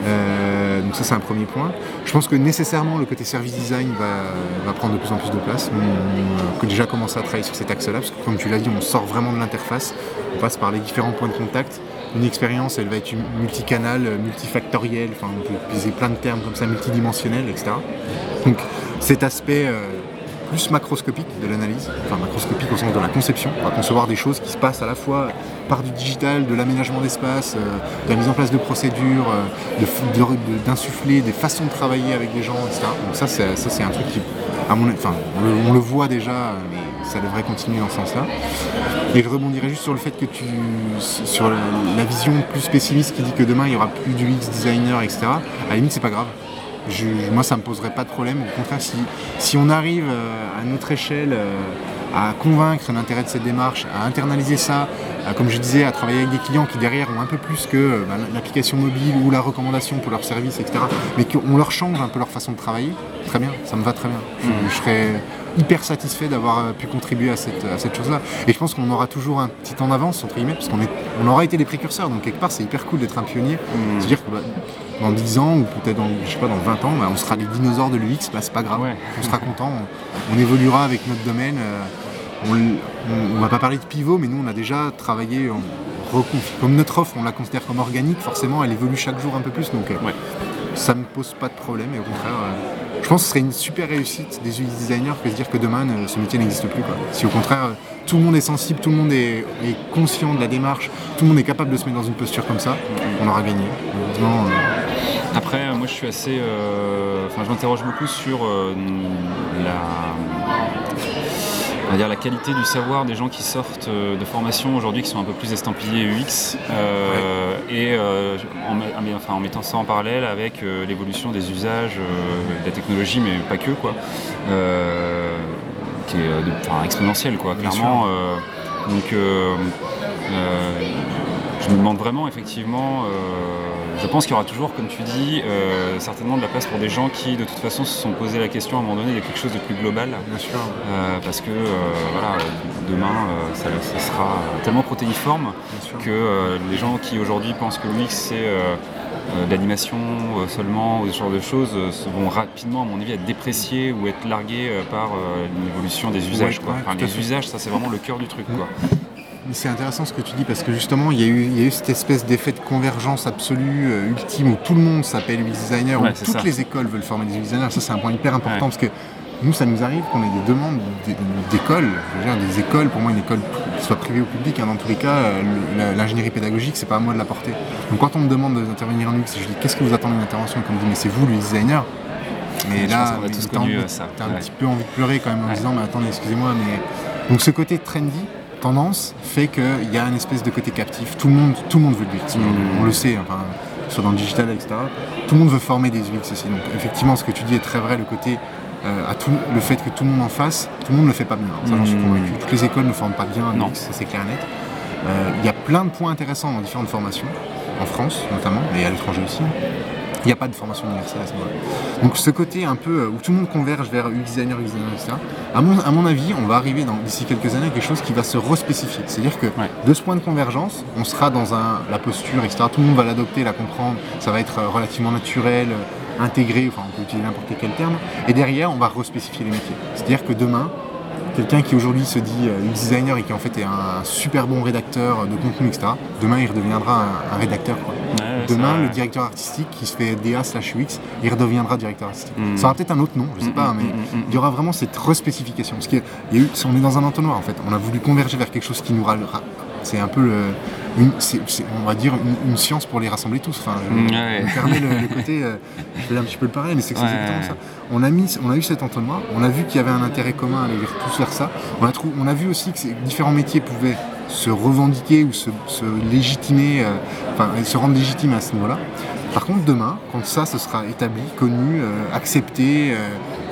B: Euh, donc ça c'est un premier point. Je pense que nécessairement le côté service design va, prendre de plus en plus de place. On, a déjà commencé à travailler sur cet axe-là, parce que comme tu l'as dit, on sort vraiment de l'interface, on passe par les différents points de contact. Une expérience, elle va être multicanal, multifactorielle, enfin on peut utiliser plein de termes comme ça, multidimensionnel, etc. Donc cet aspect euh, plus macroscopique de l'analyse, enfin macroscopique au sens de la conception, on va concevoir des choses qui se passent à la fois par du digital, de l'aménagement d'espace, euh, de la mise en place de procédures, euh, d'insuffler des façons de travailler avec des gens, etc. Donc ça, c'est un truc qui, à mon, enfin, on le, voit déjà, mais ça devrait continuer dans ce sens-là. Et je rebondirais juste sur le fait que tu, sur la, vision plus pessimiste qui dit que demain il y aura plus du UX designer, etc. À la limite, c'est pas grave. Moi, ça me poserait pas de problème. Au contraire, si, si on arrive euh, à notre échelle à convaincre l'intérêt de cette démarche, à internaliser ça, à, comme je disais, à travailler avec des clients qui derrière ont un peu plus que euh, bah, l'application mobile ou la recommandation pour leur service, etc. Mais qu'on leur change un peu leur façon de travailler, très bien, ça me va très bien. Je, je serais hyper satisfait d'avoir euh, pu contribuer à cette, à cette chose-là. Et je pense qu'on aura toujours un petit temps d'avance, entre guillemets, parce qu'on on aura été les précurseurs, donc quelque part c'est hyper cool d'être un pionnier. C'est-à-dire que bah, dans 10 ans, ou peut-être dans, je sais pas, dans 20 ans, bah, on sera les dinosaures de l'UX, bah, c'est pas grave,
A: Ouais.
B: on sera content, on, on évoluera avec notre domaine. euh, on, on va pas parler de pivot, mais nous on a déjà travaillé Comme notre offre, on la considère comme organique, forcément elle évolue chaque jour un peu plus, donc euh,
A: Ouais.
B: ça me pose pas de problème, et au contraire, euh, je pense que ce serait une super réussite des UX designers que de se dire que demain euh, ce métier n'existe plus. Quoi. Si au contraire tout le monde est sensible, tout le monde est, est conscient de la démarche, tout le monde est capable de se mettre dans une posture comme ça, on aura gagné.
A: Après, euh, moi je suis assez. euh, Enfin, je m'interroge beaucoup sur euh, la. on va dire la qualité du savoir des gens qui sortent de formation aujourd'hui qui sont un peu plus estampillés UX euh, et euh, en, enfin, mettant ça en parallèle avec euh, l'évolution des usages de la technologie mais pas que quoi qui est de- enfin, exponentielle quoi
B: Bien
A: clairement donc je me demande vraiment effectivement euh, je pense qu'il y aura toujours, comme tu dis, euh, certainement de la place pour des gens qui, de toute façon, se sont posé la question à un moment donné de quelque chose de plus global.
B: bien sûr.
A: Euh, parce que, voilà, demain, ça, ça sera tellement protéiforme que les gens qui aujourd'hui pensent que l'UX c'est de l'animation seulement ou ce genre de choses se vont rapidement, à mon avis, être dépréciés ou être largués par l'évolution des usages.
B: Ouais,
A: quoi.
B: ouais,
A: Enfin, les usages, ça c'est vraiment le cœur du truc. Quoi.
B: C'est intéressant ce que tu dis parce que justement il y a eu, il y a eu cette espèce d'effet de convergence absolue, euh, ultime, où tout le monde s'appelle UX designer,
A: Ouais,
B: où toutes
A: ça.
B: les écoles veulent former des UX designers. Ça c'est un point hyper important
A: Ouais.
B: parce que nous ça nous arrive qu'on ait des demandes d'écoles, des écoles, pour moi une école qui soit privée ou publique, hein, dans tous les cas, euh, le- l'ingénierie pédagogique c'est pas à moi de la porter. Donc quand on me demande d'intervenir en UX, je dis qu'est-ce que vous attendez d'une intervention, comme me dit mais c'est vous l'UX designer. Mais
A: Je
B: là, t'as
A: euh,
B: t'as un
A: Ouais.
B: petit peu envie de pleurer quand même en disant mais attendez excusez-moi mais donc ce côté trendy tendance fait qu'il y a une espèce de côté captif. Tout le monde tout le monde veut le UX
A: Mm.
B: on le sait enfin soit dans le digital etc tout le monde veut former des UX aussi donc effectivement ce que tu dis est très vrai le côté euh, à tout, le fait que tout le monde en fasse tout le monde ne le fait pas bien. Ça j'en suis
A: Mm.
B: convaincu. Toutes les écoles ne forment pas bien un
A: Non.
B: UX ça c'est clair et net. Euh, il y a plein de points intéressants dans différentes formations en France notamment mais à l'étranger aussi il n'y a pas de formation universelle à ce moment-là. Donc ce côté un peu euh, où tout le monde converge vers UX designer, UX designer, etc. À mon, à mon avis, on va arriver d'ici quelques années à quelque chose qui va se respécifier. C'est-à-dire que
A: Ouais.
B: de ce point de convergence, on sera dans un, la posture, etc. Tout le monde va l'adopter, la comprendre. Ça va être euh, relativement naturel, euh, intégré, enfin on peut utiliser n'importe quel terme. Et derrière, on va respécifier les métiers. C'est-à-dire que demain, quelqu'un qui aujourd'hui se dit euh, designer et qui en fait est un super bon rédacteur de contenu, etc. Demain, il redeviendra un, un rédacteur. quoi.
A: Ouais,
B: Demain, le directeur artistique qui se fait DA slash UX, il redeviendra directeur artistique.
A: Mm.
B: Ça aura peut-être un autre nom, je sais
A: Mm,
B: pas,
A: mm,
B: mais il y aura vraiment cette respécification. Parce qu'il y a eu, on est dans un entonnoir en fait. On a voulu converger vers quelque chose qui nous râlera. C'est un peu le, une, on va dire une, une science pour les rassembler tous. Enfin, je,
A: ouais.
B: je me permets le, le côté, euh, je un petit peu le pareil, mais c'est
A: Ouais,
B: exactement ça. On a mis, on a eu cet entonnoir. On a vu qu'il y avait un intérêt commun à aller tous vers ça. On a on vu aussi que ces différents métiers pouvaient se revendiquer ou se, se légitimer, euh, enfin se rendre légitimes à ce niveau-là. Par contre, demain, quand ça se sera établi, connu, euh, accepté,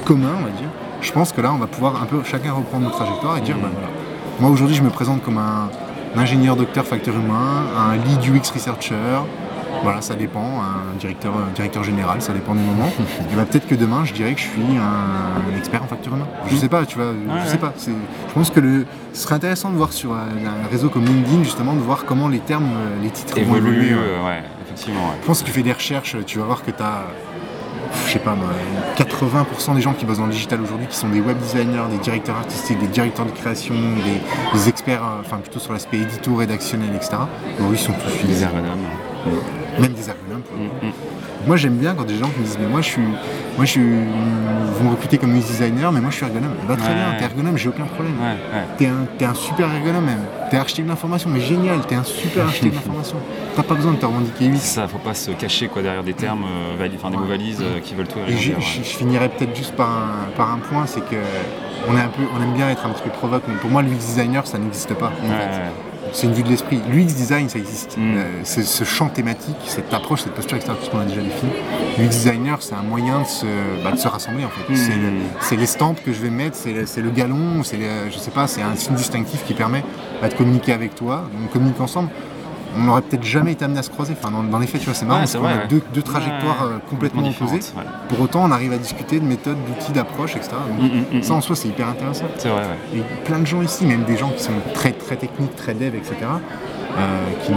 B: commun, on va dire, je pense que là, on va pouvoir un peu chacun reprendre notre trajectoire et dire, bah, voilà. moi aujourd'hui, je me présente comme un ingénieur docteur facteur humain, un lead UX researcher. Voilà, ça dépend, un directeur, un directeur général, ça dépend du moment. [LAUGHS] et bah, peut-être que demain, je dirais que je suis un, un expert en facteur humain. Je sais pas, tu vois, je
A: ouais.
B: sais pas. Je pense que le, ce serait intéressant de voir sur un, un réseau comme LinkedIn, justement, de voir comment les termes, euh, les titres vont
A: Évolue,
B: évoluer. ouais.
A: euh, ouais, effectivement.
B: Je pense que tu fais des recherches, tu vas voir que tu as, je sais pas moi, 80% des gens qui bossent dans le digital aujourd'hui qui sont des web designers, des directeurs artistiques, des directeurs de création, des, des experts, euh, enfin plutôt sur l'aspect édito, rédactionnel, etc. Aujourd'hui, ils sont tous
A: Des ergonomes.
B: Même des ergonomes. pour le coup. Moi j'aime bien quand des gens me disent mais moi je suis moi je suis vous me recrutez comme UX designer mais moi je suis ergonome. Bah, très
A: Ouais.
B: bien, t'es ergonome, j'ai aucun problème.
A: Ouais, ouais.
B: T'es un, super ergonome même. T'es architecte d'information, mais génial, t'es un super [LAUGHS] architecte d'information. T'as pas besoin de te revendiquer UX.
A: Ça, faut pas se cacher quoi derrière des termes, euh, vali- enfin des mots valises euh, qui veulent tout et
B: je, je- finirais peut-être juste par un, par un point, c'est que on, est un peu, on aime bien être un petit peu provoque, mais pour moi l'UX designer ça n'existe pas. en fait. C'est une vue de l'esprit. L'UX design, ça existe.
A: Mm.
B: Euh, c'est ce champ thématique, cette approche, cette posture, etc., tout ce qu'on a déjà défini. L'UX designer, c'est un moyen de se, bah, de se rassembler, en fait.
A: Mm.
B: C'est le- C'est l'estampe que je vais mettre, c'est le, galon, c'est je sais pas, c'est un signe distinctif qui permet bah, de communiquer avec toi. On communique ensemble. On n'aurait peut-être jamais été amené à se croiser. Enfin, dans, dans les faits, tu vois, c'est marrant
A: Ouais,
B: parce
A: c'est
B: qu'on a deux, deux trajectoires euh, complètement opposées. Pour autant, on arrive à discuter de méthodes, d'outils, d'approches, etc. Donc,
A: Mm, mm, mm,
B: ça, en soi, c'est hyper intéressant.
A: C'est vrai, ouais.
B: Et plein de gens ici, même des gens qui sont très très techniques, très dev, etc., qui,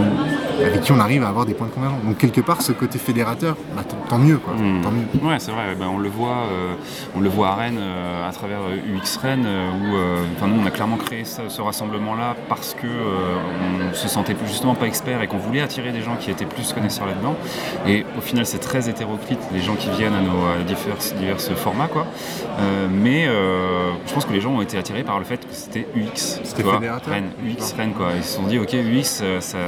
B: avec qui on arrive à avoir des points de convergence. Donc quelque part, ce côté fédérateur, bah, tant, mieux, quoi.
A: Mm.
B: Tant mieux.
A: Ouais, c'est vrai. ben, on le voit, euh, on le voit à Rennes euh, à travers euh, UX Rennes, euh, où, euh, nous, on a clairement créé ce, ce rassemblement-là parce que euh, on se sentait justement pas expert et qu'on voulait attirer des gens qui étaient plus connaisseurs là-dedans. Et au final, c'est très hétéroclite les gens qui viennent à nos divers, divers formats, quoi. Euh, mais euh, je pense que les gens ont été attirés par le fait que c'était UX.
B: C'était fédérateur.
A: Rennes, UX Rennes, quoi. Ils se sont dit, ok, UX, euh, ça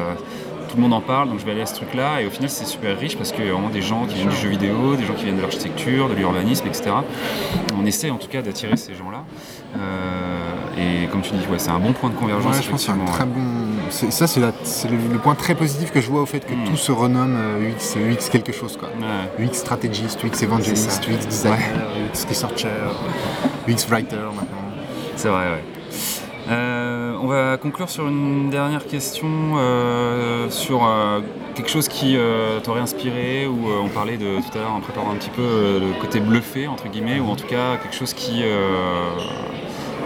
A: tout le monde en parle, donc je vais aller à ce truc-là. Et au final, c'est super riche parce qu'il y a vraiment des gens qui viennent du jeu vidéo, des gens qui viennent de l'architecture, de l'urbanisme, etc. On essaie en tout cas d'attirer ces gens-là. Euh, et comme tu dis, ouais, c'est un bon point de convergence.
B: Ouais, je pense que c'est un très bon. Ça, c'est la- le, le point très positif que je vois au fait que
A: Mm.
B: tout se renomme euh, UX, UX quelque chose, quoi.
A: ouais.
B: UX stratégiste, UX évangéliste. UX designer, UX researcher, UX writer maintenant.
A: C'est vrai, ouais. Euh, on va conclure sur une dernière question euh, sur euh, quelque chose qui t'aurait inspiré ou on parlait de tout à l'heure en préparant un petit peu le côté bluffé entre guillemets ou en tout cas quelque chose qui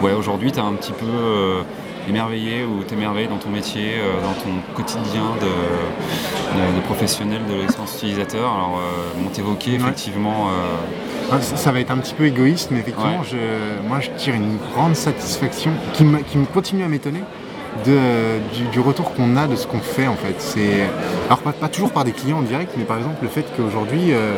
A: ouais aujourd'hui t'as un petit peu émerveillé ou t'émerveille dans ton métier, euh, dans ton quotidien de, de- de professionnel de l'expérience utilisateur? Alors euh, on t'évoquait effectivement euh,
B: Ça, ça va être un petit peu égoïste, mais effectivement,
A: Ouais.
B: je, moi je tire une grande satisfaction qui me, qui me continue à m'étonner de, du, du retour qu'on a de ce qu'on fait en fait. C'est, alors pas, pas toujours par des clients en direct, mais par exemple le fait qu'aujourd'hui euh,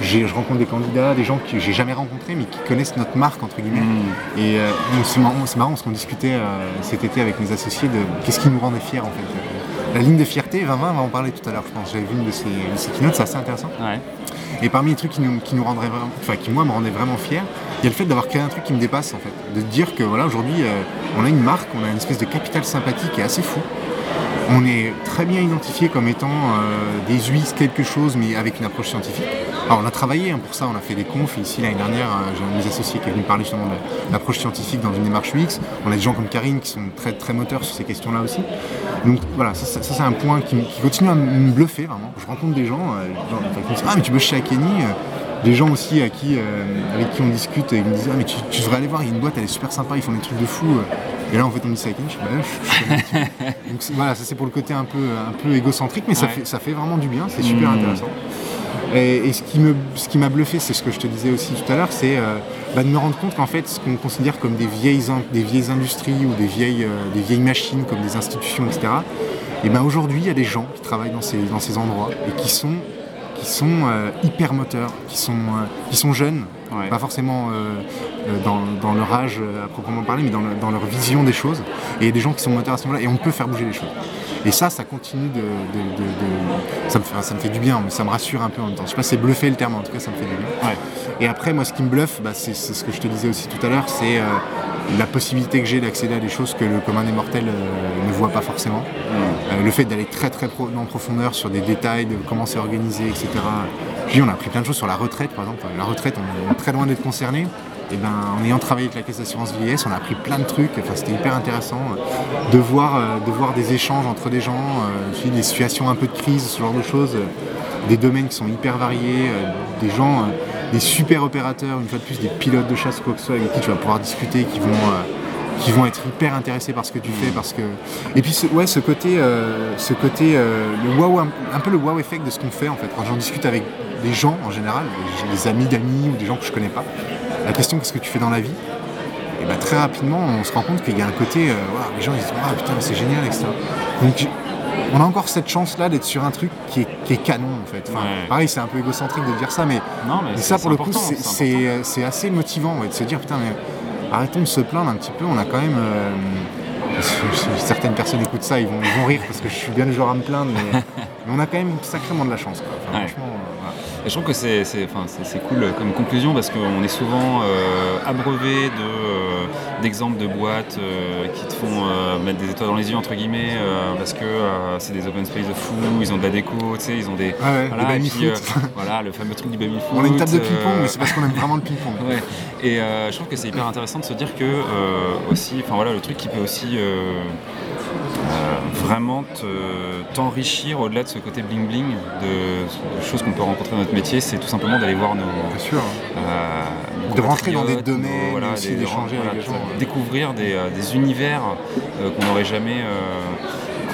B: je rencontre des candidats, des gens que j'ai jamais rencontrés mais qui connaissent notre marque entre guillemets.
A: hmm,
B: Et euh, c'est marrant, marrant parce qu'on discutait euh, cet été avec mes associés de qu'est-ce qui nous rendait fiers en fait. La ligne de fierté, 2020, on va en parler tout à l'heure, je pense. J'avais vu une de ces, de ces keynotes, c'est assez intéressant.
A: ouais.
B: Et parmi les trucs qui nous, qui nous rendraient vraiment, enfin qui moi me rendaient vraiment fier, il y a le fait d'avoir créé un truc qui me dépasse en fait. De dire que voilà aujourd'hui euh, on a une marque, on a une espèce de capital sympathique qui est assez fou. On est très bien identifié comme étant euh, des UX quelque chose mais avec une approche scientifique. Alors on a travaillé hein, pour ça, on a fait des confs ici l'année dernière, euh, j'ai un de mes associés qui est venu parler justement de l'approche scientifique dans une démarche UX. On a des gens comme Karine qui sont très très moteurs sur ces questions-là aussi. Donc voilà, ça, c'est un point qui, qui continue à me bluffer vraiment. Je rencontre des gens, euh, qui me disent Ah mais tu bosses chez Akeni des gens aussi qui, avec qui on discute et ils me disent Ah mais tu, tu devrais aller voir, il y a une boîte, elle est super sympa, ils font des trucs de fou. Et là en fait on me dit je bah, je- je. [LAUGHS] Donc c'est- voilà, ça c'est pour le côté un peu, un peu égocentrique, mais ça, fait, ça fait vraiment du bien, c'est super
A: Mmh.
B: intéressant. Et, et ce qui me, ce qui m'a bluffé, c'est ce que je te disais aussi tout à l'heure, c'est euh, bah, de me rendre compte qu'en fait, ce qu'on considère comme des vieilles, des vieilles industries ou des vieilles, euh, des vieilles machines, comme des institutions, etc. Et ben aujourd'hui, il y a des gens qui travaillent dans ces, dans ces endroits et qui sont, qui sont euh, hyper moteurs, qui sont, qui sont jeunes,
A: Ouais.
B: pas forcément euh, euh, dans, dans leur âge euh, à proprement parler, mais dans, le- dans leur vision des choses. Et il y a des gens qui sont moteurs à ce niveau-là, et on peut faire bouger les choses. Et ça, ça continue de... de- de- de- Ça, me fait, ça me fait du bien, mais ça me rassure un peu en même temps. Je sais pas si c'est bluffer le terme, en tout cas, ça me fait du bien.
A: Ouais.
B: Et après, moi, ce qui me bluffe, bah, c'est ce que je te disais aussi tout à l'heure, c'est euh, la possibilité que j'ai d'accéder à des choses que le commun des mortels euh, ne voit pas forcément. Euh, le fait d'aller très très pro- en profondeur sur des détails, de comment c'est organisé, etc. Dis, on a appris plein de choses sur la retraite, par exemple. La retraite, on est très loin d'être concerné. Et ben, en ayant travaillé avec la caisse d'assurance vieillesse, on a appris plein de trucs. Enfin, c'était hyper intéressant de voir, de voir des échanges entre des gens, des situations un peu de crise, ce genre de choses, des domaines qui sont hyper variés, des gens, des super opérateurs, une fois de plus, des pilotes de chasse ou quoi que ce soit, avec qui tu vas pouvoir discuter, qui vont, euh, qui vont être hyper intéressés par ce que tu fais, parce que et puis ce, ouais, ce côté, euh, ce côté, euh, le wow, un, peu le wow effect de ce qu'on fait en fait. Quand j'en discute avec des gens en général, des, amis d'amis ou des gens que je connais pas, la question qu'est-ce que tu fais dans la vie? Et ben très rapidement, on se rend compte qu'il y a un côté, les gens ils disent ah putain c'est génial etc. Donc on a encore cette chance-là d'être sur un truc qui est, qui est canon en fait. Enfin,
A: Ouais.
B: Pareil, c'est un peu égocentrique de dire ça, mais,
A: Non,
B: ça pour le coup, c'est- euh, c'est assez motivant ouais, de se dire putain, mais arrêtons de se plaindre un petit peu. On a quand même. euh, [LAUGHS] certaines personnes écoutent ça, ils vont, ils vont rire parce que je suis bien le genre à me plaindre, mais, [LAUGHS] mais on a quand même sacrément de la chance. Quoi. Enfin,
A: Ouais.
B: franchement, euh,
A: Et je trouve que c'est cool comme conclusion parce qu'on est souvent euh, abreuvé de, d'exemples de boîtes euh, qui te font euh, mettre des étoiles dans les yeux entre guillemets euh, parce que c'est des open space de fou, ils ont de la déco, tu sais, ils ont des
B: ouais,
A: voilà,
B: baby
A: puis,
B: foot. [LAUGHS]
A: voilà le fameux truc du baby foot.
B: On a une table de ping-pong,
A: euh,
B: mais c'est parce qu'on aime vraiment le ping-pong. [LAUGHS]
A: Ouais. Et je trouve que c'est hyper intéressant de se dire que aussi, enfin voilà, le truc qui peut aussi vraiment te- t'enrichir au-delà de ce côté bling bling de, de choses qu'on peut rencontrer dans notre métier, c'est tout simplement d'aller voir nos,
B: Bien sûr.
A: euh, nos
B: De rentrer dans des domaines,
A: nos- voilà,
B: aussi d'échanger
A: voilà,
B: avec les gens, ouais.
A: découvrir des, euh, des univers euh, qu'on n'aurait jamais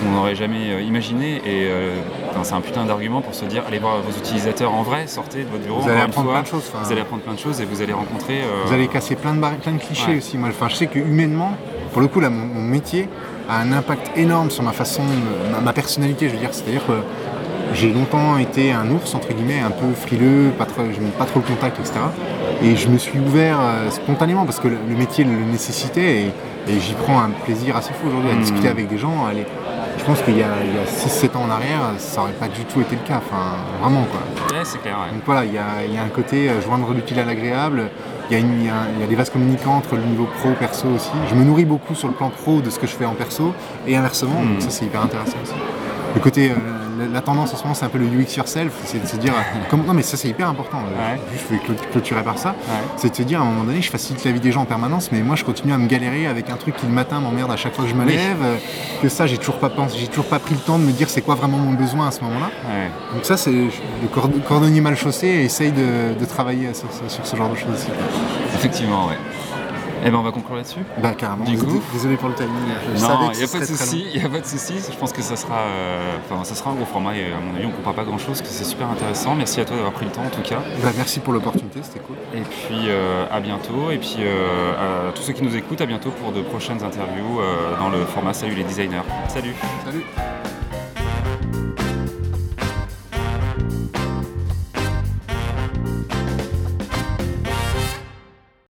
A: qu'on n'aurait jamais imaginé et c'est un putain d'argument pour se dire allez voir vos utilisateurs en vrai, sortez de votre bureau
B: Vous allez apprendre plein de choses.
A: vous allez apprendre plein de choses et vous allez rencontrer
B: Vous allez casser plein de plein de clichés
A: Ouais.
B: aussi. Moi, je sais que humainement, pour le coup, là, mon, mon métier a un impact énorme sur ma façon, ma, ma personnalité. Je veux dire, c'est-à-dire que j'ai longtemps été un ours entre guillemets, un peu frileux, pas trop, je n'aime pas trop le contact, etc. Et je me suis ouvert euh, spontanément parce que le, le métier le nécessitait et, et j'y prends un plaisir assez fou aujourd'hui à
A: Mhm.
B: discuter avec des gens. aller- je pense qu'il y a, a 6-7 ans en arrière, ça n'aurait pas du tout été le cas. Enfin, vraiment quoi.
A: Ouais, c'est clair. ouais.
B: Donc voilà, il y a, il y a un côté euh, joindre l'utile à l'agréable. Il y, a y y des vases communicants entre le niveau pro, perso aussi. Je me nourris beaucoup sur le plan pro de ce que je fais en perso et inversement.
A: Mm.
B: Donc ça, c'est hyper intéressant aussi. Le côté, euh, la, la tendance en ce moment, c'est un peu le UX yourself. C'est de se dire, comment- non mais ça, c'est hyper important. euh,
A: Ouais.
B: Je vais clôturer par ça.
A: Ouais.
B: C'est de se dire, à un moment donné, je facilite la vie des gens en permanence, mais moi, je continue à me galérer avec un truc qui le matin m'emmerde à chaque fois que je me lève. euh, Que ça, j'ai toujours pas pensé, j'ai toujours pas pris le temps de me dire c'est quoi vraiment mon besoin à ce moment-là.
A: Ouais.
B: Donc ça, c'est le cord- cordonnier mal chaussé et essaye de, de travailler sur, ce- sur ce genre de choses aussi.
A: Effectivement, ouais. Eh ben on va conclure là-dessus.
B: Bah carrément.
A: Du coup
B: Désolé pour le timing. Je
A: Non, il n'y a pas de souci, il a pas de souci. Je pense que ça sera, euh, enfin, ça sera un gros format et à mon avis on ne comprend pas grand-chose, que c'est super intéressant. Merci à toi d'avoir pris le temps en tout cas.
B: Bah, merci pour l'opportunité, c'était cool.
A: Et puis euh, à bientôt. Et puis euh, à tous ceux qui nous écoutent, à bientôt pour de prochaines interviews dans le format Salut les designers. Salut
B: Salut